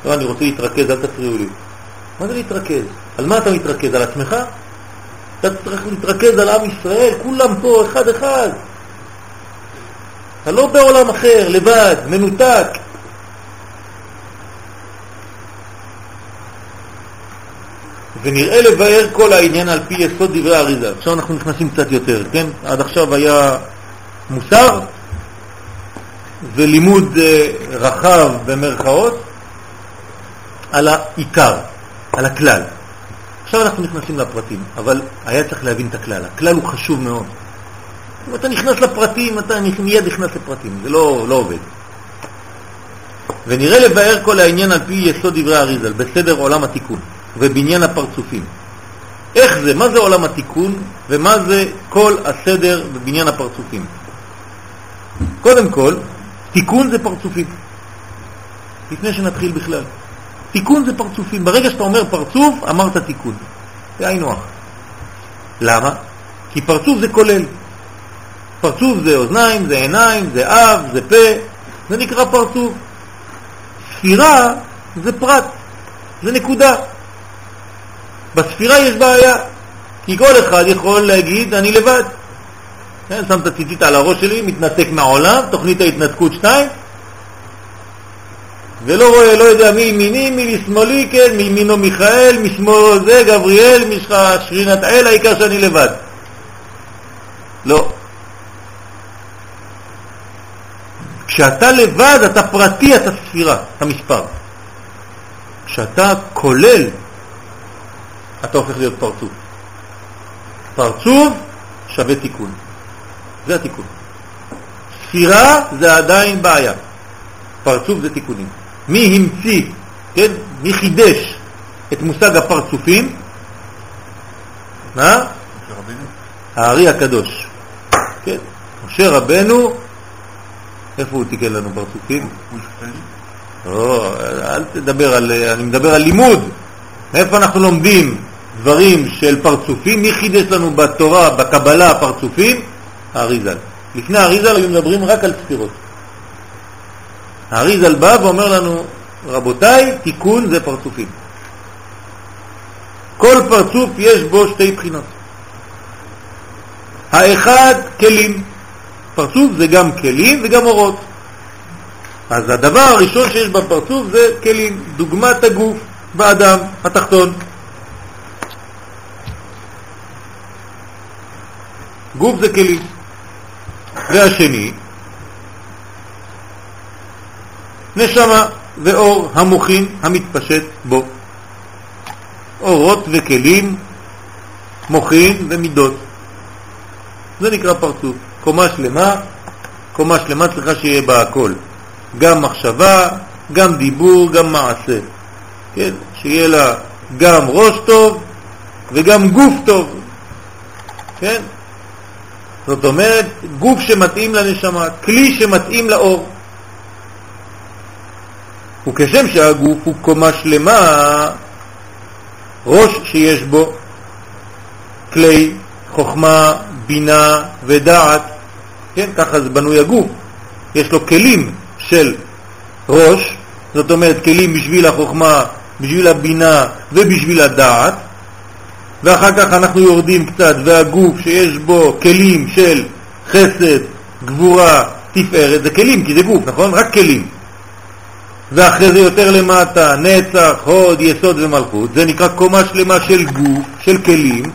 לא, אני רוצה להתרכז, אל תפריעו לי. מה זה להתרכז? על מה אתה מתרכז? על עצמך? אתה צריך להתרכז על עם ישראל, כולם פה, אחד אחד. אתה לא בעולם אחר, לבד, מנותק. ונראה לבאר כל העניין על פי יסוד דברי האריזה. עכשיו אנחנו נכנסים קצת יותר, כן? עד עכשיו היה מוסר ולימוד אה, רחב במרכאות על העיקר, על הכלל. עכשיו אנחנו נכנסים לפרטים, אבל היה צריך להבין את הכלל. הכלל הוא חשוב מאוד. אם אתה נכנס לפרטים, אתה מיד נכנס לפרטים, זה לא, לא עובד. ונראה לבאר כל העניין על פי יסוד דברי אריזל, בסדר עולם התיקון ובניין הפרצופים. איך זה? מה זה עולם התיקון ומה זה כל הסדר בבניין הפרצופים? קודם כל, תיקון זה פרצופים. לפני שנתחיל בכלל. תיקון זה פרצופים. ברגע שאתה אומר פרצוף, אמרת תיקון. זה היינו הך. למה? כי פרצוף זה כולל. פרצוף זה אוזניים, זה עיניים, זה אב, זה פה, זה נקרא פרצוף. ספירה זה פרט, זה נקודה. בספירה יש בעיה, כי כל אחד יכול להגיד אני לבד. כן, שם את הציצית על הראש שלי, מתנתק מהעולם, תוכנית ההתנתקות 2, ולא רואה, לא יודע מי ימיני, מי לשמאלי, כן, מימינו מיכאל, משמאלו זה, גבריאל, שרינת אל, העיקר שאני לבד. לא. כשאתה לבד, אתה פרטי, אתה ספירה, אתה מספר. כשאתה כולל, אתה הופך להיות פרצוף. פרצוף שווה תיקון. זה התיקון. ספירה זה עדיין בעיה. פרצוף זה תיקונים. מי המציא, כן? מי חידש את מושג הפרצופים? מה? הארי הקדוש. כן, משה רבנו, איפה הוא תיקן לנו פרצופים? לא, אל תדבר על, אני מדבר על לימוד. מאיפה אנחנו לומדים דברים של פרצופים? מי חידש לנו בתורה, בקבלה, פרצופים? האריזל. לפני האריזל היו מדברים רק על ספירות. האריזל בא ואומר לנו, רבותיי, תיקון זה פרצופים. כל פרצוף יש בו שתי בחינות. האחד, כלים. פרצוף זה גם כלים וגם אורות. אז הדבר הראשון שיש בפרצוף זה כלים, דוגמת הגוף באדם התחתון. גוף זה כלים. והשני, נשמה ואור המוחין המתפשט בו. אורות וכלים, מוחין ומידות. זה נקרא פרצוף. קומה שלמה, קומה שלמה צריכה שיהיה בה הכל. גם מחשבה, גם דיבור, גם מעשה. כן? שיהיה לה גם ראש טוב וגם גוף טוב. כן? זאת אומרת, גוף שמתאים לנשמה, כלי שמתאים לאור. וכשם שהגוף הוא קומה שלמה, ראש שיש בו כלי חוכמה, בינה ודעת, כן, ככה זה בנוי הגוף. יש לו כלים של ראש, זאת אומרת כלים בשביל החוכמה, בשביל הבינה ובשביל הדעת, ואחר כך אנחנו יורדים קצת, והגוף שיש בו כלים של חסד, גבורה, תפארת, זה כלים, כי זה גוף, נכון? רק כלים. ואחרי זה יותר למטה, נצח, הוד, יסוד ומלכות, זה נקרא קומה שלמה של גוף, של כלים.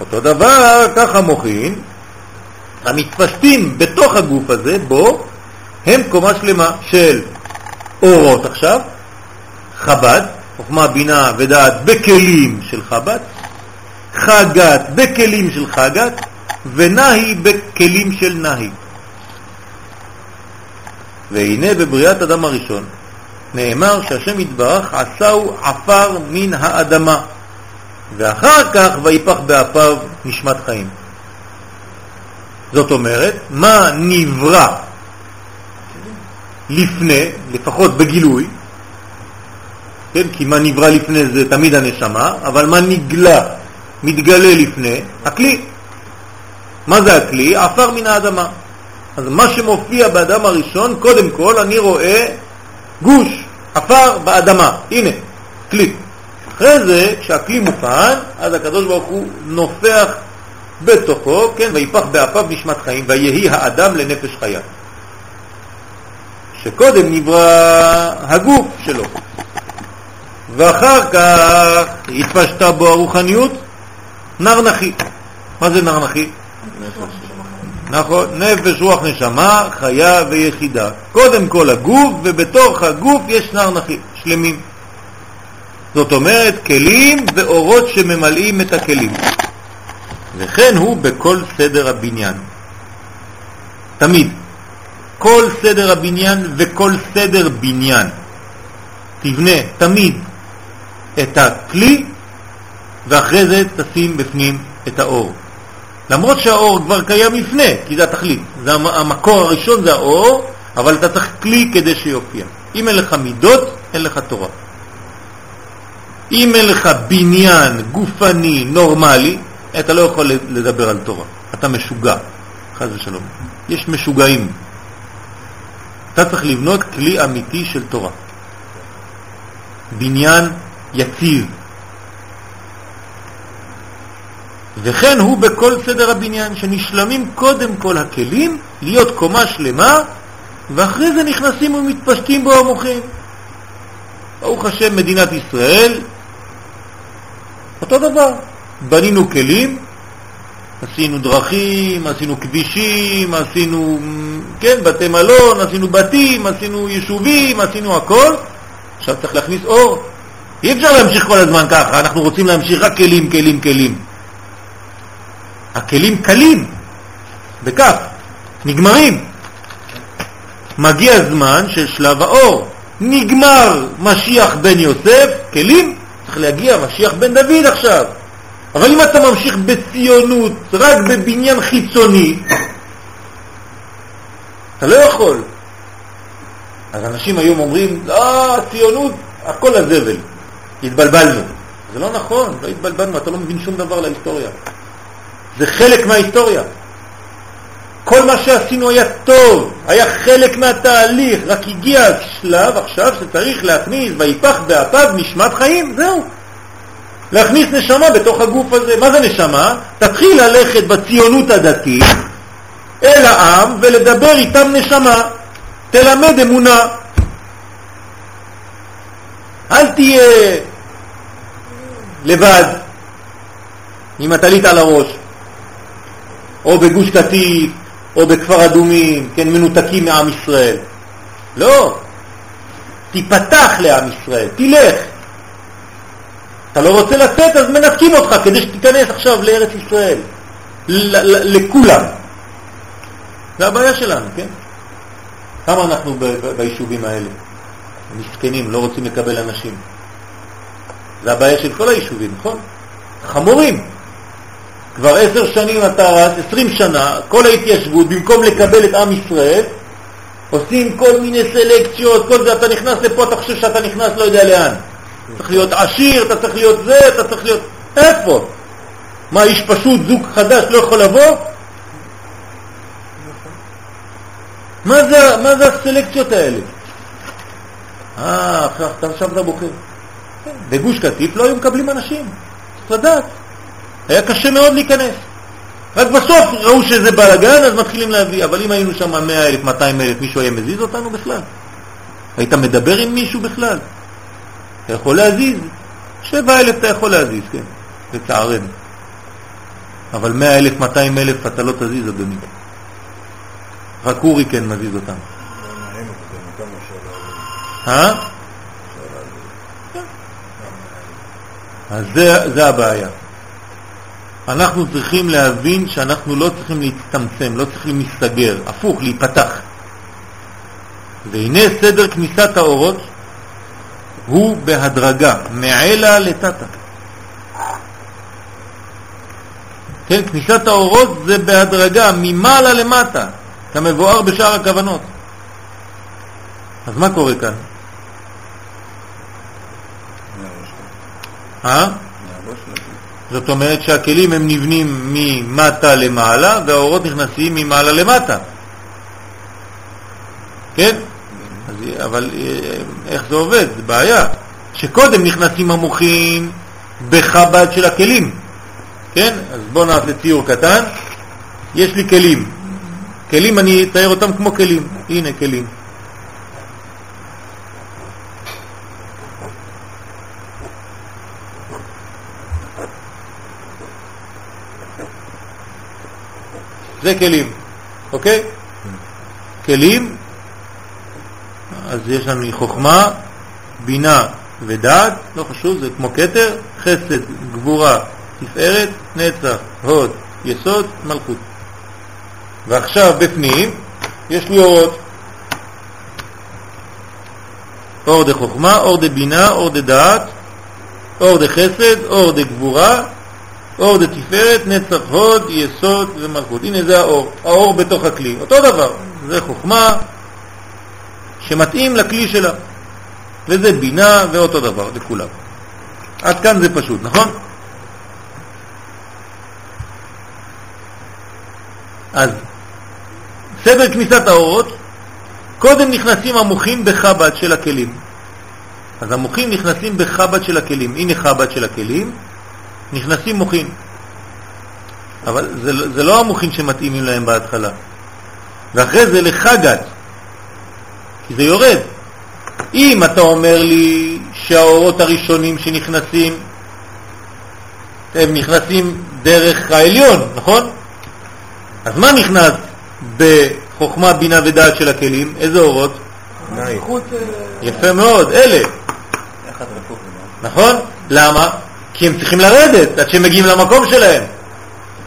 אותו דבר, ככה מוכין, המתפשטים בתוך הגוף הזה, בו, הם קומה שלמה של אורות עכשיו, חב"ד, חוכמה, בינה ודעת בכלים של חב"ד, חגת בכלים של חגת, ונהי בכלים של נהי. והנה בבריאת אדם הראשון נאמר שהשם יתברך עשהו עפר מן האדמה, ואחר כך ויפח באפיו נשמת חיים. זאת אומרת, מה נברא לפני, לפחות בגילוי, כן, כי מה נברא לפני זה תמיד הנשמה, אבל מה נגלה, מתגלה לפני, הכלי. מה זה הכלי? עפר מן האדמה. אז מה שמופיע באדם הראשון, קודם כל אני רואה גוש, עפר באדמה. הנה, כלי. אחרי זה, כשהכלי מוכן, אז הקדוש ברוך הוא נופח בתוכו, כן, ויפח באפיו נשמת חיים, ויהי האדם לנפש חיה. שקודם נברא הגוף שלו, ואחר כך התפשטה בו הרוחניות, נר נחי. מה זה נר נחי? נכון, נפש, רוח, נשמה, חיה ויחידה. קודם כל הגוף, ובתוך הגוף יש נר נחי, שלמים. זאת אומרת, כלים ואורות שממלאים את הכלים. וכן הוא בכל סדר הבניין. תמיד. כל סדר הבניין וכל סדר בניין. תבנה תמיד את הכלי, ואחרי זה תשים בפנים את האור. למרות שהאור כבר קיים לפני, כי זה התכלית. זה המקור הראשון זה האור, אבל אתה צריך כלי כדי שיופיע. אם אין לך מידות, אין לך תורה. אם אין לך בניין גופני נורמלי, אתה לא יכול לדבר על תורה. אתה משוגע, חז ושלום. יש משוגעים. אתה צריך לבנות כלי אמיתי של תורה. בניין יציב. וכן הוא בכל סדר הבניין, שנשלמים קודם כל הכלים להיות קומה שלמה, ואחרי זה נכנסים ומתפשטים בו המוחים. ברוך השם, מדינת ישראל, אותו דבר. בנינו כלים, עשינו דרכים, עשינו כבישים, עשינו, כן, בתי מלון, עשינו בתים, עשינו יישובים, עשינו הכל. עכשיו צריך להכניס אור. אי אפשר להמשיך כל הזמן ככה, אנחנו רוצים להמשיך רק כלים, כלים, כלים. הכלים קלים, בכף, נגמרים. מגיע הזמן של שלב האור. נגמר משיח בן יוסף, כלים, צריך להגיע משיח בן דוד עכשיו. אבל אם אתה ממשיך בציונות רק בבניין חיצוני, אתה לא יכול. אז אנשים היום אומרים, לא, ציונות, הכל הזבל. התבלבלנו. זה לא נכון, לא התבלבלנו, אתה לא מבין שום דבר להיסטוריה. זה חלק מההיסטוריה. כל מה שעשינו היה טוב, היה חלק מהתהליך, רק הגיע שלב עכשיו שצריך להכניס ויפח באפיו נשמת חיים, זהו. להכניס נשמה בתוך הגוף הזה. מה זה נשמה? תתחיל ללכת בציונות הדתית אל העם ולדבר איתם נשמה. תלמד אמונה. אל תהיה לבד עם הטלית על הראש, או בגוש קטיף, או בכפר אדומים, כן, מנותקים מעם ישראל. לא, תיפתח לעם ישראל, תלך. אתה לא רוצה לצאת, אז מנתקים אותך כדי שתיכנס עכשיו לארץ ישראל, לכולם. זה הבעיה שלנו, כן? כמה אנחנו ביישובים האלה? מסכנים, לא רוצים לקבל אנשים. זה הבעיה של כל היישובים, נכון? חמורים. כבר עשר שנים אתה רץ, עשרים שנה, כל ההתיישבות, במקום לקבל את עם ישראל, עושים כל מיני סלקציות, כל זה, אתה נכנס לפה, אתה חושב שאתה נכנס לא יודע לאן. צריך להיות עשיר, אתה צריך להיות זה, אתה צריך להיות... איפה? מה, איש פשוט, זוג חדש, לא יכול לבוא? מה זה, מה זה הסלקציות האלה? אה, עכשיו אתה בוחר. בגוש קטיף לא היו מקבלים אנשים, צריך לדעת. היה קשה מאוד להיכנס. רק בסוף ראו שזה בלגן, אז מתחילים להביא. אבל אם היינו שם 100 אלף, 200 אלף, מישהו היה מזיז אותנו בכלל? היית מדבר עם מישהו בכלל? אתה יכול להזיז. 7 אלף אתה יכול להזיז, כן, לצערנו. אבל 100 אלף, 200 אלף אתה לא תזיז, אדוני. רק אורי כן מזיז אותם. אה? אז זה, זה הבעיה. אנחנו צריכים להבין שאנחנו לא צריכים להצטמצם, לא צריכים להסתגר, הפוך, להיפתח. והנה סדר כניסת האורות הוא בהדרגה, מעלה לטאטה. כן, כניסת האורות זה בהדרגה, ממעלה למטה, כמבואר בשאר הכוונות. אז מה קורה כאן? אה? זאת אומרת שהכלים הם נבנים ממטה למעלה והאורות נכנסים ממעלה למטה. כן? אז, אבל אה, איך זה עובד? זה בעיה. שקודם נכנסים המוחים בחב"ד של הכלים. כן? אז בואו נעשה ציור קטן. יש לי כלים. כלים, אני אתאר אותם כמו כלים. הנה כלים. זה כלים, אוקיי? כלים, אז יש לנו חוכמה, בינה ודעת, לא חשוב, זה כמו כתר, חסד, גבורה, תפארת, נצח, הוד, יסוד, מלכות. ועכשיו בפנים יש לי אורות. אור דחוכמה, אור דבינה, אור דדעת, אור דחסד, אור דגבורה, אור דתפארת, נצח הוד, יסוד ומלכות. הנה זה האור, האור בתוך הכלי. אותו דבר, זה חוכמה שמתאים לכלי שלה. וזה בינה ואותו דבר לכולם. עד כאן זה פשוט, נכון? אז סדר כניסת האורות, קודם נכנסים המוחים בחב"ד של הכלים. אז המוחים נכנסים בחב"ד של הכלים. הנה חב"ד של הכלים, נכנסים מוחים. אבל זה, זה לא המוחים שמתאימים להם בהתחלה. ואחרי זה לחגת, כי זה יורד. אם אתה אומר לי שהאורות הראשונים שנכנסים, הם נכנסים דרך העליון, נכון? אז מה נכנס בחוכמה, בינה ודעת של הכלים? איזה אורות? אה, יפה מאוד, אלה. נכון? למה? כי הם צריכים לרדת עד שהם מגיעים למקום שלהם.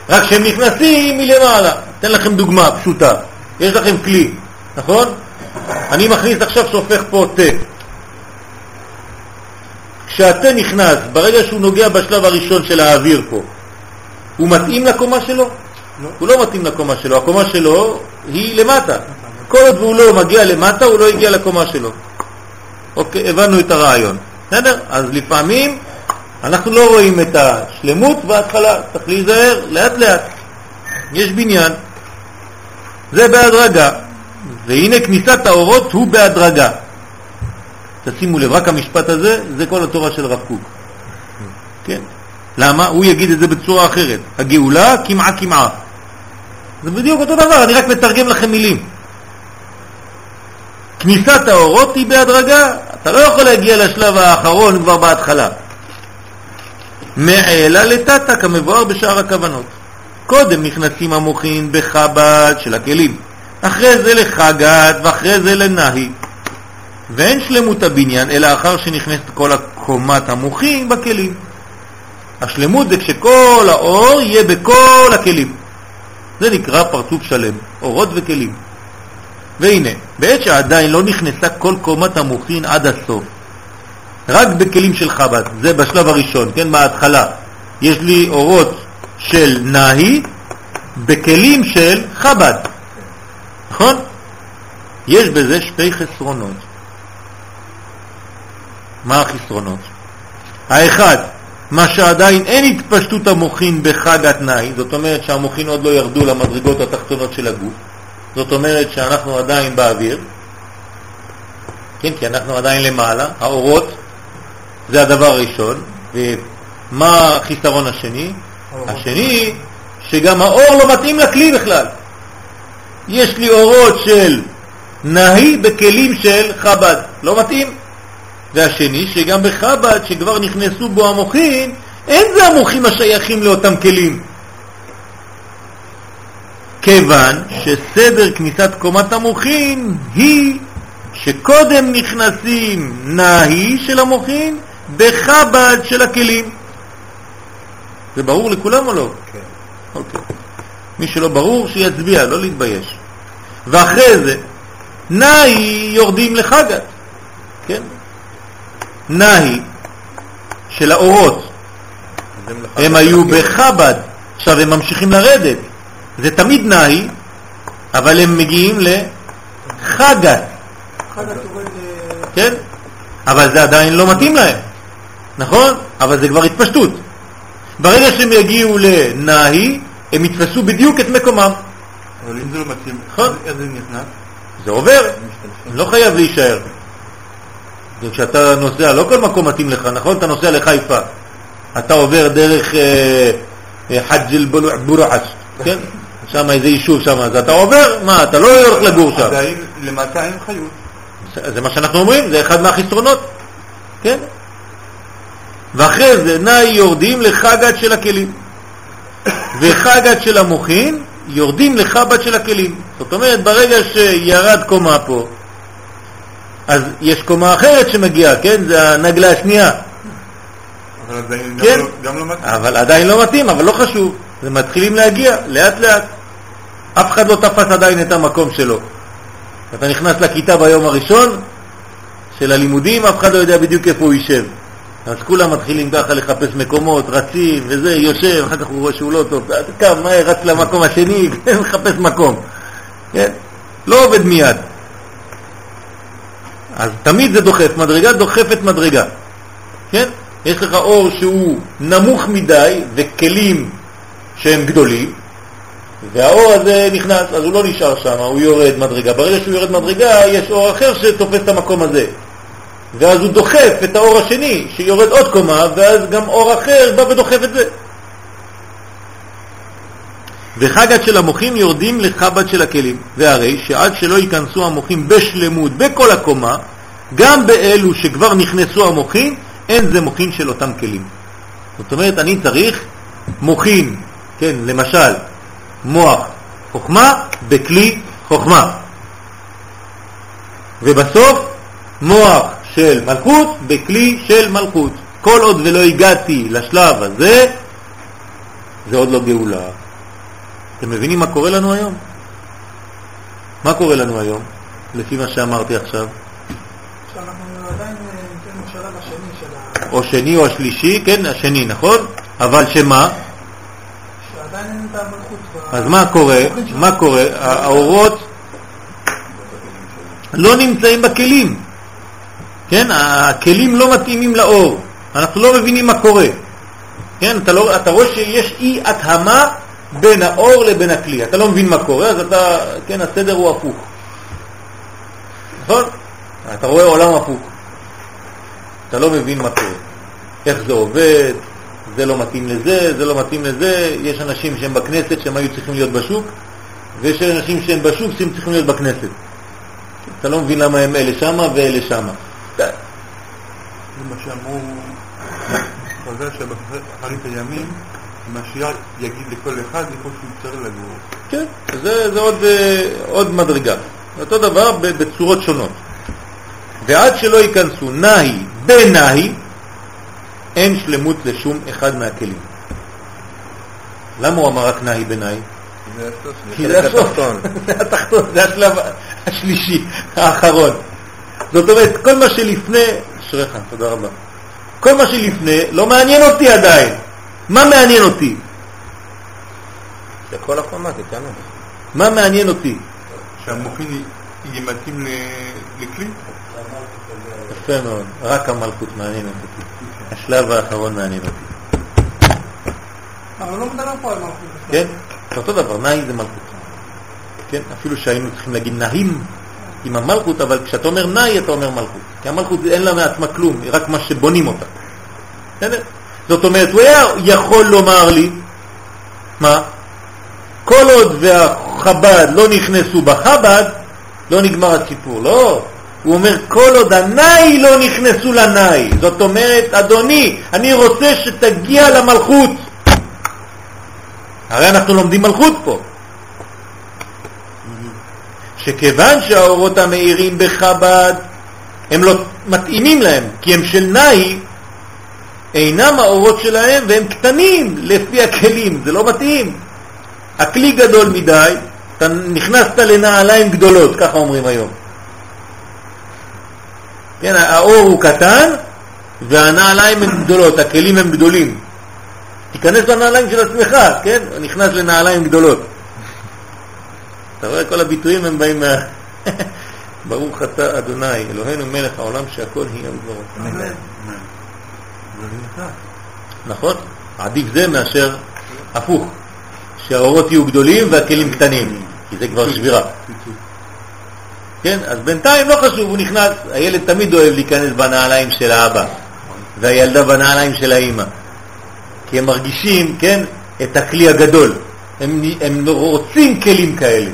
רק כשהם נכנסים מלמעלה. אתן לכם דוגמה פשוטה. יש לכם כלי, נכון? אני מכניס עכשיו שהופך פה תה. כשהתה נכנס, ברגע שהוא נוגע בשלב הראשון של האוויר פה, הוא מתאים לקומה שלו? לא. הוא לא מתאים לקומה שלו, הקומה שלו היא למטה. כל עוד הוא לא מגיע למטה, הוא לא הגיע לקומה שלו. אוקיי, הבנו את הרעיון. בסדר? אז לפעמים אנחנו לא רואים את השלמות בהתחלה, צריך להיזהר לאט לאט. יש בניין, זה בהדרגה, והנה כניסת האורות הוא בהדרגה. תשימו לב, רק המשפט הזה, זה כל התורה של רב קוק. כן? למה? הוא יגיד את זה בצורה אחרת. הגאולה כמעה כמעה. זה בדיוק אותו דבר, אני רק מתרגם לכם מילים. כניסת האורות היא בהדרגה, אתה לא יכול להגיע לשלב האחרון כבר בהתחלה. מעלה לטאטה כמבואר בשאר הכוונות. קודם נכנסים המוחין בחב"ד של הכלים, אחרי זה לחגת ואחרי זה לנהי. ואין שלמות הבניין אלא אחר שנכנסת כל הקומת המוחין בכלים. השלמות זה כשכל האור יהיה בכל הכלים. זה נקרא פרצוף שלם, אורות וכלים. והנה, בעת שעדיין לא נכנסה כל קומת המוחין עד הסוף, רק בכלים של חב"ד, זה בשלב הראשון, כן, בהתחלה. יש לי אורות של נהי בכלים של חב"ד, נכון? יש בזה שתי חסרונות. מה החסרונות? האחד, מה שעדיין אין התפשטות המוחין בחג התנאי, זאת אומרת שהמוחין עוד לא ירדו למדרגות התחתונות של הגוף, זאת אומרת שאנחנו עדיין באוויר, כן, כי אנחנו עדיין למעלה, האורות זה הדבר הראשון, ומה החיסרון השני? השני, שגם האור לא מתאים לכלי בכלל. יש לי אורות של נהי בכלים של חב"ד, לא מתאים. והשני, שגם בחב"ד, שכבר נכנסו בו המוחים, אין זה המוחים השייכים לאותם כלים. כיוון שסדר כניסת קומת המוחין היא שקודם נכנסים נהי של המוחין בחב"ד של הכלים. זה ברור לכולם או לא? כן. אוקיי. מי שלא ברור, שיצביע, לא להתבייש. ואחרי זה, נהי יורדים לחגת, כן? נהי של האורות, הם היו בחב"ד, עכשיו הם ממשיכים לרדת. זה תמיד נהי, אבל הם מגיעים לחגת. כן? אבל זה עדיין לא מתאים להם. נכון? אבל זה כבר התפשטות. ברגע שהם יגיעו לנהי, הם יתפסו בדיוק את מקומם. אבל אם זה לא מתאים, נכון. איך זה נכנס? זה עובר, לא חייב להישאר. וכשאתה נוסע, לא כל מקום מתאים לך, נכון? אתה נוסע לחיפה, אתה עובר דרך אה, אה, חג' אל-בורעש, כן? שם איזה יישוב שם, אז אתה עובר, מה, אתה לא הולך לגור שם. עדיין למטה אין חיות. זה מה שאנחנו אומרים, זה אחד מהחסרונות, כן? ואחרי זה נאי יורדים לחגת של הכלים. וחגת של המוחין יורדים לחבת של הכלים. זאת אומרת, ברגע שירד קומה פה, אז יש קומה אחרת שמגיעה, כן? זה הנגלה השנייה. אבל עדיין כן? גם, לא, גם לא מתאים. אבל עדיין לא מתאים, אבל לא חשוב. זה מתחילים להגיע, לאט לאט. אף אחד לא תפס עדיין את המקום שלו. אתה נכנס לכיתה ביום הראשון של הלימודים, אף אחד לא יודע בדיוק איפה הוא יישב. אז כולם מתחילים ככה לחפש מקומות, רצים וזה, יושב, אחר כך הוא רואה שהוא לא טוב, קם מהר, רץ למקום השני, מחפש מקום. כן? לא עובד מיד. אז תמיד זה דוחף, מדרגה דוחפת מדרגה. כן? יש לך אור שהוא נמוך מדי וכלים שהם גדולים, והאור הזה נכנס, אז הוא לא נשאר שם, הוא יורד מדרגה. ברגע שהוא יורד מדרגה, יש אור אחר שתופס את המקום הזה. ואז הוא דוחף את האור השני, שיורד עוד קומה, ואז גם אור אחר בא ודוחף את זה. וחגת של המוחים יורדים לחב"ד של הכלים, והרי שעד שלא ייכנסו המוחים בשלמות בכל הקומה, גם באלו שכבר נכנסו המוחים, אין זה מוחין של אותם כלים. זאת אומרת, אני צריך מוחין, כן, למשל, מוח חוכמה בכלי חוכמה. ובסוף, מוח של מלכות בכלי של מלכות. כל עוד ולא הגעתי לשלב הזה, זה עוד לא גאולה. אתם מבינים מה קורה לנו היום? מה קורה לנו היום, לפי מה שאמרתי עכשיו? שאנחנו עדיין אה, נמצאים בשלב השני של ה... או שני או השלישי, כן, השני, נכון? אבל שמה? שעדיין אין את המלכות. אז מה קורה? מה קורה? האורות לא נמצאים בכלים. כן, הכלים לא מתאימים לאור. אנחנו לא מבינים מה קורה. כן, אתה, לא, אתה רואה שיש אי התאמה בין האור לבין הכלי. אתה לא מבין מה קורה, אז אתה, כן, הסדר הוא הפוך. נכון? אתה רואה עולם הפוך. אתה לא מבין מה קורה. איך זה עובד, זה לא מתאים לזה, זה לא מתאים לזה. יש אנשים שהם בכנסת שהם היו צריכים להיות בשוק, ויש אנשים שהם בשוק שהם צריכים להיות בכנסת. אתה לא מבין למה הם אלה שמה ואלה שמה. זה מה שאמרו חז"ל שבאחרית הימים, המשיח יגיד לכל אחד איפה שהוא צריך לגור. כן, זה, זה עוד, עוד מדרגה. אותו דבר בצורות שונות. ועד שלא ייכנסו נהי בנהי, אין שלמות לשום אחד מהכלים. למה הוא אמר רק נהי בנהי? כי זה הסוף, זה התחתון, זה השלב השלישי, האחרון. זאת אומרת, כל מה שלפני, אשריך, תודה רבה. כל מה שלפני לא מעניין אותי עדיין. מה מעניין אותי? זה כל הקומה, תתענו. מה מעניין אותי? שהמוחין יהיה מתאים לכלי? יפה מאוד, רק המלכות מעניינת אותי. השלב האחרון מעניין אותי. אבל לא מדבר פה על מלכות. כן? אותו דבר, נהי זה מלכות. כן? אפילו שהיינו צריכים להגיד נהים עם המלכות, אבל כשאתה אומר נהי אתה אומר מלכות. כי המלכות אין לה מעצמה כלום, היא רק מה שבונים אותה. בסדר? זאת אומרת, הוא היה יכול לומר לי, מה? כל עוד והחב"ד לא נכנסו בחב"ד, לא נגמר הסיפור. לא. הוא אומר, כל עוד הנאי לא נכנסו לנאי. זאת אומרת, אדוני, אני רוצה שתגיע למלכות. הרי אנחנו לומדים מלכות פה. שכיוון שהאורות המאירים בחב"ד הם לא מתאימים להם, כי הם של נאי, אינם האורות שלהם והם קטנים לפי הכלים, זה לא מתאים. הכלי גדול מדי, אתה נכנסת לנעליים גדולות, ככה אומרים היום. כן, האור הוא קטן והנעליים הן גדולות, הכלים הם גדולים. תיכנס לנעליים של עצמך, כן? נכנס לנעליים גדולות. אתה רואה, כל הביטויים הם באים מה... ברוך אתה אדוני, אלוהינו מלך העולם שהכל היא ודברו. אמן. נכון? עדיף זה מאשר הפוך, שהאורות יהיו גדולים והכלים קטנים, כי זה כבר שבירה. כן? אז בינתיים לא חשוב, הוא נכנס, הילד תמיד אוהב להיכנס בנעליים של האבא, והילדה בנעליים של האימא. כי הם מרגישים, כן, את הכלי הגדול. הם, הם רוצים כלים כאלה,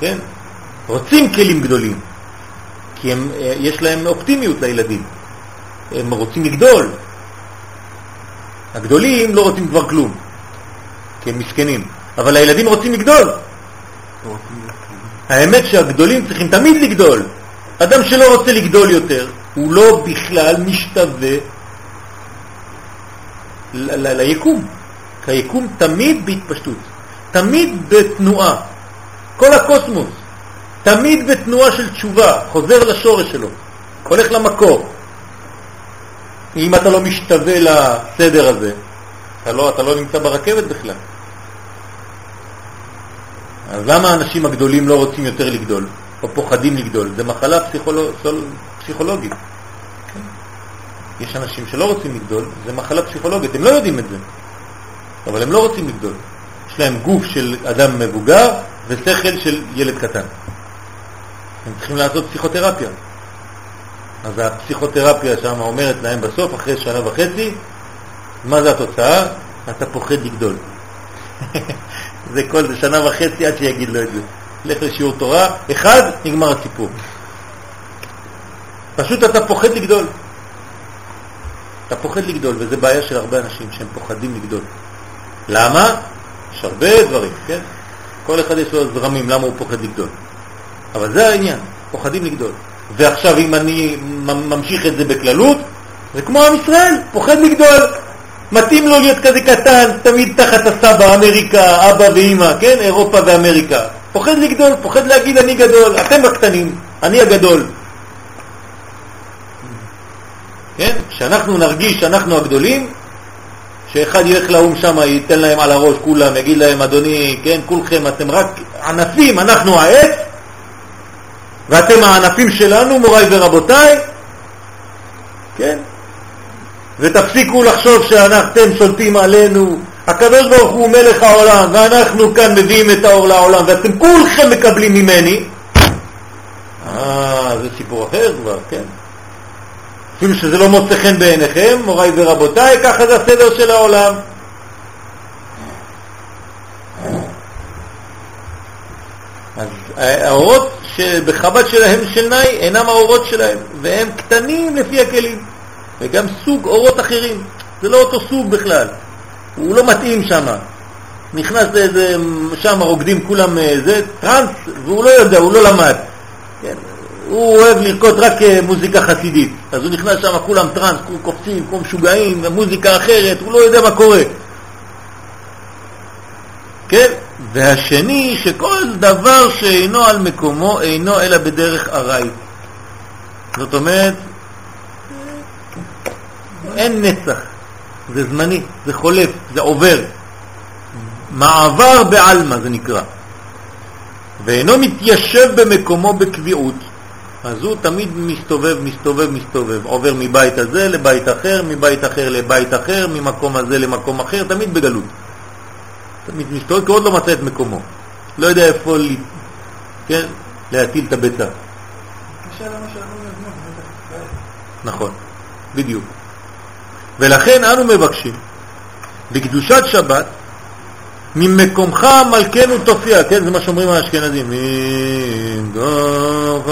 כן? רוצים כלים גדולים. כי הם, אה, יש להם אופטימיות לילדים. הם רוצים לגדול. הגדולים לא רוצים כבר כלום, כי הם מסכנים. אבל הילדים רוצים לגדול. האמת שהגדולים צריכים תמיד לגדול. אדם שלא רוצה לגדול יותר, הוא לא בכלל משתווה ליקום. כי היקום תמיד בהתפשטות, תמיד בתנועה. כל הקוסמוס, תמיד בתנועה של תשובה, חוזר לשורש שלו, הולך למקור. אם אתה לא משתווה לסדר הזה, אתה לא, אתה לא נמצא ברכבת בכלל. אז למה האנשים הגדולים לא רוצים יותר לגדול, או פוחדים לגדול? זה מחלה פסיכולוג... פסיכולוגית. יש אנשים שלא רוצים לגדול, זה מחלה פסיכולוגית, הם לא יודעים את זה, אבל הם לא רוצים לגדול. להם גוף של אדם מבוגר ושכל של ילד קטן. הם צריכים לעשות פסיכותרפיה. אז הפסיכותרפיה שם אומרת להם בסוף, אחרי שנה וחצי, מה זה התוצאה? אתה פוחד לגדול. זה כל זה שנה וחצי עד שיגיד לו את זה. לך לשיעור תורה, אחד, נגמר הסיפור. פשוט אתה פוחד לגדול. אתה פוחד לגדול, וזה בעיה של הרבה אנשים שהם פוחדים לגדול. למה? יש הרבה דברים, כן? כל אחד יש לו זרמים למה הוא פוחד לגדול. אבל זה העניין, פוחדים לגדול. ועכשיו אם אני ממשיך את זה בכללות, זה כמו עם ישראל, פוחד לגדול. מתאים לו להיות כזה קטן, תמיד תחת הסבא, אמריקה, אבא ואימא, כן? אירופה ואמריקה. פוחד לגדול, פוחד להגיד אני גדול, אתם הקטנים, אני הגדול. כן? כשאנחנו נרגיש שאנחנו הגדולים, שאחד ילך לאום שם, ייתן להם על הראש כולם, יגיד להם, אדוני, כן, כולכם, אתם רק ענפים, אנחנו העץ, ואתם הענפים שלנו, מוריי ורבותיי, כן? ותפסיקו לחשוב שאתם שולטים עלינו. הקדוש ברוך הוא מלך העולם, ואנחנו כאן מביאים את האור לעולם, ואתם כולכם מקבלים ממני. אה, זה סיפור אחר כבר, כן? אפילו שזה לא מוצא חן בעיניכם, מוריי ורבותיי, ככה זה הסדר של העולם. אז האורות שבחב"ד שלהם של נאי אינם האורות שלהם, והם קטנים לפי הכלים, וגם סוג אורות אחרים, זה לא אותו סוג בכלל, הוא לא מתאים שם. נכנס לאיזה, שם רוקדים כולם אה, זה, טרנס, והוא לא יודע, הוא לא למד. כן, הוא אוהב לרקוד רק אה, מוזיקה חסידית, אז הוא נכנס שם, כולם טרנס, כולם קופצים, כמו משוגעים, מוזיקה אחרת, הוא לא יודע מה קורה. כן? והשני, שכל דבר שאינו על מקומו אינו אלא בדרך ארעי. זאת אומרת, אין נצח, זה זמני, זה חולף, זה עובר. מעבר בעלמא זה נקרא. ואינו מתיישב במקומו בקביעות, אז הוא תמיד מסתובב, מסתובב, מסתובב, עובר מבית הזה לבית אחר, מבית אחר לבית אחר, ממקום הזה למקום אחר, תמיד בגלות. תמיד מסתובב כי עוד לא מצא את מקומו. לא יודע איפה לי, כן, להטיל את הביצה. נכון, בדיוק. ולכן אנו מבקשים בקדושת שבת ממקומך מלכנו תופיע, כן, זה מה שאומרים האשכנזים, ממקומך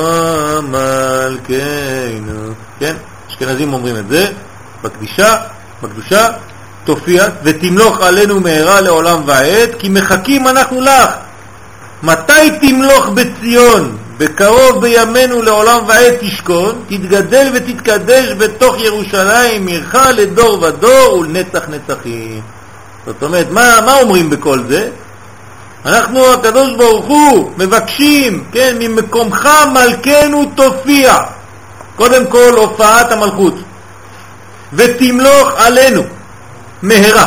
מלכנו, כן, אשכנזים אומרים את זה, בקדישה, בקדושה, תופיע ותמלוך עלינו מהרה לעולם ועד, כי מחכים אנחנו לך. מתי תמלוך בציון? בקרוב בימינו לעולם ועד תשכון, תתגדל ותתקדש בתוך ירושלים, עירך לדור ודור ולנצח נצחים. זאת אומרת, מה, מה אומרים בכל זה? אנחנו, הקדוש ברוך הוא, מבקשים, כן, ממקומך מלכנו תופיע. קודם כל הופעת המלכות. ותמלוך עלינו מהרה,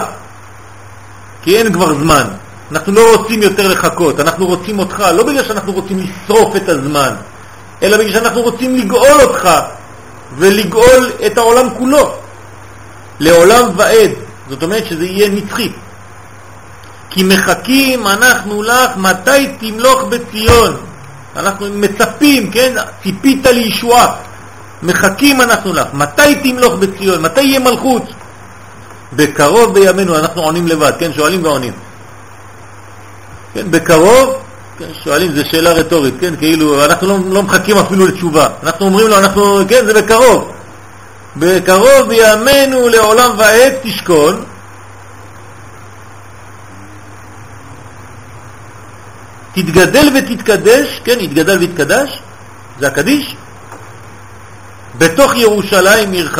כי אין כבר זמן. אנחנו לא רוצים יותר לחכות, אנחנו רוצים אותך, לא בגלל שאנחנו רוצים לשרוף את הזמן, אלא בגלל שאנחנו רוצים לגאול אותך ולגאול את העולם כולו, לעולם ועד, זאת אומרת שזה יהיה נצחי. כי מחכים אנחנו לך מתי תמלוך בציון. אנחנו מצפים, כן? ציפית לישועה. מחכים אנחנו לך. מתי תמלוך בציון? מתי יהיה מלכות? בקרוב בימינו, אנחנו עונים לבד, כן? שואלים ועונים. כן, בקרוב, כן, שואלים, זו שאלה רטורית, כן? כאילו, אנחנו לא, לא מחכים אפילו לתשובה. אנחנו אומרים לו, אנחנו, כן, זה בקרוב. בקרוב בימינו לעולם ועד תשכון. תתגדל ותתקדש, כן, יתגדל ויתקדש, זה הקדיש, בתוך ירושלים עירך.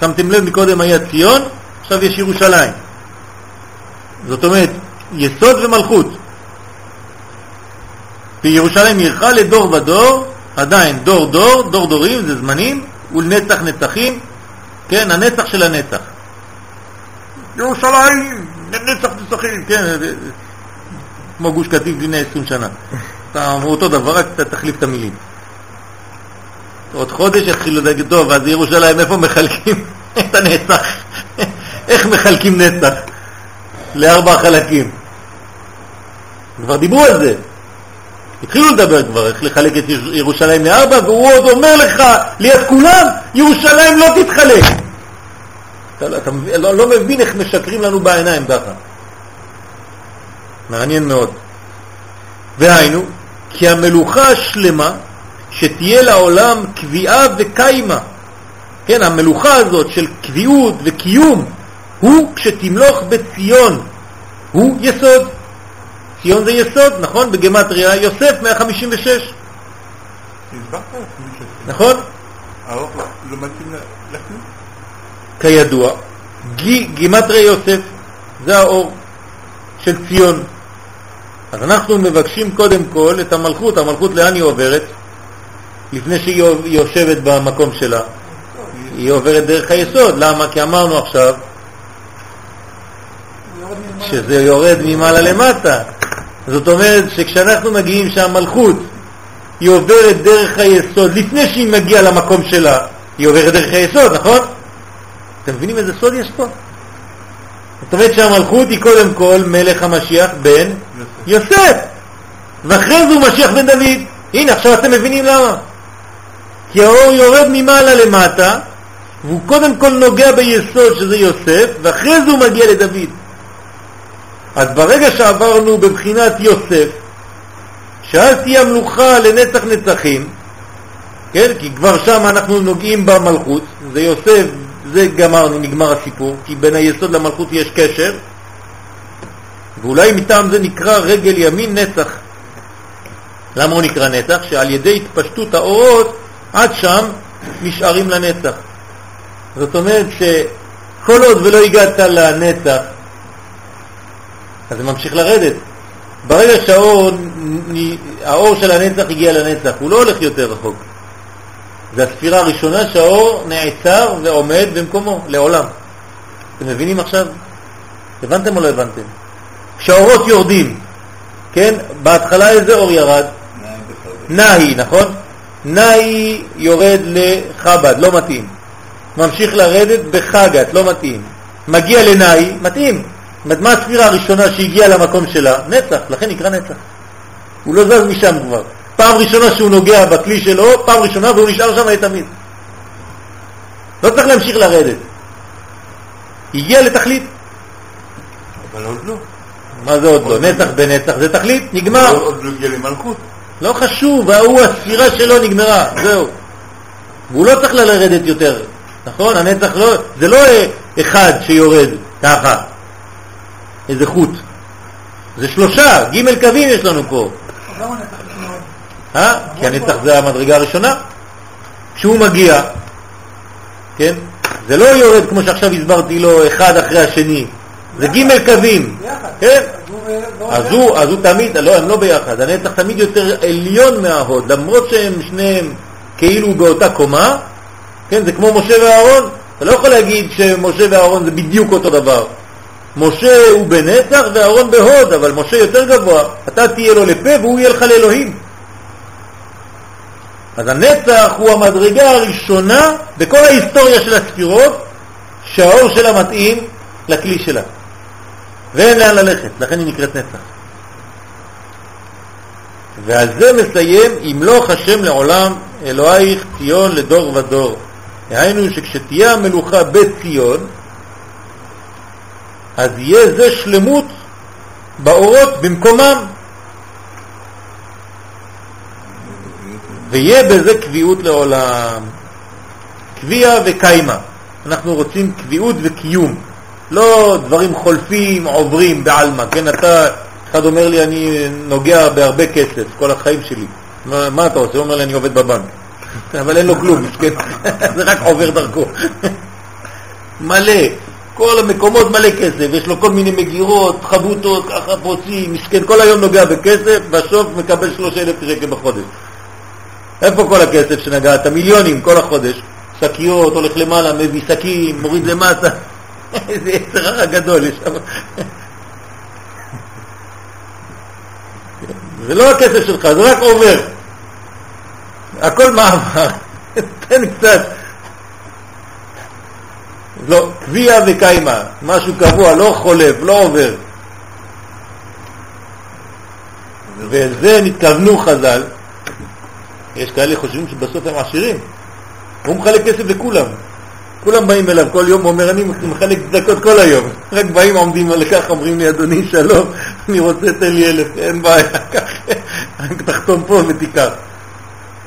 שמתם לב, מקודם היה ציון, עכשיו יש ירושלים. זאת אומרת, יסוד ומלכות. וירושלים עירך לדור ודור, עדיין דור דור, דור דורים, זה זמנים, ולנצח נצחים, כן, הנצח של הנצח. ירושלים, נצח נצחים, כן, כמו גוש קטיף לפני 20 שנה. אתה אמרו אותו דבר, רק תחליף את המילים. עוד חודש יתחילו להגיד, טוב, אז ירושלים, איפה מחלקים את הנצח? איך מחלקים נצח לארבע חלקים? כבר דיברו על זה. התחילו לדבר כבר איך לחלק את ירושלים לארבע, והוא עוד אומר לך, ליד כולם, ירושלים לא תתחלק. אתה, לא, אתה לא, לא מבין איך משקרים לנו בעיניים ככה. מעניין מאוד. והיינו, כי המלוכה השלמה שתהיה לעולם קביעה וקיימה. כן, המלוכה הזאת של קביעות וקיום הוא כשתמלוך בציון, הוא יסוד. ציון זה יסוד, נכון? בגמטריה יוסף 156. נכון? לכלום? כידוע, גימטריה יוסף זה האור של ציון. אז אנחנו מבקשים קודם כל את המלכות, המלכות לאן היא עוברת? לפני שהיא יושבת במקום שלה. היא עוברת דרך היסוד. למה? כי אמרנו עכשיו שזה יורד ממעלה למטה. זאת אומרת שכשאנחנו מגיעים שהמלכות היא עוברת דרך היסוד, לפני שהיא מגיעה למקום שלה, היא עוברת דרך היסוד, נכון? אתם מבינים איזה סוד יש פה? זאת אומרת שהמלכות היא קודם כל מלך המשיח בן יוסף, יוסף. ואחרי זה הוא משיח בן דוד. הנה, עכשיו אתם מבינים למה. כי האור יורד ממעלה למטה, והוא קודם כל נוגע ביסוד שזה יוסף, ואחרי זה הוא מגיע לדוד. אז ברגע שעברנו בבחינת יוסף, שאז תהיה המלוכה לנצח נצחים, כן? כי כבר שם אנחנו נוגעים במלכות, זה יוסף, זה גמרנו, נגמר הסיפור, כי בין היסוד למלכות יש קשר, ואולי מטעם זה נקרא רגל ימין נצח. למה הוא נקרא נצח? שעל ידי התפשטות האורות עד שם נשארים לנצח. זאת אומרת שכל עוד ולא הגעת לנצח, אז זה ממשיך לרדת. ברגע שהאור האור של הנצח הגיע לנצח, הוא לא הולך יותר רחוק. זה הספירה הראשונה שהאור נעצר ועומד במקומו, לעולם. אתם מבינים עכשיו? הבנתם או לא הבנתם? כשהאורות יורדים, כן? בהתחלה איזה אור ירד? נאי, נכון? נאי יורד לחב"ד, לא מתאים. ממשיך לרדת בחגת, לא מתאים. מגיע לנאי, מתאים. מה הספירה הראשונה שהגיעה למקום שלה? נצח, לכן נקרא נצח. הוא לא זז משם כבר. פעם ראשונה שהוא נוגע בכלי שלו, פעם ראשונה והוא נשאר שם לתמיד. לא צריך להמשיך לרדת. הגיע לתכלית. אבל עוד לא. מה זה עוד לא? נצח בנצח זה תכלית, נגמר. עוד לא הגיע למלכות. לא חשוב, ההוא, הספירה שלו נגמרה, זהו. והוא לא צריך לרדת יותר, נכון? הנצח לא, זה לא אחד שיורד ככה, איזה חוט. זה שלושה, ג' קווים יש לנו פה. אה? כי הנצח זה המדרגה הראשונה. כשהוא מגיע, כן? זה לא יורד כמו שעכשיו הסברתי לו אחד אחרי השני, זה ג' קווים, כן? אז הוא, אז הוא תמיד, לא, הם לא ביחד, הנצח תמיד יותר עליון מההוד, למרות שהם שניהם כאילו באותה קומה, כן, זה כמו משה ואהרון, אתה לא יכול להגיד שמשה ואהרון זה בדיוק אותו דבר. משה הוא בנצח ואהרון בהוד, אבל משה יותר גבוה, אתה תהיה לו לפה והוא יהיה לך לאלוהים. אז הנצח הוא המדרגה הראשונה בכל ההיסטוריה של הספירות שהאור שלה מתאים לכלי שלה. ואין לאן ללכת, לכן היא נקראת נצח. ועל זה מסיים, ימלוך השם לעולם אלוהיך ציון לדור ודור. דהיינו שכשתהיה המלוכה בציון, אז יהיה זה שלמות באורות במקומם. ויהיה בזה קביעות לעולם. קביעה וקיימה. אנחנו רוצים קביעות וקיום. לא דברים חולפים, עוברים בעלמא, כן, אתה, אחד אומר לי, אני נוגע בהרבה כסף כל החיים שלי. מה, מה אתה עושה? הוא אומר לי, אני עובד בבנק. אבל אין לו כלום, כן? זה רק עובר דרכו. מלא, כל המקומות מלא כסף, יש לו כל מיני מגירות, חבוטות, ככה פוצים, מסכן, כל היום נוגע בכסף, בסוף מקבל 3,000 שקל בחודש. איפה כל הכסף שנגעת? מיליונים כל החודש. שקיות, הולך למעלה, מביא שקים, מוריד למטה. איזה יצר הרע גדול יש שם. זה לא הכסף שלך, זה רק עובר. הכל מעבר. תן קצת. לא, קביעה וקיימה, משהו קבוע, לא חולף, לא עובר. וזה נתכוונו חז"ל. יש כאלה חושבים שבסוף הם עשירים. הוא מחלק כסף לכולם. כולם באים אליו כל יום, הוא אומר, אני מחלק צדקות כל היום. רק באים, עומדים על כך, אומרים לי, אדוני, שלום, אני רוצה, תן לי אלף, אין בעיה, קח, תחתום פה ותיקח. הוא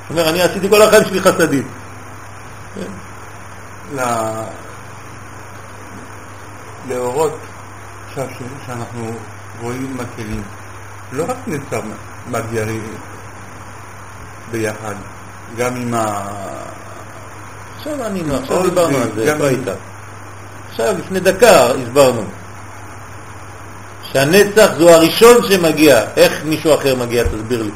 אומר, אני עשיתי כל החיים שלי חסדים. לאורות עכשיו שאנחנו רואים מקלים, לא רק נצר מגיע ביחד, גם עם ה... עכשיו ענינו, עכשיו דיברנו על זה, איפה היית? עכשיו, לפני דקה הסברנו שהנצח זו הראשון שמגיע. איך מישהו אחר מגיע? תסביר לי.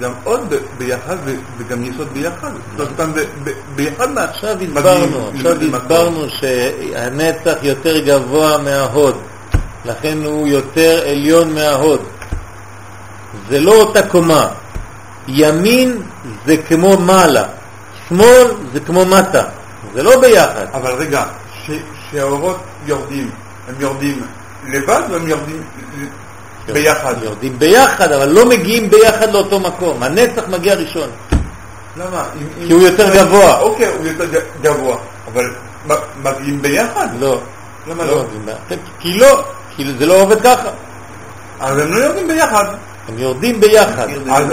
גם עוד ביחד וגם יסוד ביחד. זאת אומרת, ביחד מה... עכשיו הסברנו, עכשיו הסברנו שהנצח יותר גבוה מההוד, לכן הוא יותר עליון מההוד. זה לא אותה קומה. ימין זה כמו מעלה, שמאל זה כמו מטה, זה לא ביחד. אבל רגע, שהאורות יורדים, הם יורדים לבד או הם יורדים ביחד? יורדים ביחד, אבל לא מגיעים ביחד לאותו מקום. הנצח מגיע ראשון. למה? כי הוא יותר גבוה. אוקיי, הוא יותר גבוה, אבל מגיעים ביחד? לא. למה לא? כי לא, כי זה לא עובד ככה. אז הם לא יורדים ביחד. הם יורדים ביחד. אז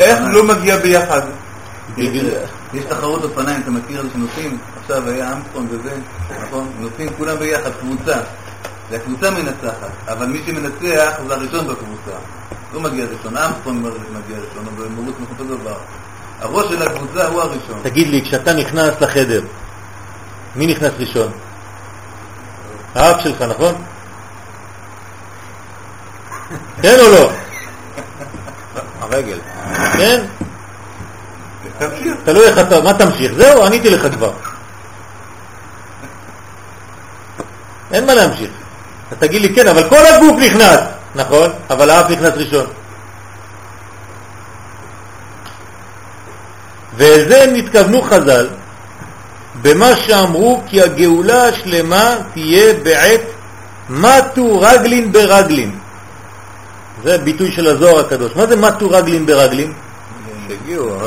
איך לא מגיע ביחד? יש תחרות אופניים, אתה מכיר את זה שנוסעים? עכשיו היה אמסטרונג וזה, נכון? נוסעים כולם ביחד, קבוצה. זה הקבוצה מנצחת, אבל מי שמנצח זה הראשון בקבוצה. לא מגיע ראשון, אמסטרונג מגיע ראשון, אבל מרוץ אותו דבר. הראש של הקבוצה הוא הראשון. תגיד לי, כשאתה נכנס לחדר, מי נכנס ראשון? האב שלך, נכון? כן או לא? הרגל. כן? תמשיך. תלוי איך אתה, מה תמשיך? זהו, עניתי לך כבר. אין מה להמשיך. אתה תגיד לי, כן, אבל כל הגוף נכנס. נכון, אבל האף נכנס ראשון. וזה נתכוונו חז"ל במה שאמרו כי הגאולה השלמה תהיה בעת מתו רגלין ברגלין. זה ביטוי של הזוהר הקדוש. מה זה מתו רגלין ברגלין?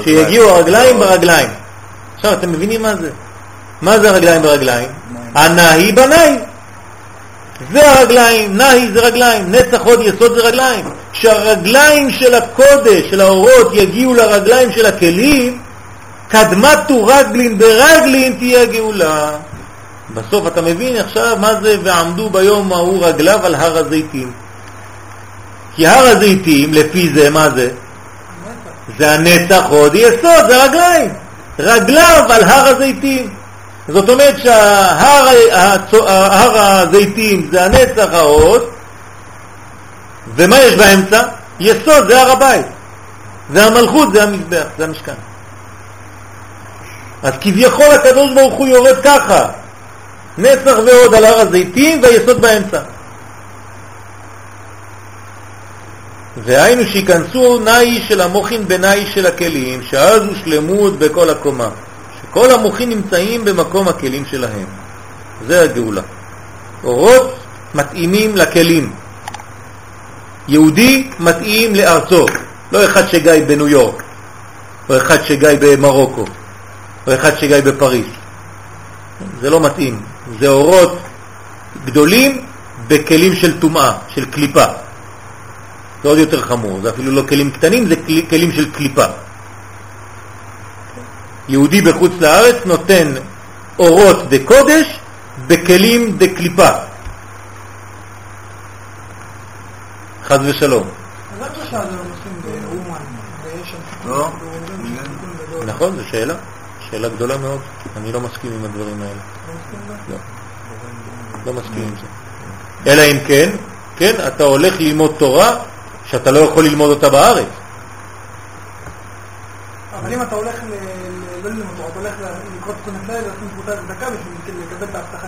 שיגיעו הרגליים ברגליים. עכשיו, אתם מבינים מה זה? מה זה הרגליים ברגליים? הנהי בנהי. זה הרגליים, נהי זה רגליים, נצח עוד יסוד זה רגליים. כשהרגליים של הקודש, של האורות, יגיעו לרגליים של הכלים, קדמתו רגלין ברגלין תהיה גאולה. בסוף אתה מבין עכשיו מה זה ועמדו ביום ההוא רגליו על הר הזיתים. כי הר הזיתים, לפי זה, מה זה? זה הנצח עוד יסוד, זה רגליים. רגליו על הר הזיתים. זאת אומרת שההר הזיתים זה הנצח העוד, ומה יש באמצע? יסוד, זה הר הבית. זה המלכות, זה המזבח, זה המשכן. אז כביכול הקדוש ברוך הוא יורד ככה, נצח ועוד על הר הזיתים והיסוד באמצע. והיינו שיכנסו נאי של המוחין בנאי של הכלים, שאז הוא שלמות בכל הקומה. שכל המוחין נמצאים במקום הכלים שלהם. זה הגאולה. אורות מתאימים לכלים. יהודי מתאים לארצו, לא אחד שגיא בניו יורק, או אחד שגיא במרוקו, או אחד שגיא בפריז. זה לא מתאים. זה אורות גדולים בכלים של טומאה, של קליפה. זה עוד יותר חמור, זה אפילו לא כלים קטנים, זה כלים של קליפה. יהודי בחוץ לארץ נותן אורות דקודש בכלים דקליפה. חז ושלום. לא? נכון, זו שאלה. שאלה גדולה מאוד. אני לא מסכים עם הדברים האלה. לא. לא מסכים עם זה. אלא אם כן, כן, אתה הולך ללמוד תורה שאתה לא יכול ללמוד אותה בארץ. אבל אם אתה הולך צדקה בשביל לקבל את ההבטחה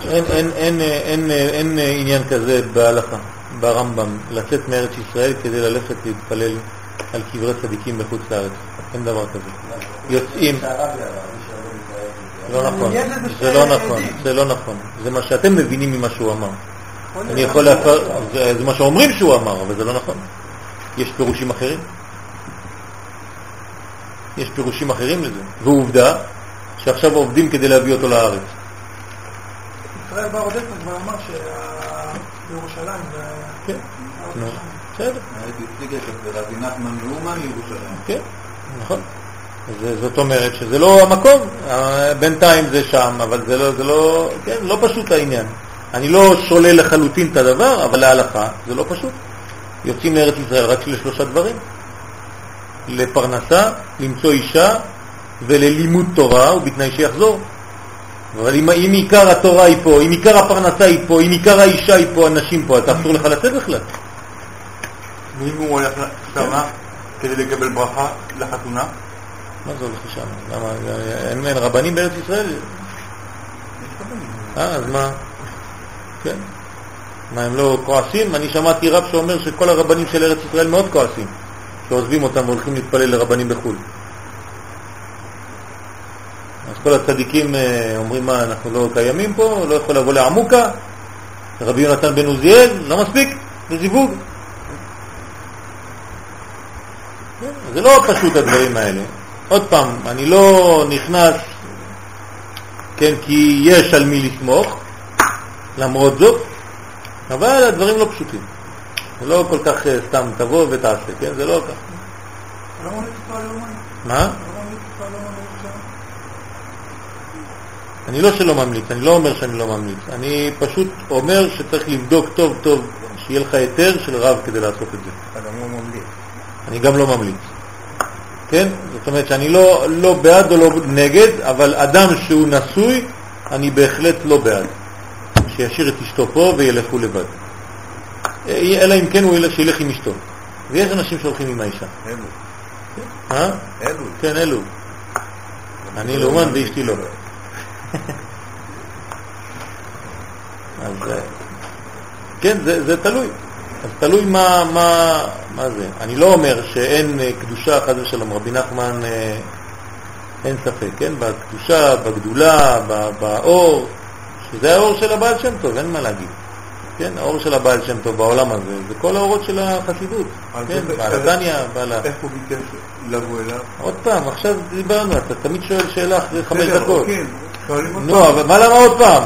אין, עניין כזה בהלכה, ברמב"ם, לצאת מארץ ישראל כדי ללכת להתפלל על קברי צדיקים בחוץ לארץ. אין דבר כזה. יוצאים, לא נכון, זה לא נכון. זה לא נכון. זה מה שאתם מבינים ממה שהוא אמר. אני. יכול להפר... זה זה מה שאומרים שהוא אמר, אבל זה לא נכון. יש פירושים אחרים. יש פירושים אחרים לזה. ועובדה שעכשיו עובדים כדי להביא אותו לארץ. ישראל בר עודד כבר אמר שבירושלים זה... כן, בסדר. רבי נחמן מאומן. כן, נכון. זה, זאת אומרת שזה לא המקום, בינתיים זה שם, אבל זה לא, זה לא, כן, לא פשוט העניין. אני לא שולל לחלוטין את הדבר, אבל להלכה זה לא פשוט. יוצאים לארץ ישראל רק לשלושה דברים. לפרנסה, למצוא אישה וללימוד תורה, ובתנאי שיחזור. אבל אם, אם עיקר התורה היא פה, אם עיקר הפרנסה היא פה, אם עיקר האישה היא פה, הנשים פה, אתה אסור לך לצאת בכלל. ואם הוא הולך שמה כדי לקבל ברכה לחתונה, מה זה הולך לשם? למה? אין, אין רבנים בארץ ישראל? אה, אז מה? כן. מה, הם לא כועסים? אני שמעתי רב שאומר שכל הרבנים של ארץ ישראל מאוד כועסים, שעוזבים אותם והולכים להתפלל לרבנים בחו"ל. אז כל הצדיקים אה, אומרים, מה, אנחנו לא קיימים פה? לא יכול לבוא לעמוקה? רבי יונתן בן עוזיאל? לא מספיק? זה זיווג. זה לא פשוט הדברים האלה. עוד פעם, אני לא נכנס, כן, כי יש על מי לסמוך, למרות זאת, אבל הדברים לא פשוטים. זה לא כל כך אה, סתם תבוא ותעשה, כן? זה לא לאומן. מה? אני לא שלא ממליץ, אני לא אומר שאני לא ממליץ. אני פשוט אומר שצריך לבדוק טוב טוב, שיהיה לך היתר של רב כדי לעשות את זה. אתה גם לא ממליץ. אני גם לא ממליץ. כן? זאת אומרת שאני לא, לא בעד או לא נגד, אבל אדם שהוא נשוי, אני בהחלט לא בעד. שישאיר את אשתו פה וילכו לבד. אה, אלא אם כן הוא ילך, שילך עם אשתו. ויש אנשים שהולכים עם האישה. אלו. אה? אלו. כן, אלו. אני לאומן ואשתי לא. אז אה, כן, זה, זה תלוי. אז תלוי מה, מה, מה זה. אני לא אומר שאין אה, קדושה, חס ושלום, רבי נחמן, אין ספק, כן? בקדושה, בגדולה, באור, שזה האור של הבעל שם טוב, אין מה להגיד. כן, האור של הבעל שם טוב בעולם הזה, זה כל האורות של החסידות. כן, זה- בעל ה... איך הוא ביקש לבוא אליו? עוד פעם, עכשיו דיברנו, אתה תמיד שואל שאלה אחרי חמש דקות. כן, אותו. נו, אבל מה למה עוד פעם?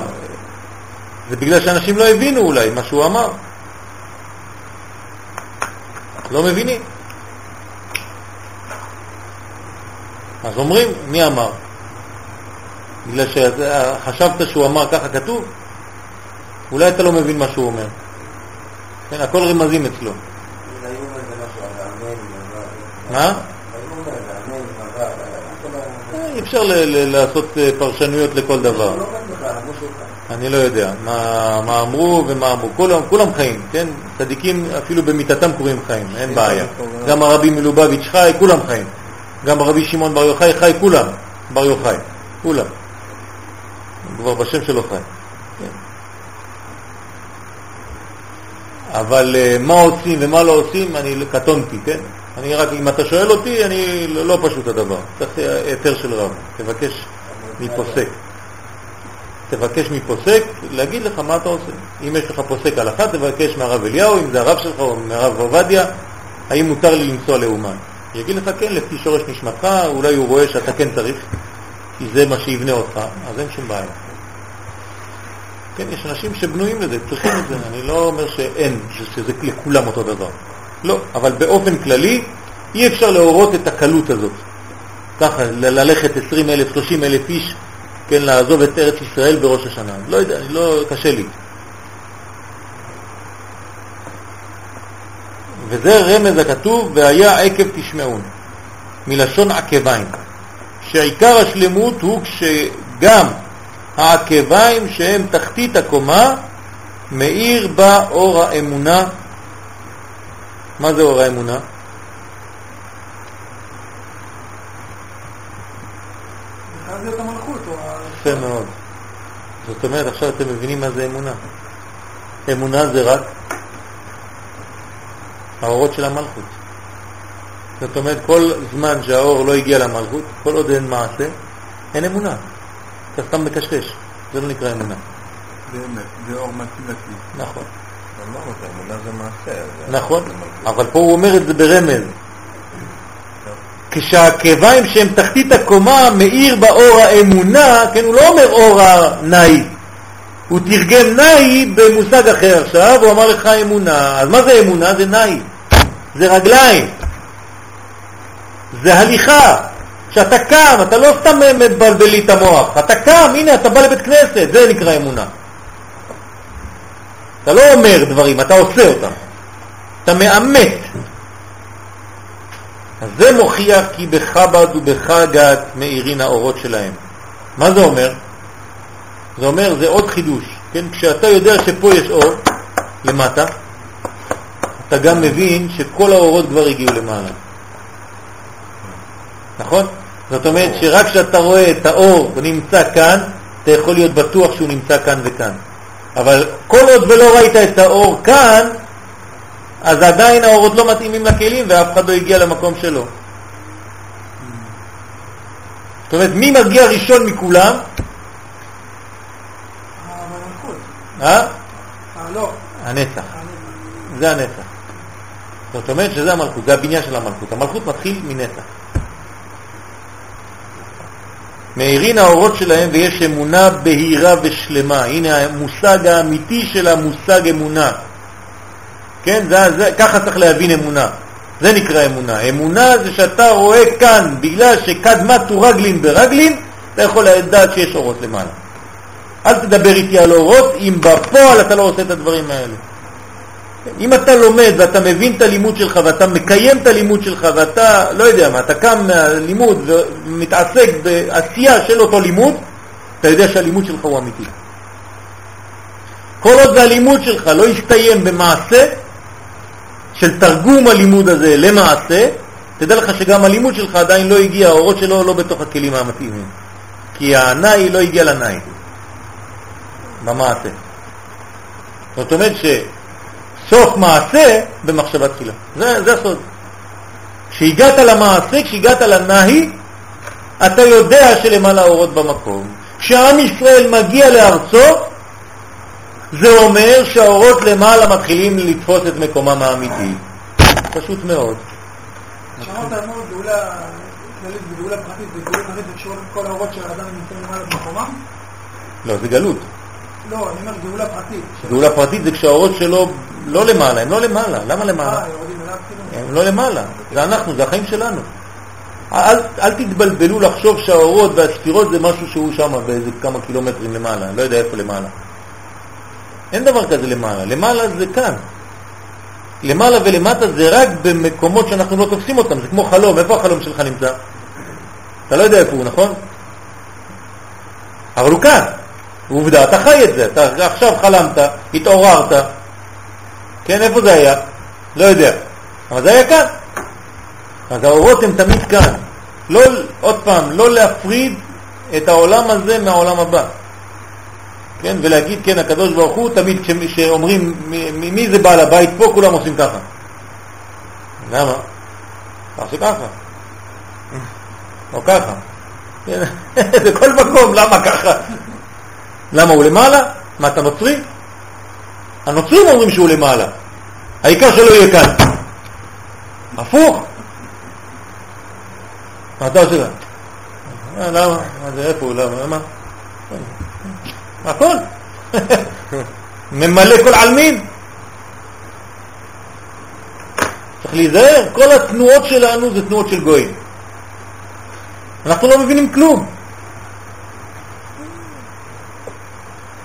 זה בגלל שאנשים לא הבינו אולי מה שהוא אמר. לא מבינים. אז אומרים, מי אמר? בגלל שחשבת שהוא אמר ככה כתוב? אולי אתה לא מבין מה שהוא אומר. כן, הכל רמזים אצלו. מה? אה, אי אפשר לעשות אה, פרשנויות לכל דבר. אני לא יודע מה, מה אמרו ומה אמרו. כולם, כולם חיים, כן? צדיקים אפילו במיטתם קוראים חיים, אין בעיה. גם הרבי מלובביץ' חי, כולם חיים. גם הרבי שמעון בר יוחאי חי, כולם. בר יוחאי, כולם. הוא כבר בשם שלו חי. אבל אה, מה עושים ומה לא עושים, אני קטונתי, כן? אני רק, אם אתה שואל אותי, אני לא, לא פשוט הדבר. צריך היתר של רב. תבקש מפוסק. תבקש מפוסק להגיד לך מה אתה עושה. אם יש לך פוסק הלכה, תבקש מהרב אליהו, אם זה הרב שלך או מהרב עובדיה, האם מותר לי לנסוע לאומן. יגיד לך כן, לפי שורש נשמתך, אולי הוא רואה שאתה כן צריך, כי זה מה שיבנה אותך, אז אין שום בעיה. כן, יש אנשים שבנויים לזה, צריכים את זה, אני לא אומר שאין, שזה לכולם אותו דבר. לא, אבל באופן כללי אי אפשר להורות את הקלות הזאת. ככה, ללכת 20 אלף, 30 אלף איש, כן, לעזוב את ארץ ישראל בראש השנה. לא יודע, לא, קשה לי. וזה רמז הכתוב, והיה עקב תשמעון, מלשון עקביים, שעיקר השלמות הוא כשגם העקביים שהם תחתית הקומה, מאיר בה אור האמונה. מה זה אור האמונה? יפה מאוד. זאת אומרת, עכשיו אתם מבינים מה זה אמונה. אמונה זה רק האורות של המלכות. זאת אומרת, כל זמן שהאור לא הגיע למלכות, כל עוד אין מעשה, אין אמונה. אתה סתם מקשקש, זה לא נקרא אמונה. זה אמת, זה אור מתינתי. נכון. אמרנו שאמונה זה מעשה. נכון. אבל פה הוא אומר את זה ברמז. כשהכיוונים שהם תחתית הקומה מאיר באור האמונה, כן, הוא לא אומר אור הנאי. הוא תרגם נאי במושג אחר עכשיו, הוא אמר לך אמונה. אז מה זה אמונה? זה נאי. זה רגליים. זה הליכה. כשאתה קם, אתה לא סתם מבלבל לי את המוח. אתה קם, הנה, אתה בא לבית כנסת, זה נקרא אמונה. אתה לא אומר דברים, אתה עושה אותם. אתה מאמת. אז זה מוכיח כי בחב"ד ובחגת מאירין האורות שלהם. מה זה אומר? זה אומר, זה עוד חידוש, כן? כשאתה יודע שפה יש אור, למטה, אתה גם מבין שכל האורות כבר הגיעו למעלה. נכון? זאת אומרת שרק כשאתה רואה את האור נמצא כאן, אתה יכול להיות בטוח שהוא נמצא כאן וכאן. אבל כל עוד ולא ראית את האור כאן, אז עדיין האורות לא מתאימים לכלים ואף אחד לא הגיע למקום שלו. זאת אומרת, מי מגיע ראשון מכולם? המלכות. אה? אה, לא. הנצח. הנצח. זה הנצח. זאת אומרת שזה המלכות, זה הבניין של המלכות. המלכות מתחיל מנצח. מאירין האורות שלהם ויש אמונה בהירה ושלמה. הנה המושג האמיתי של המושג אמונה. כן, זה, זה, ככה צריך להבין אמונה. זה נקרא אמונה. אמונה זה שאתה רואה כאן, בגלל שקדמתו רגלין ברגלין, אתה יכול לדעת שיש אורות למעלה. אל תדבר איתי על אורות אם בפועל אתה לא עושה את הדברים האלה. אם אתה לומד ואתה מבין את הלימוד שלך ואתה מקיים את הלימוד שלך ואתה, לא יודע מה, אתה קם מהלימוד ומתעסק בעשייה של אותו לימוד, אתה יודע שהלימוד שלך הוא אמיתי. כל עוד הלימוד שלך לא יסתיים במעשה, של תרגום הלימוד הזה למעשה, תדע לך שגם הלימוד שלך עדיין לא הגיע, האורות שלו לא בתוך הכלים המתאימים. כי הנאי לא הגיע לנאי, במעשה. זאת אומרת שסוף מעשה במחשבה תחילה. זה, זה הסוד. כשהגעת למעשה, כשהגעת לנאי, אתה יודע שלמעלה האורות במקום. כשעם ישראל מגיע לארצו, זה אומר שהאורות למעלה מתחילים לתפוס את מקומם האמיתי. פשוט מאוד. כשאמרת אמור גאולה כללית וגאולה פרטית, וגאולה פרטית זה קשור לכל האורות של האדם נמצאים למעלה במקומם? לא, זה גלות. לא, אני אומר גאולה פרטית. גאולה פרטית זה כשהאורות שלו לא למעלה, הם לא למעלה. למה למעלה? אה, כאילו? הם לא למעלה. זה אנחנו, זה החיים שלנו. אל, אל תתבלבלו לחשוב שהאורות והספירות זה משהו שהוא שם באיזה כמה קילומטרים למעלה, לא יודע איפה למעלה. אין דבר כזה למעלה, למעלה זה כאן. למעלה ולמטה זה רק במקומות שאנחנו לא תופסים אותם, זה כמו חלום, איפה החלום שלך נמצא? אתה לא יודע איפה הוא, נכון? אבל הוא כאן, עובדה, אתה חי את זה, אתה עכשיו חלמת, התעוררת, כן, איפה זה היה? לא יודע, אבל זה היה כאן. אז האורות הם תמיד כאן. לא, עוד פעם, לא להפריד את העולם הזה מהעולם הבא. כן, ולהגיד, כן, הקדוש ברוך הוא, תמיד כשאומרים מ- מי זה בעל הבית פה, כולם עושים ככה. למה? תעשו ככה. או ככה. כן, בכל מקום, למה ככה? למה הוא למעלה? מה, אתה נוצרי? הנוצרים אומרים שהוא למעלה. העיקר שלא יהיה כאן. הפוך. מה אתה עושה? אה, למה? מה זה, איפה הוא? למה? מה? הכל. ממלא כל עלמין. צריך להיזהר, כל התנועות שלנו זה תנועות של גויים. אנחנו לא מבינים כלום.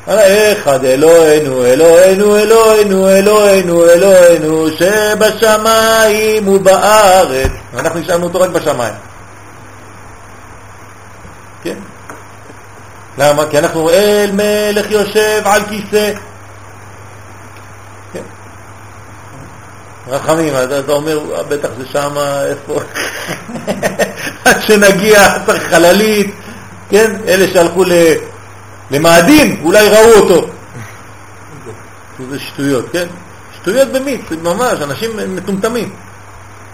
אחד אלוהינו, אלוהינו, אלוהינו, אלוהינו, אלוהינו, שבשמיים ובארץ. אנחנו נשארנו אותו רק בשמיים. כן? למה? כי אנחנו אל מלך יושב על כיסא. כן. רחמים, אז אתה אומר, "אה, בטח זה שמה, איפה? עד שנגיע צריך חללית, כן? אלה שהלכו ל... למאדים, אולי ראו אותו. זה שטויות, כן? שטויות במיץ, ממש, אנשים מטומטמים.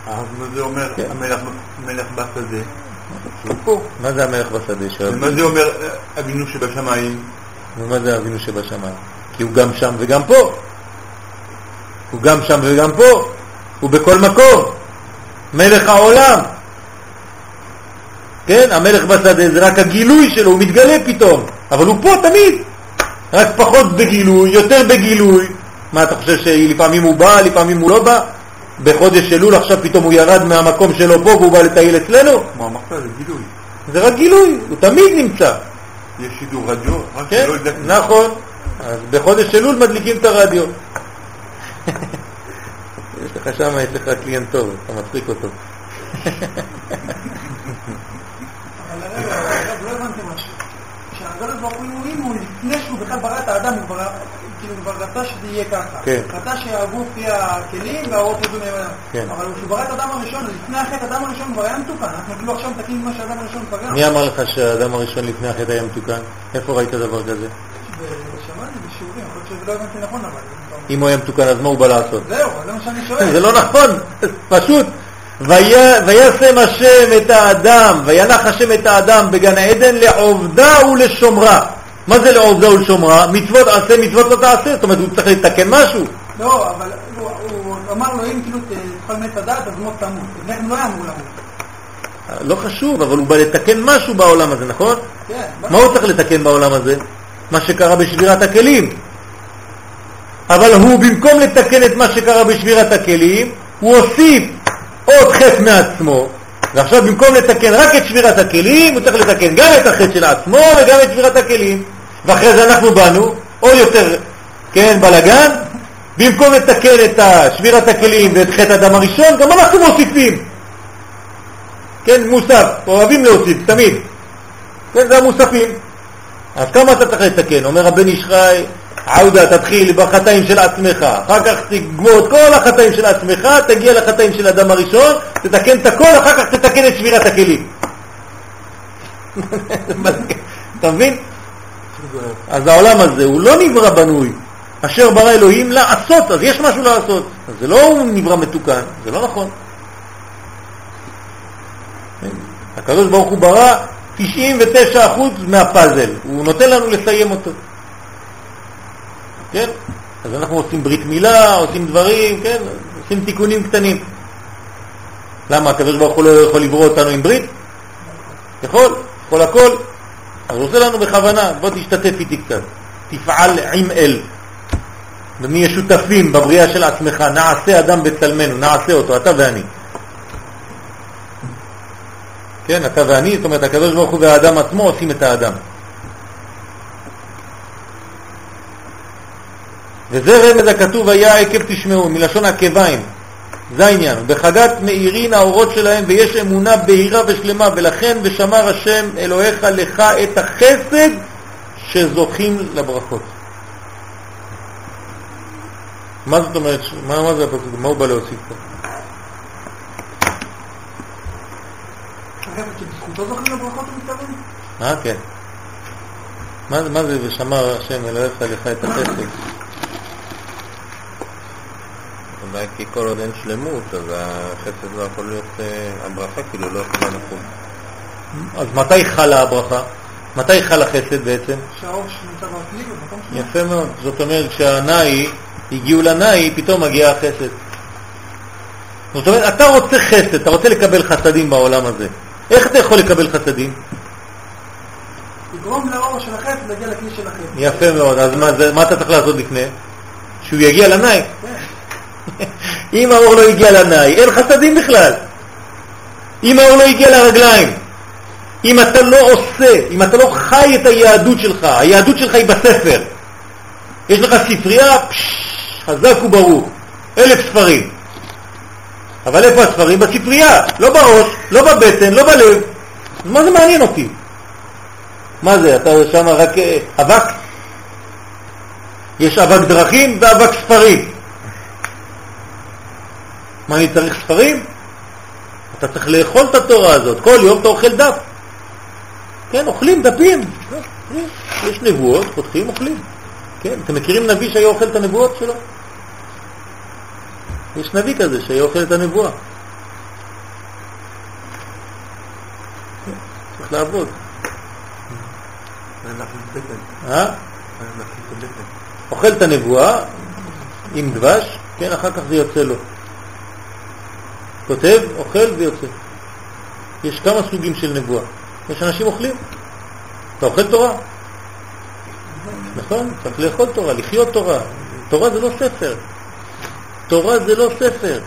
אז מה זה אומר כן. המלך מלך בשדה? מה זה המלך בשדה? מה זה אומר אה, אבינו שבשמיים? ומה זה אבינו שבשמיים? כי הוא גם שם וגם פה. הוא גם שם וגם פה. הוא בכל מקום. מלך העולם. כן, המלך בשדה זה רק הגילוי שלו, הוא מתגלה פתאום. אבל הוא פה תמיד. רק פחות בגילוי, יותר בגילוי. מה אתה חושב שלפעמים הוא בא, לפעמים הוא לא בא? בחודש אלול עכשיו פתאום הוא ירד מהמקום שלו פה והוא בא לטייל אצלנו? כמו אמרת, זה גילוי. זה רק גילוי, הוא תמיד נמצא. יש שידור רדיו, רק כן, שלא ידעתי. נכון. אז בחודש אלול מדליקים את הרדיו. יש לך שם, יש לך קליינט טוב, אתה מצחיק אותו. אבל רגע, הרב, לא הבנתי משהו. ברוך הוא, אם הוא לפני שהוא בכלל ברא את האדם, הוא כבר, כאילו כבר רצה שזה יהיה ככה. כן. רצה שהגוף יהיה הכלים והאורות ידעו ממנו. כן. אבל כשהוא ברא את האדם הראשון, לפני החטא האדם הראשון כבר היה מתוקן. אנחנו כאילו עכשיו מתקנים מה שהאדם הראשון פגע. מי אמר לך שהאדם הראשון לפני החטא היה מתוקן? איפה ראית דבר כזה? שמעתי בשיעורים, יכול להיות שלא הבנתי נכון אבל. אם הוא היה מתוקן, אז מה הוא בא לעשות? זהו, זה מה שאני שואל. זה לא נכון, פשוט. וישם השם את האדם, וינח השם את האדם בגן עדן לעובדה ולשומרה. מה זה לעובדה ולשומרה? מצוות עשה, מצוות לא תעשה. זאת אומרת, הוא צריך לתקן משהו. לא, אבל הוא- הוא אמר לו, אם כאילו תאכל מת הדעת, אז מות תמות. כן לא למות. לא חשוב, אבל הוא בא לתקן משהו בעולם הזה, נכון? כן. מה הוא צריך לתקן בעולם הזה? מה שקרה בשבירת הכלים. אבל הוא, במקום לתקן את מה שקרה בשבירת הכלים, הוא הוסיף עוד חטא מעצמו, ועכשיו במקום לתקן רק את שבירת הכלים, הוא צריך לתקן גם את החטא של עצמו וגם את שבירת הכלים. ואחרי זה אנחנו באנו, עוד יותר, כן, בלגן, במקום לתקן את שבירת הכלים ואת חטא הדם הראשון, גם אנחנו מוסיפים. כן, מוסף, אוהבים להוסיף, תמיד. כן, זה המוספים. אז כמה אתה צריך לתקן? אומר הבן איש חי, עודה, תתחיל בחטאים של עצמך, אחר כך תגמור את כל החטאים של עצמך, תגיע לחטאים של אדם הראשון, תתקן את הכל, אחר כך תתקן את שבירת הכלים. אתה מבין? אז העולם הזה הוא לא נברא בנוי. אשר ברא אלוהים לעשות, אז יש משהו לעשות. אז זה לא נברא מתוקן, זה לא נכון. הקדוש ברוך הוא ברא 99% מהפאזל, הוא נותן לנו לסיים אותו. כן? אז אנחנו עושים ברית מילה, עושים דברים, כן? עושים תיקונים קטנים. למה? הקדוש ברוך הוא לא יכול לברוא אותנו עם ברית? יכול, יכול הכל. אז הוא עושה לנו בכוונה, בוא תשתתף איתי קצת, תפעל עם אל. ונהיה שותפים בבריאה של עצמך, נעשה אדם בצלמנו, נעשה אותו, אתה ואני. כן, אתה ואני, זאת אומרת, הקדוש ברוך הוא והאדם עצמו עושים את האדם. וזה רמז הכתוב היה עקב תשמעו, מלשון עקביים. זה העניין. בחגת מאירין האורות שלהם ויש אמונה בהירה ושלמה, ולכן ושמר השם אלוהיך לך את החסד שזוכים לברכות. מה זאת אומרת? מה, מה זה הפסוק? מה הוא בא להוסיף פה? אה, כן. מה, מה זה ושמר השם אלוהיך לך את החסד? אולי כי כל עוד אין שלמות, אז החסד לא יכול להיות, אה, הברכה כאילו לא יכולה לחול. אז מתי חלה הברכה? מתי חל החסד בעצם? שהאור שנמצא בכלי במקום שלו? יפה מאוד. זאת אומרת כשהנאי, הגיעו לנאי, פתאום מגיע החסד. זאת אומרת, אתה רוצה חסד, אתה רוצה לקבל חסדים בעולם הזה. איך אתה יכול לקבל חסדים? לגרום לאור של החץ להגיע לכלי של החץ. יפה מאוד. אז מה, זה, מה אתה צריך לעשות לפני? שהוא יגיע לנאי. אם האור לא הגיע לנאי, אין חסדים בכלל. אם האור לא הגיע לרגליים, אם אתה לא עושה, אם אתה לא חי את היהדות שלך, היהדות שלך היא בספר. יש לך ספרייה, פש, חזק וברוך, אלף ספרים. אבל איפה הספרים? בספרייה, לא בראש, לא בבטן, לא בלב. מה זה מעניין אותי? מה זה, אתה שם רק אה, אבק? יש אבק דרכים ואבק ספרים. מה, אני צריך ספרים? אתה צריך לאכול את התורה הזאת. כל יום אתה אוכל דף. כן, אוכלים דפים. יש נבואות, פותחים, אוכלים. כן, אתם מכירים נביא שהיה אוכל את הנבואות שלו? יש נביא כזה שהיה אוכל את הנבואה. כן, צריך לעבוד. אה? אוכל את הנבואה עם דבש, כן, אחר כך זה יוצא לו. כותב, אוכל ויוצא. יש כמה סוגים של נבואה. יש אנשים אוכלים. אתה אוכל תורה. נכון? צריך לאכול תורה, לחיות תורה. תורה זה לא ספר. תורה זה לא ספר.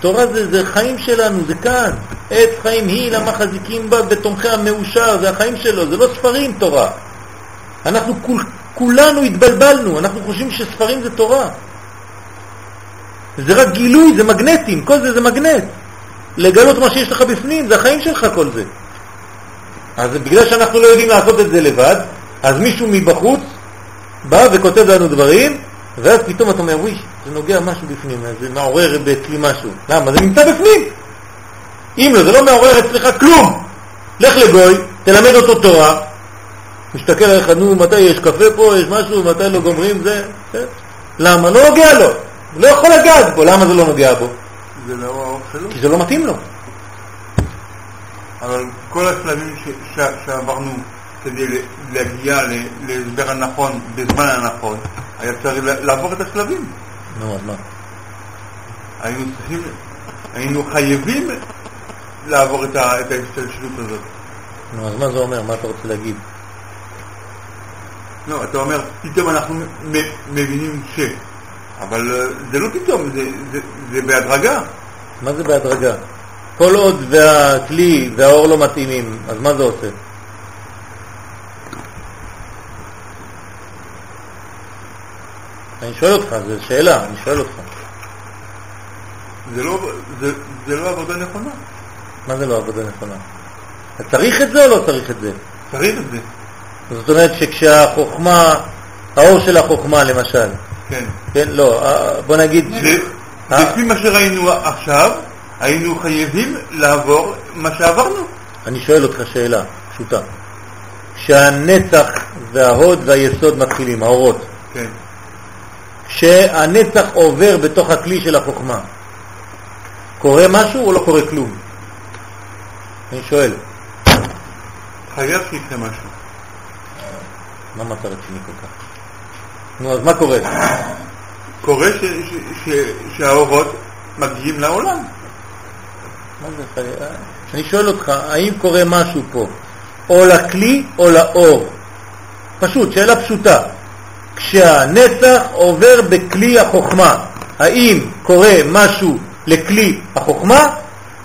תורה זה, זה חיים שלנו, זה כאן. עץ חיים היא, למה חזיקים בה בתומכי המאושר, זה החיים שלו, זה לא ספרים תורה. אנחנו כול, כולנו התבלבלנו, אנחנו חושבים שספרים זה תורה. זה רק גילוי, זה מגנטים, כל זה זה מגנט. לגלות מה שיש לך בפנים, זה החיים שלך כל זה. אז בגלל שאנחנו לא יודעים לעשות את זה לבד, אז מישהו מבחוץ בא וכותב לנו דברים, ואז פתאום אתה אומר, וואי, זה נוגע משהו בפנים, זה מעורר אצלי משהו. למה? זה נמצא בפנים. אם לא, זה לא מעורר אצלך כלום. לך לגוי, תלמד אותו תורה, מסתכל עליך, נו, מתי יש קפה פה, יש משהו, מתי לא גומרים, זה... זה. למה? לא נוגע לו. הוא לא יכול לגעת בו. למה זה לא נוגע בו? זה לא האור שלו. כי זה לא מתאים לו. אבל כל השלבים ש- ש- שעברנו כדי להגיע להסבר הנכון בזמן הנכון, היה צריך לעבור את השלבים. נו, אז מה? היינו צריכים, היינו חייבים לעבור את ההשתלשלות הזאת. נו, אז מה זה אומר? מה אתה רוצה להגיד? לא, אתה אומר, פתאום אנחנו מבינים ש... אבל אה, זה לא פתאום, זה, זה, זה בהדרגה. מה זה בהדרגה? כל עוד והכלי והאור לא מתאימים, אז מה זה עושה? אני שואל אותך, זו שאלה, אני שואל אותך. זה לא, זה, זה לא עבודה נכונה. מה זה לא עבודה נכונה? אתה צריך את זה או לא צריך את זה? צריך את זה. זאת אומרת שכשהחוכמה, האור של החוכמה למשל, כן. כן, לא, אה, בוא נגיד, אה. לפי מה שראינו עכשיו, היינו חייבים לעבור מה שעברנו. אני שואל אותך שאלה פשוטה. כשהנצח וההוד והיסוד מתחילים, האורות, כן. כשהנצח עובר בתוך הכלי של החוכמה, קורה משהו או לא קורה כלום? אני שואל, חייב שיקרה משהו. למה אתה רציני כל כך? נו, אז מה קורה? קורה ש, ש, ש, שהאורות מגיעים לעולם. מה זה חי- אני שואל אותך, האם קורה משהו פה, או לכלי או לאור? פשוט, שאלה פשוטה. כשהנצח עובר בכלי החוכמה, האם קורה משהו לכלי החוכמה,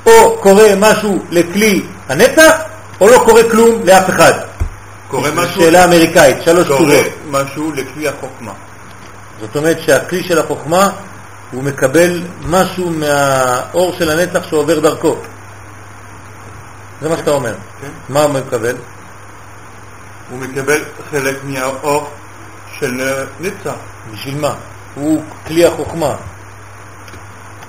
או קורה משהו לכלי הנצח, או לא קורה כלום לאף אחד? קורה משהו, שאלה אמריקאית, שלוש קורה תשובות. משהו לכלי החוכמה. זאת אומרת שהכלי של החוכמה, הוא מקבל משהו מהאור של הנצח שעובר דרכו. זה מה שאתה אומר. כן? מה הוא מקבל? הוא מקבל חלק מהאור של נצח. בשביל מה? הוא כלי החוכמה.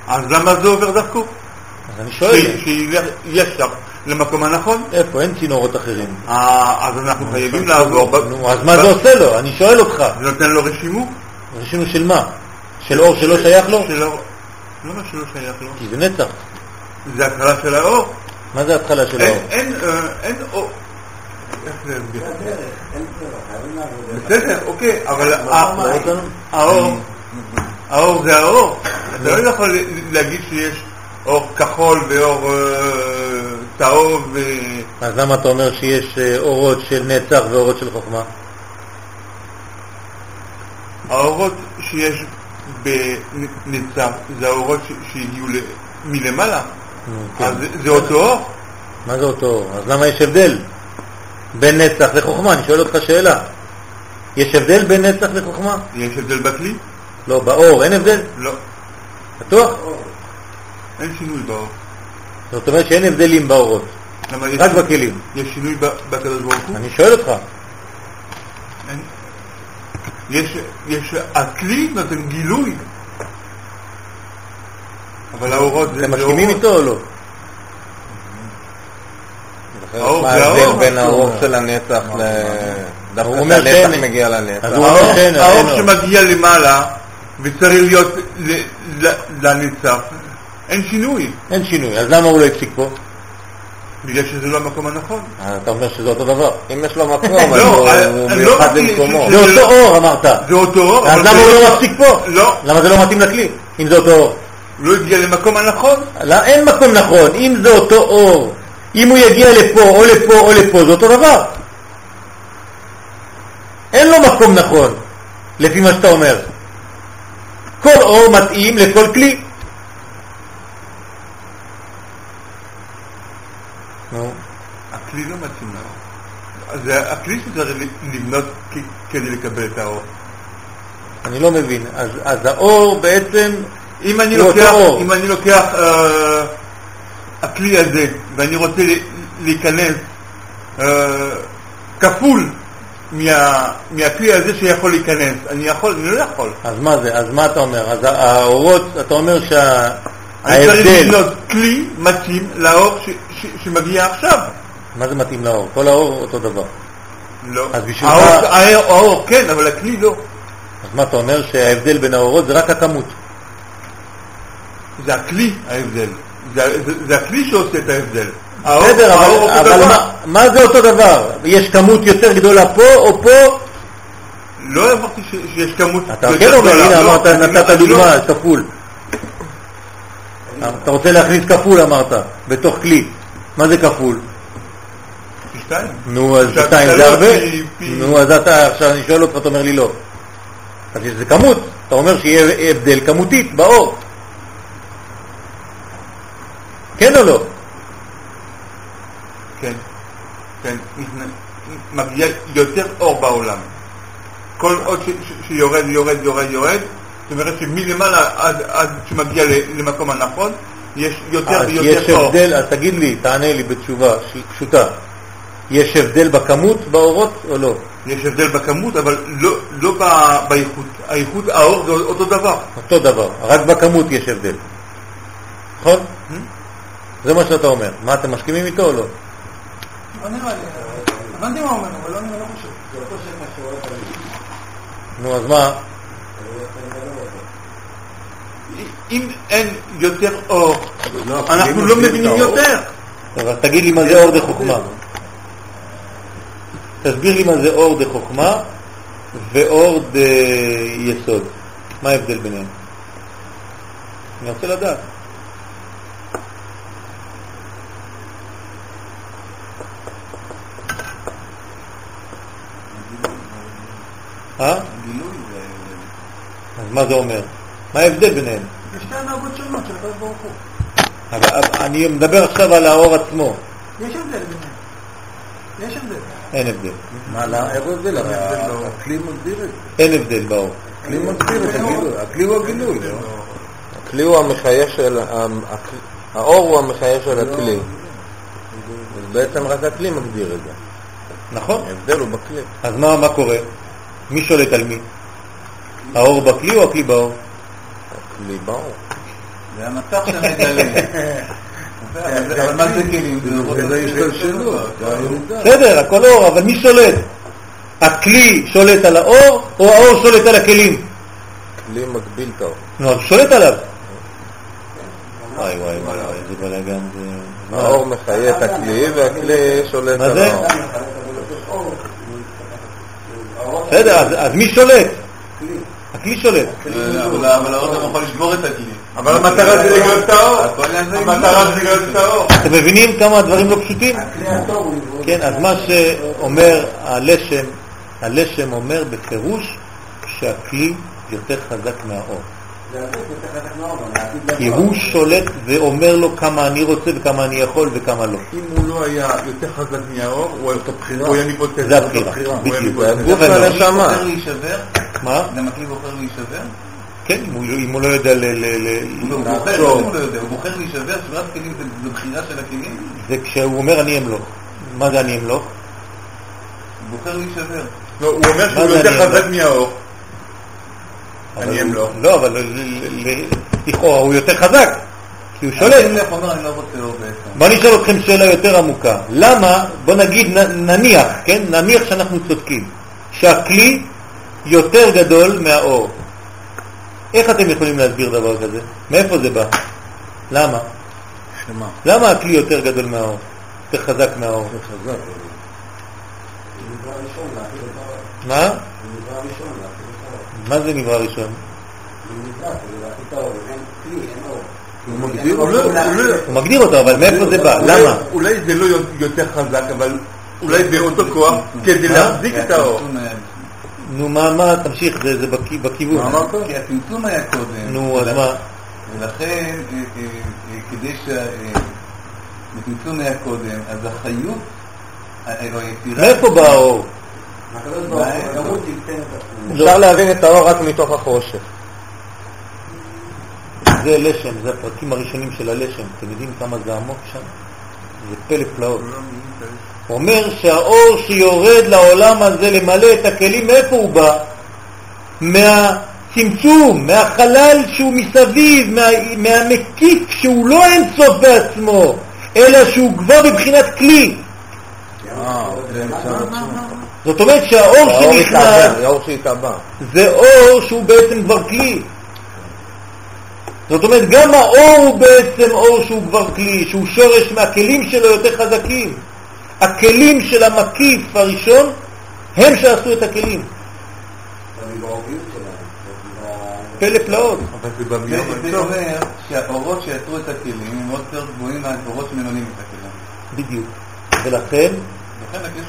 אז למה זה עובר דרכו? אז אני שואל, שילך ישר למקום הנכון. איפה? אין צינורות אחרים. אה, אז אנחנו חייבים לעבור. נו, אז מה זה עושה לו? אני שואל אותך. זה נותן לו רשימו? רשינו של מה? של אור שלא שייך לו? שלא, למה שלא שייך לו? כי זה נצח. זה התחלה של האור. מה זה ההתחלה של אין, האור? אין, אה, אין אור. בסדר, אוקיי, אבל לא? האור, האור זה האור. אתה לא יכול להגיד שיש אור כחול ואור אה, צהוב ו... אז למה אתה אומר שיש אה, אורות של נצח ואורות של חוכמה? האורות שיש בנצח זה האורות שהגיעו מלמעלה. כן. אז זה אותו אור. מה זה אותו אור? אז למה יש הבדל בין נצח לחוכמה? אני שואל אותך שאלה. יש הבדל בין נצח לחוכמה? יש הבדל בכלי? לא, באור, אין הבדל? לא. בטוח? אין שינוי באור. זאת אומרת שאין הבדלים באורות, רק בכלים. יש שינוי ב- בקדוש ברוך הוא? אני שואל אותך. יש, יש, הכלי נותן גילוי. אבל האורות זה אתם מסכימים אורות. איתו או לא? האור מה זה האור. בין האור של הנצח ל... דווקא שאין- מגיע לנצח. האור-. שמגיע למעלה וצריך להיות ל- ל- לנצח, אין שינוי, אין שינוי, אז למה הוא לא הפסיק פה? בגלל שזה לא המקום הנכון. אה, אתה אומר שזה אותו דבר. אם יש לו מקום, אז לא, הוא אני לא מיוחד. ש- זה אותו אור אמרת. זה אותו אור, אז למה הוא לא מפסיק פה? לא, למה זה לא מתאים לכלי, אם זה אותו אור? לא הגיע למקום הנכון. לא, אין מקום נכון, אם זה אותו אור, אם הוא יגיע לפה או לפה או לפה, זה אותו דבר. אין לו מקום נכון, לפי מה שאתה אומר. כל אור מתאים לכל כלי. נו, הכלי לא מתאים לאור. זה הכלי שצריך לבנות כדי לקבל את האור. אני לא מבין. אז, אז האור בעצם, אם אני לוקח, אור. אם אני לוקח אה, הכלי הזה ואני רוצה להיכנס אה, כפול מה, מהכלי הזה שיכול להיכנס, אני יכול, אני לא יכול. אז מה זה? אז מה אתה אומר? אז האורות, אתה אומר אני צריך שההבדל, לבנות כלי מתאים לאור ש, שמגיע עכשיו. מה זה מתאים לאור? כל האור אותו דבר. לא. אז בשבילך- האור, האור, האור כן, אבל הכלי לא. אז מה אתה אומר שההבדל בין האורות זה רק הכמות? זה הכלי ההבדל. זה, זה, זה הכלי שעושה את ההבדל. האור, בסדר, האור אבל, אותו אבל. מה, מה זה אותו דבר? יש כמות יותר גדולה פה או פה? לא אמרתי שיש כמות אתה יותר כן אומר, גדולה. הנה לא, אמרת, אני- נתת לא- דוגמה, כפול. אתה רוצה להכניס כפול אמרת, בתוך כלי. מה זה כפול? פי שתיים. נו, אז שתיים זה הרבה? נו, אז אתה, עכשיו אני שואל אותך, אתה אומר לי לא. אז זה כמות, אתה אומר שיהיה הבדל כמותית באור. כן או לא? כן, כן. מגיע יותר אור בעולם. כל עוד שיורד, יורד, יורד, יורד, זאת אומרת שמלמעלה עד, עד שמגיע למקום הנכון, יש יותר אז ויותר יש אור. הבדל, אז תגיד לי, תענה לי בתשובה פשוטה. יש הבדל בכמות באורות או לא? יש הבדל בכמות, אבל לא, לא ב- באיכות. האיכות, האור זה אותו דבר. אותו דבר, רק בכמות יש הבדל. נכון? זה מה שאתה אומר. מה, אתם מסכימים איתו או לא? לא נראה לי, הבנתי מה הוא אומר, אבל לא לא חושב. נו, אז מה? אם אין יותר אור, אנחנו לא מבינים יותר. אז תגיד לי מה זה אור דחוכמה. תסביר לי מה זה אור דחוכמה ואור דיסוד. מה ההבדל ביניהם? אני רוצה לדעת. אה? אז מה זה אומר? מה ההבדל ביניהם? זה שתי הנהגות שונות של הקדוש ברוך הוא. אבל אני מדבר עכשיו על האור עצמו. יש הבדל ביניהם. יש הבדל. אין הבדל. מה, למה, איך הוא הבדל? הכלי מסביר את זה. אין הבדל באור. הכלי מסביר את הגילוי. הכלי הוא הגילוי, לא? הכלי הוא המחיה של... האור הוא המחיה של הכלי. אז בעצם רק הכלי מגדיר את זה. נכון? ההבדל הוא בכלי. אז מה, מה קורה? מי שולט על מי? האור בכלי או הכלי באור? הכלי באור. זה המסך שמגלה. אבל מה זה כלים? זה השתלשלות, זה הירידה. בסדר, הכל אור, אבל מי שולט? הכלי שולט על האור או האור שולט על הכלים? כלי מגביל את האור. נו, אז שולט עליו. וואי וואי וואי, וואי, איזה בלאגן זה... האור מחיה את הכלי והכלי שולט מה על זה? האור. כן. בסדר, אז, אז מי שולט? הכלי שולט. אבל אבל האור גם יכול לשבור את הכלי. אבל המטרה זה לגלות את האור. המטרה זה לגלות את האור. אתם מבינים כמה הדברים לא פשוטים? כן, אז מה שאומר הלשם, הלשם אומר בפירוש שהכלי יותר חזק מהאור. כי הוא שולט ואומר לו כמה אני רוצה וכמה אני יכול וכמה לא. אם הוא לא היה יותר חזק מהאור, הוא היה הוא היה ניבוטל. זה הבחירה, הוא היה בדיוק. זה הגוף והנשמה. מה? גם הכלי בוחר להישבר? כן, אם הוא- לא יודע ל... הוא בוחר, לא לא הוא בוחר להישבר, שבירת כלים זה- בחירה של הכלים? זה כשהוא אומר אני אמלוך. מה זה אני אמלוך? הוא בוחר להישבר. לא, הוא אומר שהוא יותר חזק? מהאור. אני הוא- אמלוך. לא, אבל לכאורה הוא יותר חזק. כי הוא שולט. אני אומר, אני לא. בוא נשאל אתכם שאלה יותר עמוקה. למה, בוא נגיד, נניח, כן? נניח שאנחנו צודקים, שהכלי יותר גדול מהאור. איך אתם יכולים להסביר דבר כזה? מאיפה זה בא? למה? שמה? למה הכלי יותר גדול מהאור? יותר חזק מהאור? זה חזק. מה? מה זה נברא ראשון? הוא מגדיר לא- אותו. לא- אבל מאיפה זה בא? למה? אולי זה לא יותר חזק, אבל אולי באותו כוח כדי? להחזיק את האור. נו, מה, מה, תמשיך, זה, זה בכי- בכיוון. כי הצמצום היה קודם. נו, אז מה? ולכן, אה, אה, אה, כדי שהצמצום היה קודם, אז החיות, היצירה... מאיפה בא האור? אפשר להבין את האור רק מתוך החושך. זה לשם, זה הפרקים הראשונים של הלשם. אתם יודעים כמה זה עמוק שם? זה פלא פלאות. הוא אומר שהאור שיורד לעולם הזה למלא את הכלים, מאיפה הוא בא? מהצמצום, מהחלל שהוא מסביב, מה, מהמקיף שהוא לא אינסוף בעצמו, אלא שהוא כבר בבחינת כלי. זאת אומרת שהאור האור שנכנס. זה אור שהוא בעצם כבר כלי. זאת אומרת, גם האור הוא בעצם אור שהוא כבר כלי, שהוא שורש מהכלים שלו יותר חזקים. הכלים של המקיף הראשון הם שעשו את הכלים. פלא פלאות. אבל זה בא זה מיום זה הטוב. אומר שהאורות שיצרו את הכלים הם מאוד יותר גבוהים מהאורות שממלאים את הכלים. בדיוק. ולכן.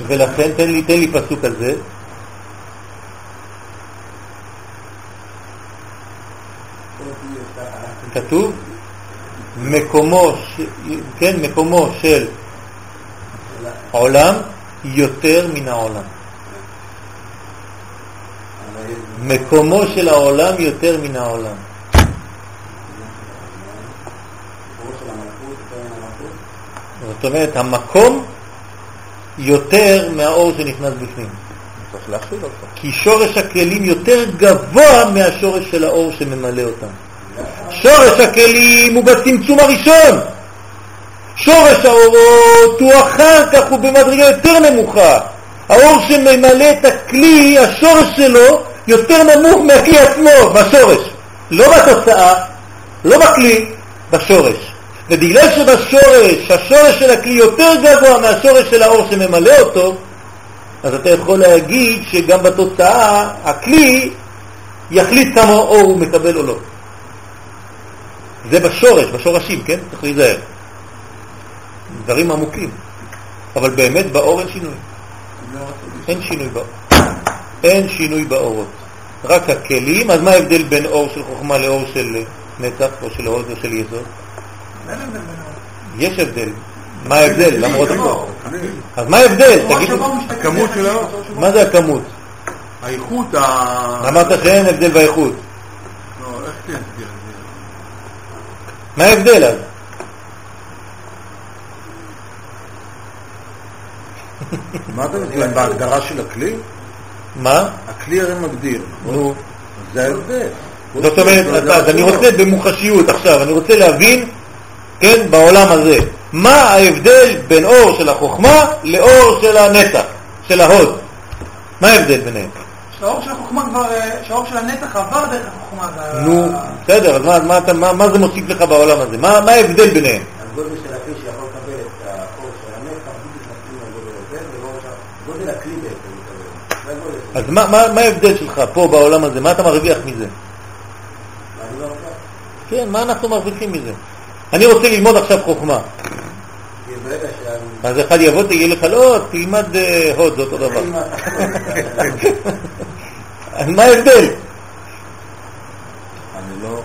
ולכן תן לי, תן לי פסוק על זה. כתוב מקומו, ש... כן, מקומו של עולם יותר מן העולם. מקומו של העולם יותר מן העולם. זאת אומרת, המקום יותר מהאור שנכנס בפנים. צריך להכיל אותו. כי שורש הכלים יותר גבוה מהשורש של האור שממלא אותם. שורש הכלים הוא בצמצום הראשון. שורש האורות הוא אחר כך, הוא במדרגה יותר נמוכה. האור שממלא את הכלי, השורש שלו יותר נמוך מהכלי עצמו, בשורש. לא בתוצאה, לא בכלי, בשורש. ובגלל שבשורש, השורש של הכלי יותר גבוה מהשורש של האור שממלא אותו, אז אתה יכול להגיד שגם בתוצאה הכלי יחליט כמה אור הוא מקבל או לא. זה בשורש, בשורשים, כן? צריך להיזהר. דברים עמוקים. אבל באמת באור אין שינוי. אין שינוי באור. אין שינוי באורות. רק הכלים, אז מה ההבדל בין אור של חוכמה לאור של נצח או של אור או של יסוד? יש הבדל. מה ההבדל? למרות הכל. אז מה ההבדל? תגידו, הכמות שלו? הצורה שבו- מה זה הכמות? האיכות ה... אמרת שאין הבדל באיכות. לא, איך תסביר את זה? מה ההבדל אז? מה אתה מתכוון? בהגדרה של הכלי? מה? הכלי הרי מגדיר. נו. זה ההבדל. זאת אומרת, אז אני רוצה במוחשיות עכשיו, אני רוצה להבין, כן, בעולם הזה, מה ההבדל בין אור של החוכמה לאור של הנצח, של ההוד? מה ההבדל ביניהם? שהאור של החוכמה כבר, אה, שהאור של הנצח עבר דרך החוכמה. נו, בסדר, אז מה, מה, אתה- מה, מה זה מוסיף לך בעולם הזה? מה, מה ההבדל ביניהם? הגודל של הכלי שיכול לקבל את האור של הנצח, בדיוק מתאים לגודל הזה, ולא רק גודל הכלי בעצם מקבל. אז מה, מה, מה ההבדל שלך פה בעולם הזה? מה אתה מרוויח מזה? אני לא כן, מה אנחנו מרוויחים מזה? אני רוצה ללמוד עכשיו חוכמה. אז אחד יבוא, תגיד לך, לא, תלמד אה, הוד, זה אותו דבר. אז מה ההבדל? אני לא...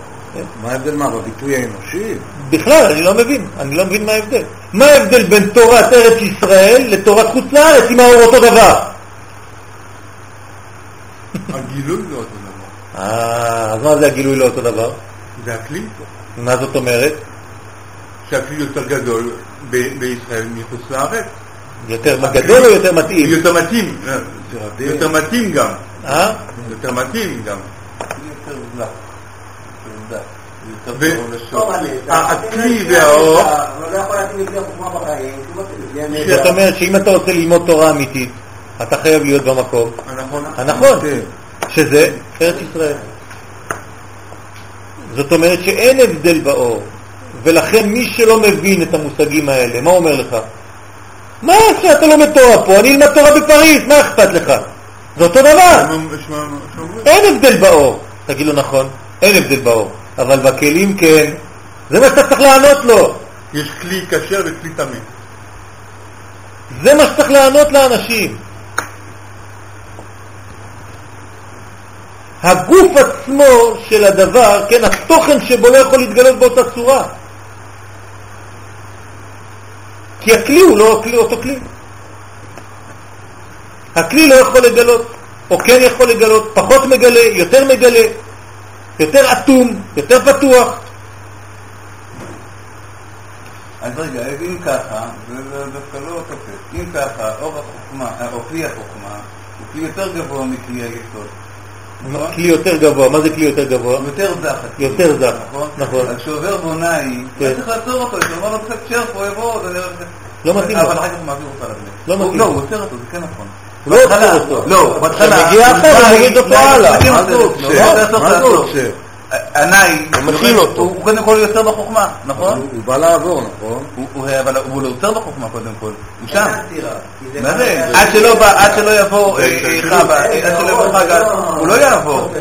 מה ההבדל מה? בביטוי האנושי? בכלל, אני לא מבין, אני לא מבין מה ההבדל. מה ההבדל בין תורת ארץ ישראל לתורת חוץ לארץ אם האור אותו דבר? הגילוי לא אותו דבר. אה, אז מה זה הגילוי לא אותו דבר? זה הכלי, מה זאת אומרת? שהכלי יותר גדול ב- בישראל מחוץ לארץ. יותר גדול או יותר מתאים? יותר מתאים, אה. יותר מתאים גם. אה? יותר מתאים גם. הכלי והאור, לא לא-. זאת אומרת שאם אתה רוצה ללמוד תורה אמיתית, אתה חייב להיות במקום הנכון, הנכון, שזה ארץ ישראל. זאת אומרת שאין הבדל באור, ולכן מי שלא מבין את המושגים האלה, מה אומר לך? מה שאתה לומד תורה פה, אני אלמד תורה בפריז, מה אכפת לך? זה אותו דבר, אין הבדל באור. תגיד לו נכון, אין הבדל באור, אבל בכלים כן, זה מה שאתה צריך לענות לו, יש כלי כשר וכלי טמא. זה מה שצריך לענות לאנשים. הגוף עצמו של הדבר, כן, התוכן שבו לא יכול להתגלות באותה צורה. כי הכלי הוא לא הכלי, אותו כלי. הכלי לא יכול לגלות, או כן יכול לגלות, פחות מגלה, יותר מגלה, יותר אטום, יותר פתוח. אז רגע, אם ככה, זה זה דווקא לא תופס. אם ככה, אור החוכמה, אה, או כלי החוכמה, הוא כלי יותר גבוה מכלי היסוד. נכון? כלי יותר גבוה, מה זה כלי יותר גבוה? הוא יותר. הכלי, יותר זך, נכון? נכון. אז כשעובר בונאי, כן. אתה צריך לעצור אותו, אתה אומר לו קצת שר פה, יבוא, זה נראה... לא מתאים לו. אבל אחר כך הוא מעביר אותך לזה. לא הוא- מתאים לא. הוא עוצר אותו, זה כן נכון. לא עוצר אותו. לא, בהתחלה... כשמגיע אחר, הוא מוריד אותו הלאה. מה זה לא? לא, לא, מה זה לעצור. עוצר? ענאי, הוא מכיל אותו. הוא קודם כל יוצר בחוכמה, נכון? הוא בא לעבור, נכון? אבל הוא לא יוצר בחוכמה קודם כל, הוא שם. מה זה? עד שלא יבוא אה, אה, אה, עד שלא יבוא חגה, הוא לא יעבור.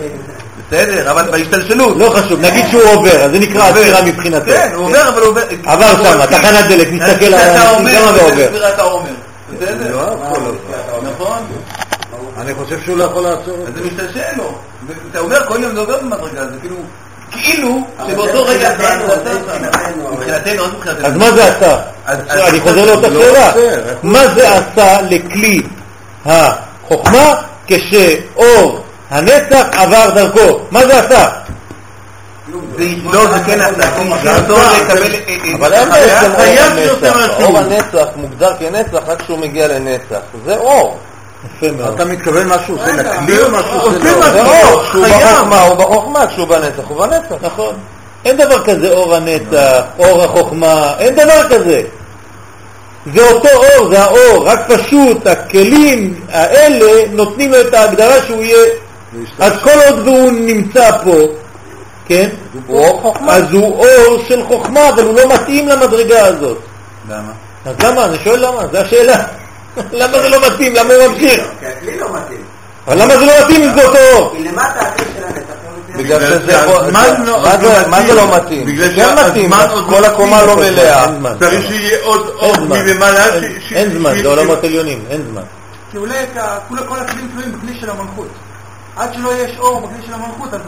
בסדר, אבל בהשתלשלות. לא חשוב, נגיד שהוא עובר, אז זה נקרא. עצירה מבחינתו. כן, הוא עובר, אבל הוא עובר. עבר שם, תחנת דלק, מסתכל על האנשים אומר, שם זה ועובר. לא. נכון? אני חושב שהוא לא יכול לעצור אז. זה משתלשל לו. אתה אומר, כל יום זה עובר במדרגה, זה כאילו... כאילו שבאותו רגע זה עשה זה מבחינתנו. אז מה זה עשה? אני חוזר לאותה לא שאלה. מה זה עשה לכלי החוכמה כשאור הנצח עבר דרכו? מה זה עשה? זה- לא, זה כן עשה. אה, אה, אבל אין בעצם אור הנצח. אור הנצח מוגדר כנצח רק כשהוא מגיע לנצח. זה אור. אתה מתכוון משהו עושה רגע, לכלי או משהו עושה עושה משהו. זה אור. כשהוא חייב. בחוכמה הוא בחוכמה, כשהוא בנצח הוא בנצח. נכון. אין דבר כזה אור הנצח, אור החוכמה, אין דבר כזה. זה אותו אור, זה האור, רק פשוט הכלים האלה נותנים לו את ההגדרה שהוא יהיה, אז כל עוד והוא נמצא פה, כן, הוא. אז הוא אור של חוכמה, אבל הוא לא מתאים למדרגה הזאת. למה? אז למה? אני שואל למה, זו השאלה. למה זה לא מתאים? למה הוא ממשיך? כי הכלי לא מתאים. אבל למה זה לא מתאים אם זה אותו אור? כי למטה לא מתאים. בגלל שזה יכול... לא- מה זה- לא מה מתאים. זה לא מתאים? בגלל כן מתאים, שהזמן עוד כל לא הקומה. לא מלאה. צריך שיהיה עוד אור. מלמעלה. אין- זמן, זה עולמות עליונים, אין זמן. כי אולי כל הכלים תלויים בכלי של המלכות. עד שלא יש אור בכלי של המלכות, אז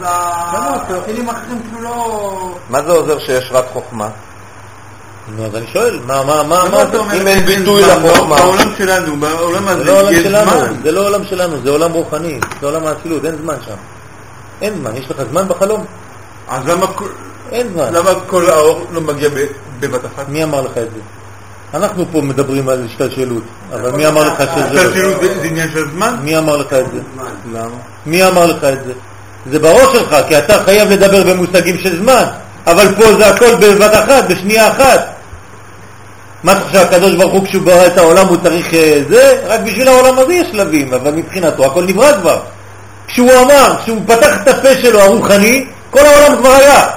הכלים האחרים כאילו לא... מה זה עוזר שיש רק חוכמה? נו, אז אני שואל, מה, מה, מה, מה? אם אין ביטוי זמן, לחוכמה. בעולם שלנו, בעולם זה הזה, לא עולם יש שלנו, זמן. זה לא עולם שלנו, זה עולם רוחני, זה עולם האצילות, אין זמן שם. אין זמן, יש לך זמן בחלום? אז למה כל- אין זמן. למה כל האור לא מגיע בבת אחת? מי אמר לך את זה? אנחנו פה מדברים על השתלשלות, אבל מי אמר לך שזה השתלשלות לא? זה עניין של זמן? מי אמר לך את זה? למה? מי אמר לך את זה? זה בראש שלך, כי אתה חייב לדבר במושגים של זמן, אבל פה זה הכל בבת אחת, בשנייה אחת. מה אתה חושב, הקדוש ברוך הוא כשהוא ברא את העולם הוא צריך אה, זה? רק בשביל העולם הזה יש שלבים, אבל מבחינתו הכל נברא כבר. כשהוא אמר, כשהוא פתח את הפה שלו הרוחני, כל העולם כבר היה.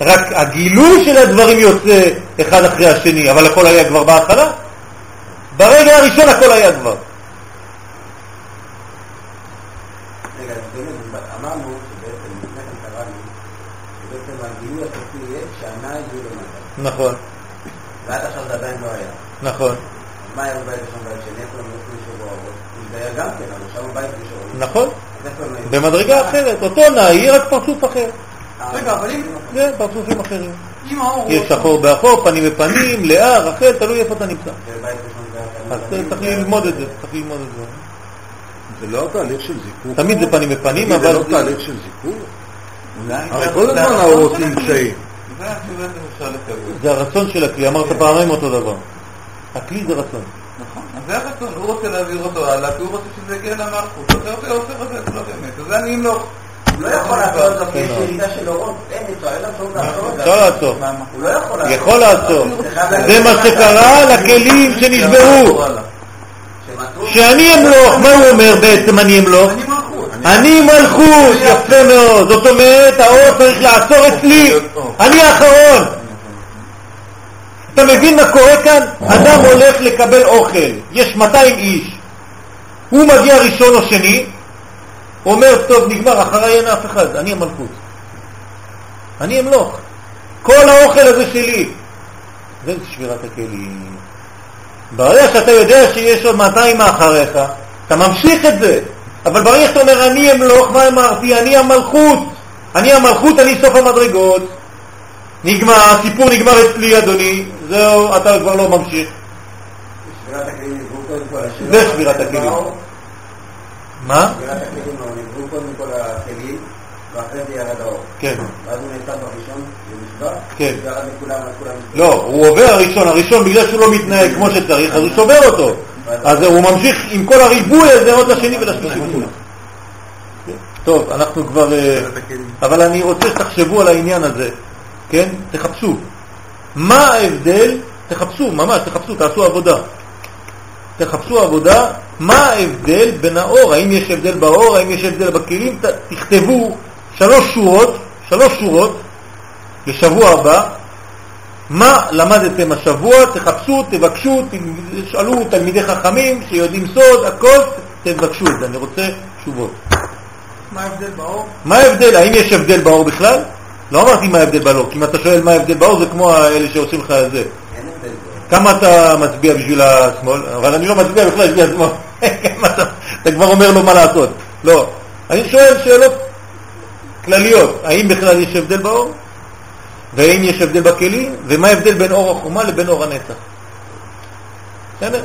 רק הגילוי של הדברים יוצא אחד אחרי השני, אבל הכל היה כבר בהתחלה. ברגע הראשון הכל היה כבר. רגע, אז באמת, אמרנו שבעצם, לפני כן קראנו, שבעצם הגילוי הסופי יהיה כשהנאי יהיו למטה. נכון, ועד עכשיו זה עדיין לא היה. נכון, מה היה בבית ראשון בית שני? איפה הם נתנו אישור אורות? זה היה גם כן, אבל שם בית ראשון. נכון. במדרגה אחרת, אותו נאי, רק פרצוף אחר. רגע, אבל אם- זה פרצופים אחרים. אם האור. יש שחור באחור, פנים בפנים, לאה, רחל, תלוי איפה אתה נמצא. זה אז צריך ללמוד את זה, צריך ללמוד את זה. זה לא תהליך של זיכוך? תמיד זה פנים בפנים, זה אבל... לא תהליך של? אולי... הרי זה- כל זה הזמן האורות. נמצאים. זה. זה הרצון של הכלי, אמרת פעמיים אותו דבר. הכלי זה רצון. נכון, אז זה הרצון, הוא רוצה להעביר אותו הלאה, כי הוא רוצה שזה יגיע למלכות. אז זה עושה את זה לא באמת. אז זה אני אמלוך. הוא לא יכול לעצור את זה כי יש ירידה של אורות, אין אצלו, אין אפשרות לעצור את זה. אפשר לעצור. הוא לא יכול לעצור. יכול לעצור. זה מה שקרה לכלים שנשברו. שאני אמלוך, מה הוא אומר בעצם אני אמלוך? אני מלכות. יפה מאוד. זאת אומרת, האור צריך לעצור אצלי. אני האחרון. אתה מבין מה קורה כאן? אדם הולך לקבל אוכל, יש 200 איש. הוא מגיע ראשון או שני, אומר, טוב, נגמר, אחריי אין אף אחד, אני המלכות. אני אמלוך. כל האוכל הזה שלי. זה שבירת הכלים. ברגע שאתה יודע שיש עוד 200 מאחריך, אתה ממשיך את זה. אבל ברגע שאתה אומר, אני אמלוך, מה אמרתי? אני המלכות. אני המלכות, אני סוף המדרגות. נגמר, הסיפור נגמר אצלי, אדוני. זהו, אתה כבר לא ממשיך. זה שבירת הכלים. מה? שבירת הכלים נגבו קודם כל הכלים, ואחרי זה ירד האור. כן. ואז הוא נעצר בראשון, ונשבר, כן. וירד לכולם. לא, הוא עובר הראשון, הראשון בגלל שהוא לא מתנהג כמו שצריך, אז הוא שובר אותו. אז הוא ממשיך עם כל הריבוי הזה עוד לשני ולשלישי. טוב, אנחנו כבר... אה, אבל אני רוצה שתחשבו על העניין הזה, כן? תחפשו. מה ההבדל? תחפשו, ממש, תחפשו, תעשו עבודה. תחפשו עבודה, מה ההבדל בין האור, האם יש הבדל באור, האם יש הבדל בכלים, תכתבו שלוש שורות, שלוש שורות לשבוע הבא, מה למדתם השבוע, תחפשו, תבקשו, תשאלו תלמידי חכמים שיודעים סוד, הכל, תבקשו את זה, אני רוצה תשובות. מה ההבדל באור? מה ההבדל? האם יש הבדל באור בכלל? לא אמרתי מה ההבדל באור, כי אם אתה שואל מה ההבדל באור זה כמו אלה שעושים לך את זה. כמה אתה מצביע בשביל השמאל? אבל אני לא מצביע בכלל בשביל השמאל. אתה כבר אומר לו מה לעשות. לא. אני שואל שאלות כלליות. האם בכלל יש הבדל באור? והאם יש הבדל בכלים? ומה ההבדל בין אור החומה לבין אור הנצח? בסדר?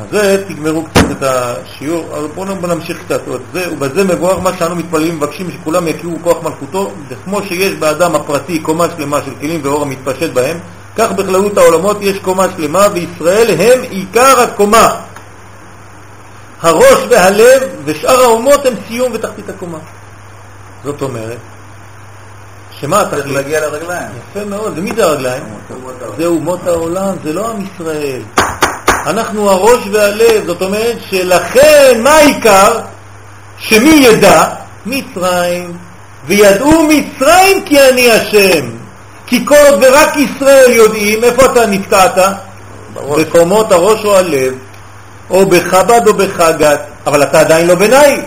אז זה, תגמרו קצת את השיעור, אז בואו בוא נמשיך קצת עוד. זה, ובזה מבואר מה שאנו מתפללים ומבקשים שכולם יכירו כוח מלכותו, וכמו שיש באדם הפרטי קומה שלמה של כלים ואור המתפשט בהם, כך בכללות העולמות יש קומה שלמה, וישראל הם עיקר הקומה. הראש והלב ושאר האומות הם סיום ותחתית הקומה. זאת אומרת, שמה צריך התכלית? להגיע לרגליים. יפה מאוד, ומי זה הרגליים? זה אומות העולם, זה לא עם ישראל. אנחנו הראש והלב, זאת אומרת שלכן מה העיקר? שמי ידע? מצרים. וידעו מצרים כי אני השם. כי כל עוד ורק ישראל יודעים, איפה אתה נתקעת? בקומות הראש או הלב, או בחב"ד או בחגת, אבל אתה עדיין לא בנאי.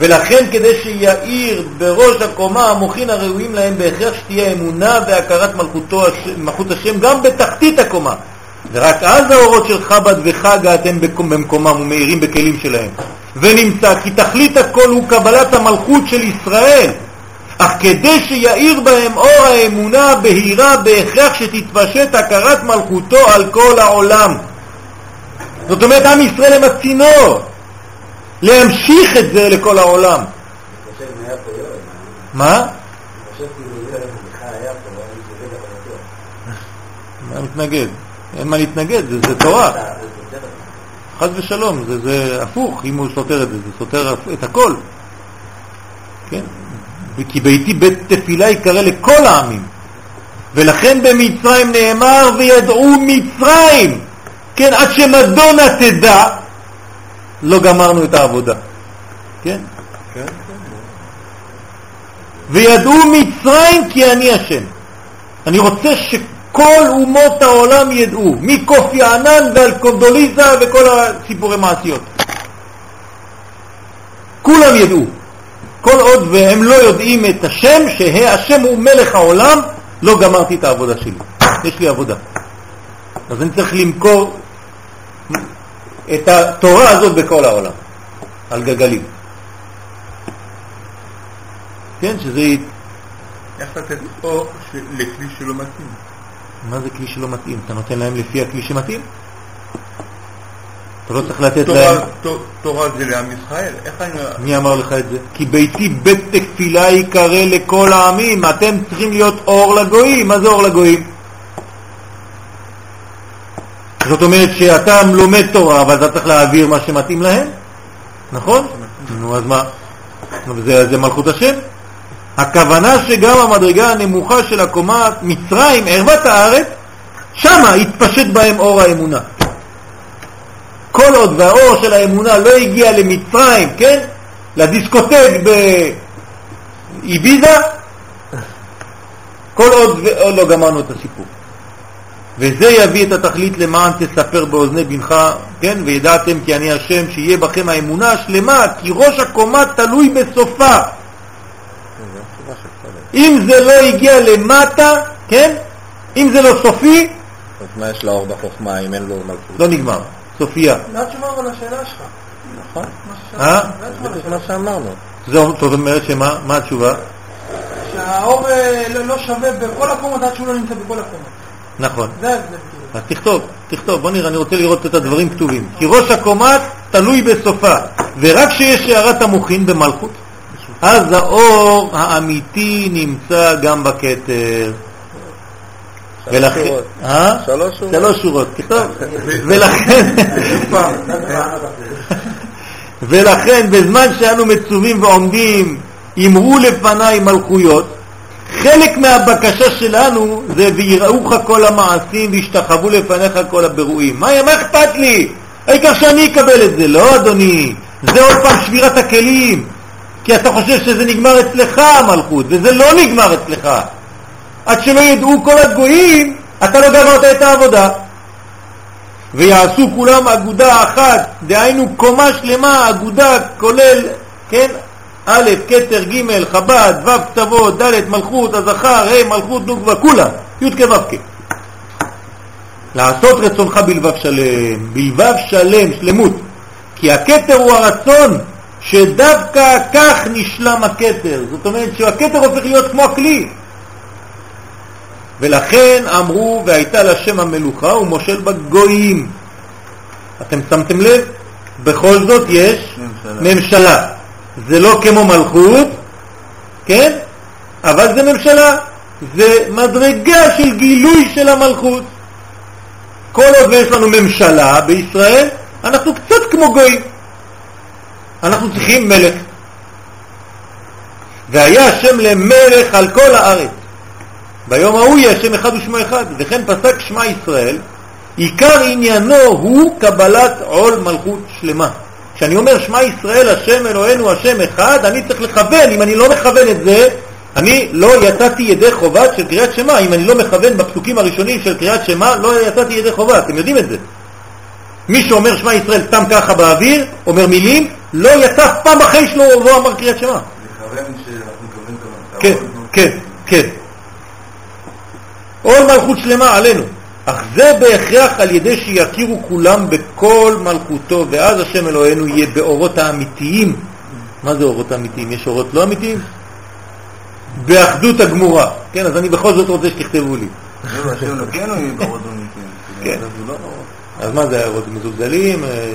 ולכן כדי שיאיר בראש הקומה המוחין הראויים להם בהכרח שתהיה אמונה והכרת מלכותו, מלכות השם גם בתחתית הקומה. ורק אז האורות של חב"ד וחגת הם בקום- במקומם ומאירים בכלים שלהם. ונמצא כי תכלית הכל הוא קבלת המלכות של ישראל. אך כדי שיאיר בהם אור האמונה בהירה בהכרח שתתפשט הכרת מלכותו על כל העולם. זאת אומרת, עם ישראל הם הצינור. להמשיך את זה לכל העולם. מה? מה מתנגד? אין מה להתנגד, זה, תורה. חס ושלום, זה הפוך, אם הוא סותר את זה, זה סותר את הכל. כן? כי ביתי בית תפילה יקרא לכל העמים. ולכן במצרים נאמר וידעו מצרים, כן, עד שמדונה תדע, לא גמרנו את העבודה. כן? וידעו מצרים כי אני השם. אני רוצה שכל אומות העולם ידעו, מקופי ענן ועל קונדוליזה וכל הסיפורי מעשיות. כולם ידעו. כל עוד והם לא יודעים את השם, שהשם הוא מלך העולם, לא גמרתי את העבודה שלי. יש לי עבודה. אז אני צריך למכור את התורה הזאת בכל העולם, על גלגלים. כן, שזה... איך לתת אור ש- לכלי שלא מתאים? מה זה כלי שלא מתאים? אתה נותן להם לפי הכלי שמתאים? אתה לא צריך לתת תורה- להם... תורה זה לעם ישראל? איך אני... מי אמר לך את זה? כי ביתי בית תפילה יקרא לכל העמים, אתם צריכים להיות אור לגויים. מה זה אור לגויים? זאת אומרת שאתה לומד תורה, אבל אתה צריך להעביר מה שמתאים להם, נכון? נו, אז מה? זה, זה מלכות השם. הכוונה שגם המדרגה הנמוכה של הקומה מצרים, ערוות הארץ, שמה התפשט בהם אור האמונה. כל עוד והאור של האמונה לא הגיע למצרים, כן? לדיסקוטק באביזה, כל עוד ועוד לא גמרנו את הסיפור. וזה יביא את התכלית למען תספר באוזני בנך, כן? וידעתם כי אני השם, שיהיה בכם האמונה השלמה, כי ראש הקומה תלוי בסופה. אם זה לא הגיע למטה, כן? אם זה לא סופי, אז מה יש לאור בחוכמה אם אין לו מלכות? לא נגמר. סופיה. זה התשובה אבל לשאלה שלך. נכון. מה. אה? מה שאמרנו. זאת אומרת שמה? מה התשובה? שהאור אה, לא לא שווה בכל הקומות עד שהוא לא נמצא בכל הקומות. נכון. אז תכתוב, תכתוב, בוא נראה, אני רוצה לראות את הדברים כתובים. כי ראש הקומה תלוי בסופה, ורק כשיש הערת המוחין במלכות, אז האור האמיתי נמצא גם בכתר. ולכן, שורות. אה? שלוש שורות. שלוש שורות, תכתוב. ולכן, ולכן בזמן שאנו מצווים ועומדים, אמרו לפניי מלכויות, חלק מהבקשה שלנו זה ויראוך כל המעשים וישתחוו לפניך כל הבירואים. מה, מה אכפת לי? העיקר שאני אקבל את זה. לא, אדוני, זה עוד פעם שבירת הכלים. כי אתה חושב שזה נגמר אצלך המלכות, וזה לא נגמר אצלך. עד שלא ידעו כל הגויים, אתה לא גמרת את העבודה. ויעשו כולם אגודה אחת, דהיינו קומה שלמה, אגודה כולל, כן, א', כתר, ג', חב"ד, ו', כתבות, ד', מלכות, הזכר, ה', מלכות, נוקבה, כולם, י' כו' כ'. לעשות רצונך בלבב שלם, בלבב שלם, שלמות. כי הכתר הוא הרצון שדווקא כך נשלם הכתר. זאת אומרת שהכתר הופך להיות כמו הכלי. ולכן אמרו, והייתה לשם המלוכה ומושל בגויים. אתם שמתם לב? בכל זאת יש ממשלה. ממשלה. זה לא כמו מלכות, כן? אבל זה ממשלה. זה מדרגה של גילוי של המלכות. כל עוד ויש לנו ממשלה בישראל, אנחנו קצת כמו גויים. אנחנו צריכים מלך. והיה השם למלך על כל הארץ. ביום ההוא יהיה השם אחד ושמו אחד, וכן פסק שמע ישראל, עיקר עניינו הוא קבלת עול מלכות שלמה. כשאני אומר שמע ישראל השם אלוהינו השם אחד, אני צריך לכוון, אם אני לא מכוון את זה, אני לא יצאתי ידי חובה של קריאת שמע, אם אני לא מכוון בפסוקים הראשונים של קריאת שמע, לא יצאתי ידי חובה, אתם יודעים את זה. מי שאומר שמע ישראל סתם ככה באוויר, אומר מילים, לא יצא אף פעם בחיים שלו ולא אמר קריאת שמע. כן, כן, כן. עול מלכות שלמה עלינו. אך זה בהכרח על ידי שיכירו כולם בכל מלכותו, ואז השם אלוהינו יהיה באורות האמיתיים. מה זה אורות האמיתיים? יש אורות לא אמיתיים? באחדות הגמורה. כן, אז אני בכל זאת רוצה שתכתבו לי. לא, באורות אמיתיים. כן. לא... אז מה זה אורות מזולזלים, אה,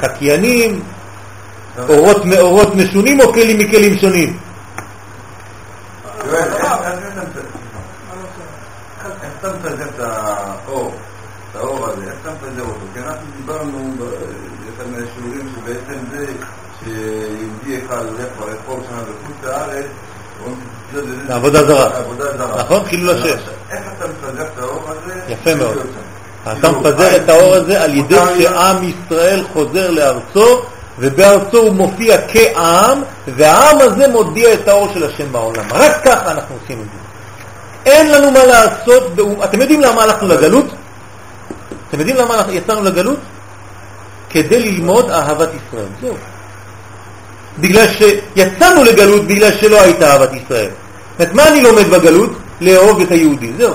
חקיינים, אורות מאורות משונים או כלים מכלים שונים? יואל, איך אתה מפזר- איך אתה מפזר את האור, את האור הזה, איך אתה מפזר אותו? כי אנחנו דיברנו באחד מהשיעורים שבעצם זה שיהודי אחד הולך ברחוב שם בחוץ לארץ, הוא מפזר לזה- זה עבודה זרה. נכון? חילול השם. איך אתה מפזר את האור הזה? יפה מאוד. אתה כאילו, מפזר את האור הזה על ידי שעם ישראל חוזר לארצו, ובארצו הוא מופיע כעם, והעם הזה מודיע את האור של השם בעולם. רק ככה אנחנו עושים את זה. אין לנו מה לעשות, אתם יודעים למה הלכנו לגלות? אתם יודעים למה יצאנו לגלות? כדי ללמוד אהבת ישראל. זהו. בגלל שיצאנו לגלות בגלל שלא הייתה אהבת ישראל. זאת מה אני לומד בגלות? לאהוב את היהודי. זהו.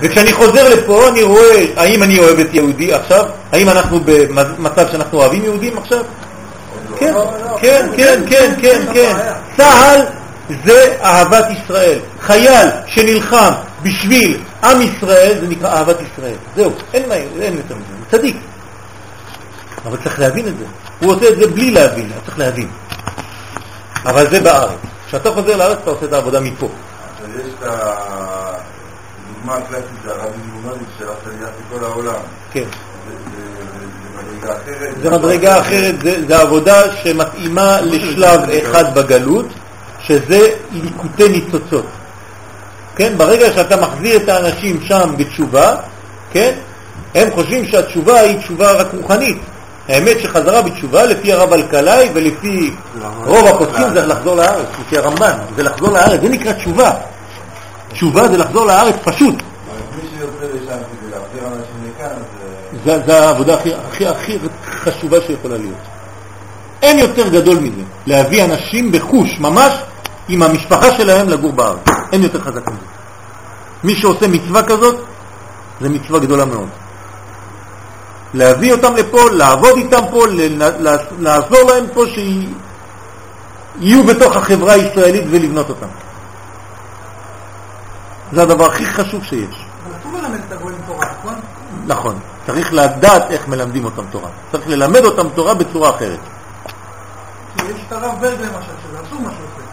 וכשאני חוזר לפה אני רואה האם אני אוהב את יהודי עכשיו, האם אנחנו במצב שאנחנו אוהבים יהודים עכשיו? כן, כן, כן, כן, כן, כן. צה"ל זה אהבת ישראל. חייל שנלחם בשביל עם ישראל זה נקרא אהבת ישראל. זהו, אין מה, אין יותר מזה, צדיק. אבל צריך להבין את זה. הוא עושה את זה בלי להבין, אתה צריך להבין. אבל זה בארץ. כשאתה חוזר לארץ אתה עושה את העבודה מפה. אבל יש את הדוגמה הקלאסית, הרבי מלומדי של השליח לכל העולם. כן. זה- מדרגה אחרת, זה עבודה שמתאימה לשלב אחד בגלות, שזה ליקוטי ניצוצות. כן, ברגע שאתה מחזיר את האנשים שם בתשובה, כן, הם חושבים שהתשובה היא תשובה רק רוחנית. האמת שחזרה בתשובה לפי הרב אלקלעי ולפי רוב הפוסקים זה לחזור לארץ, לפי הרמב"ן, זה לחזור לארץ, זה נקרא תשובה. תשובה זה לחזור לארץ פשוט. מי שיוצא לשם כדי להחזיר אנשים מכאן, זה, זה העבודה הכי, הכי, הכי חשובה שיכולה להיות. אין יותר גדול מזה, להביא אנשים בחוש, ממש עם המשפחה שלהם לגור בארץ. אין יותר חזק מזה. מי שעושה מצווה כזאת, זה מצווה גדולה מאוד. להביא אותם לפה, לעבוד איתם פה, לעזור להם פה שיהיו בתוך החברה הישראלית ולבנות אותם. זה הדבר הכי חשוב שיש. נכון? נכון. צריך לדעת איך מלמדים אותם תורה. צריך ללמד אותם תורה בצורה אחרת. כי יש את הרב ברג למשל, שזה אסור מה שהוא עושה.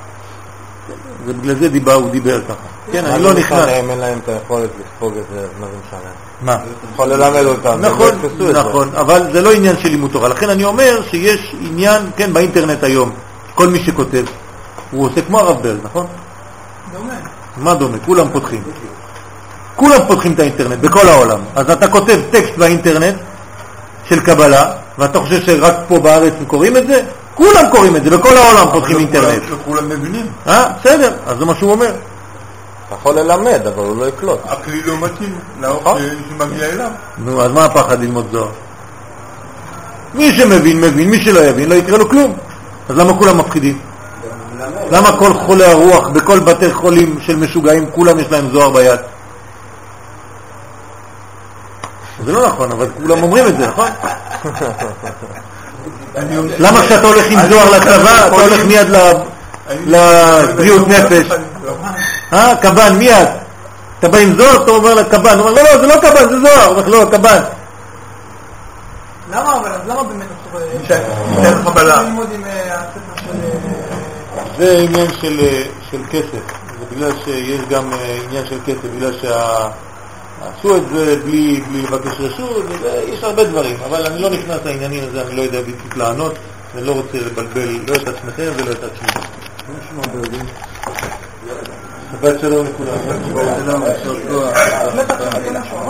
ובגלל זה דיבר, הוא דיבר ככה. כן, מה אני זה לא נכנס. אין להם את היכולת לספוג את זה, מה זה משנה? מה? יכול ללמד אותם, לא נכון. נכון, אבל זה לא עניין של לימוד תורה. לכן אני אומר שיש עניין, כן, באינטרנט היום, כל מי שכותב, הוא עושה כמו הרב ברג, נכון? דומה. מה דומה? כולם פותחים. כולם פותחים את האינטרנט, בכל העולם. אז אתה כותב טקסט באינטרנט של קבלה, ואתה חושב שרק פה בארץ הם קוראים את זה? כולם קוראים את זה, בכל העולם פותחים אינטרנט. וכולם מבינים. אה? בסדר, אז זה מה שהוא אומר. אתה יכול ללמד, אבל הוא לא יקלוט. הכלי לא מתאים לאור נכון. ש- שמגיע אליו. נו, אז מה הפחד ללמוד זוהר? מי שמבין, מבין, מי שלא יבין, לא יקרה לו כלום. אז למה כולם מפחידים? למה כל חולי הרוח בכל בתי חולים של משוגעים, כולם יש להם זוהר ביד? זה לא נכון, אבל כולם אומרים את זה, נכון? למה כשאתה הולך עם זוהר לצבא, אתה הולך מיד לבריאות נפש? אה, קב"ן, מיד. אתה בא עם זוהר, אתה אומר לקב"ן, הוא אומר, לא, לא, זה לא קב"ן, זה זוהר. הוא אומר, לא, קב"ן. למה אבל, אז למה באמת אסור... אה, ניתן לך בלה. ללמוד עם אה. אה, זה עניין של, אה, של כסף, זה בגלל שיש גם עניין של כסף, בגלל שעשו את זה בלי, בלי לבקש רשות, יש הרבה דברים, אבל אני לא נכנס לעניינים הזה, אני לא יודע בדיוק לענות, אני לא רוצה לבלבל לא את עצמכם ולא את עצמי. Je vais te donner un coup d'œil à.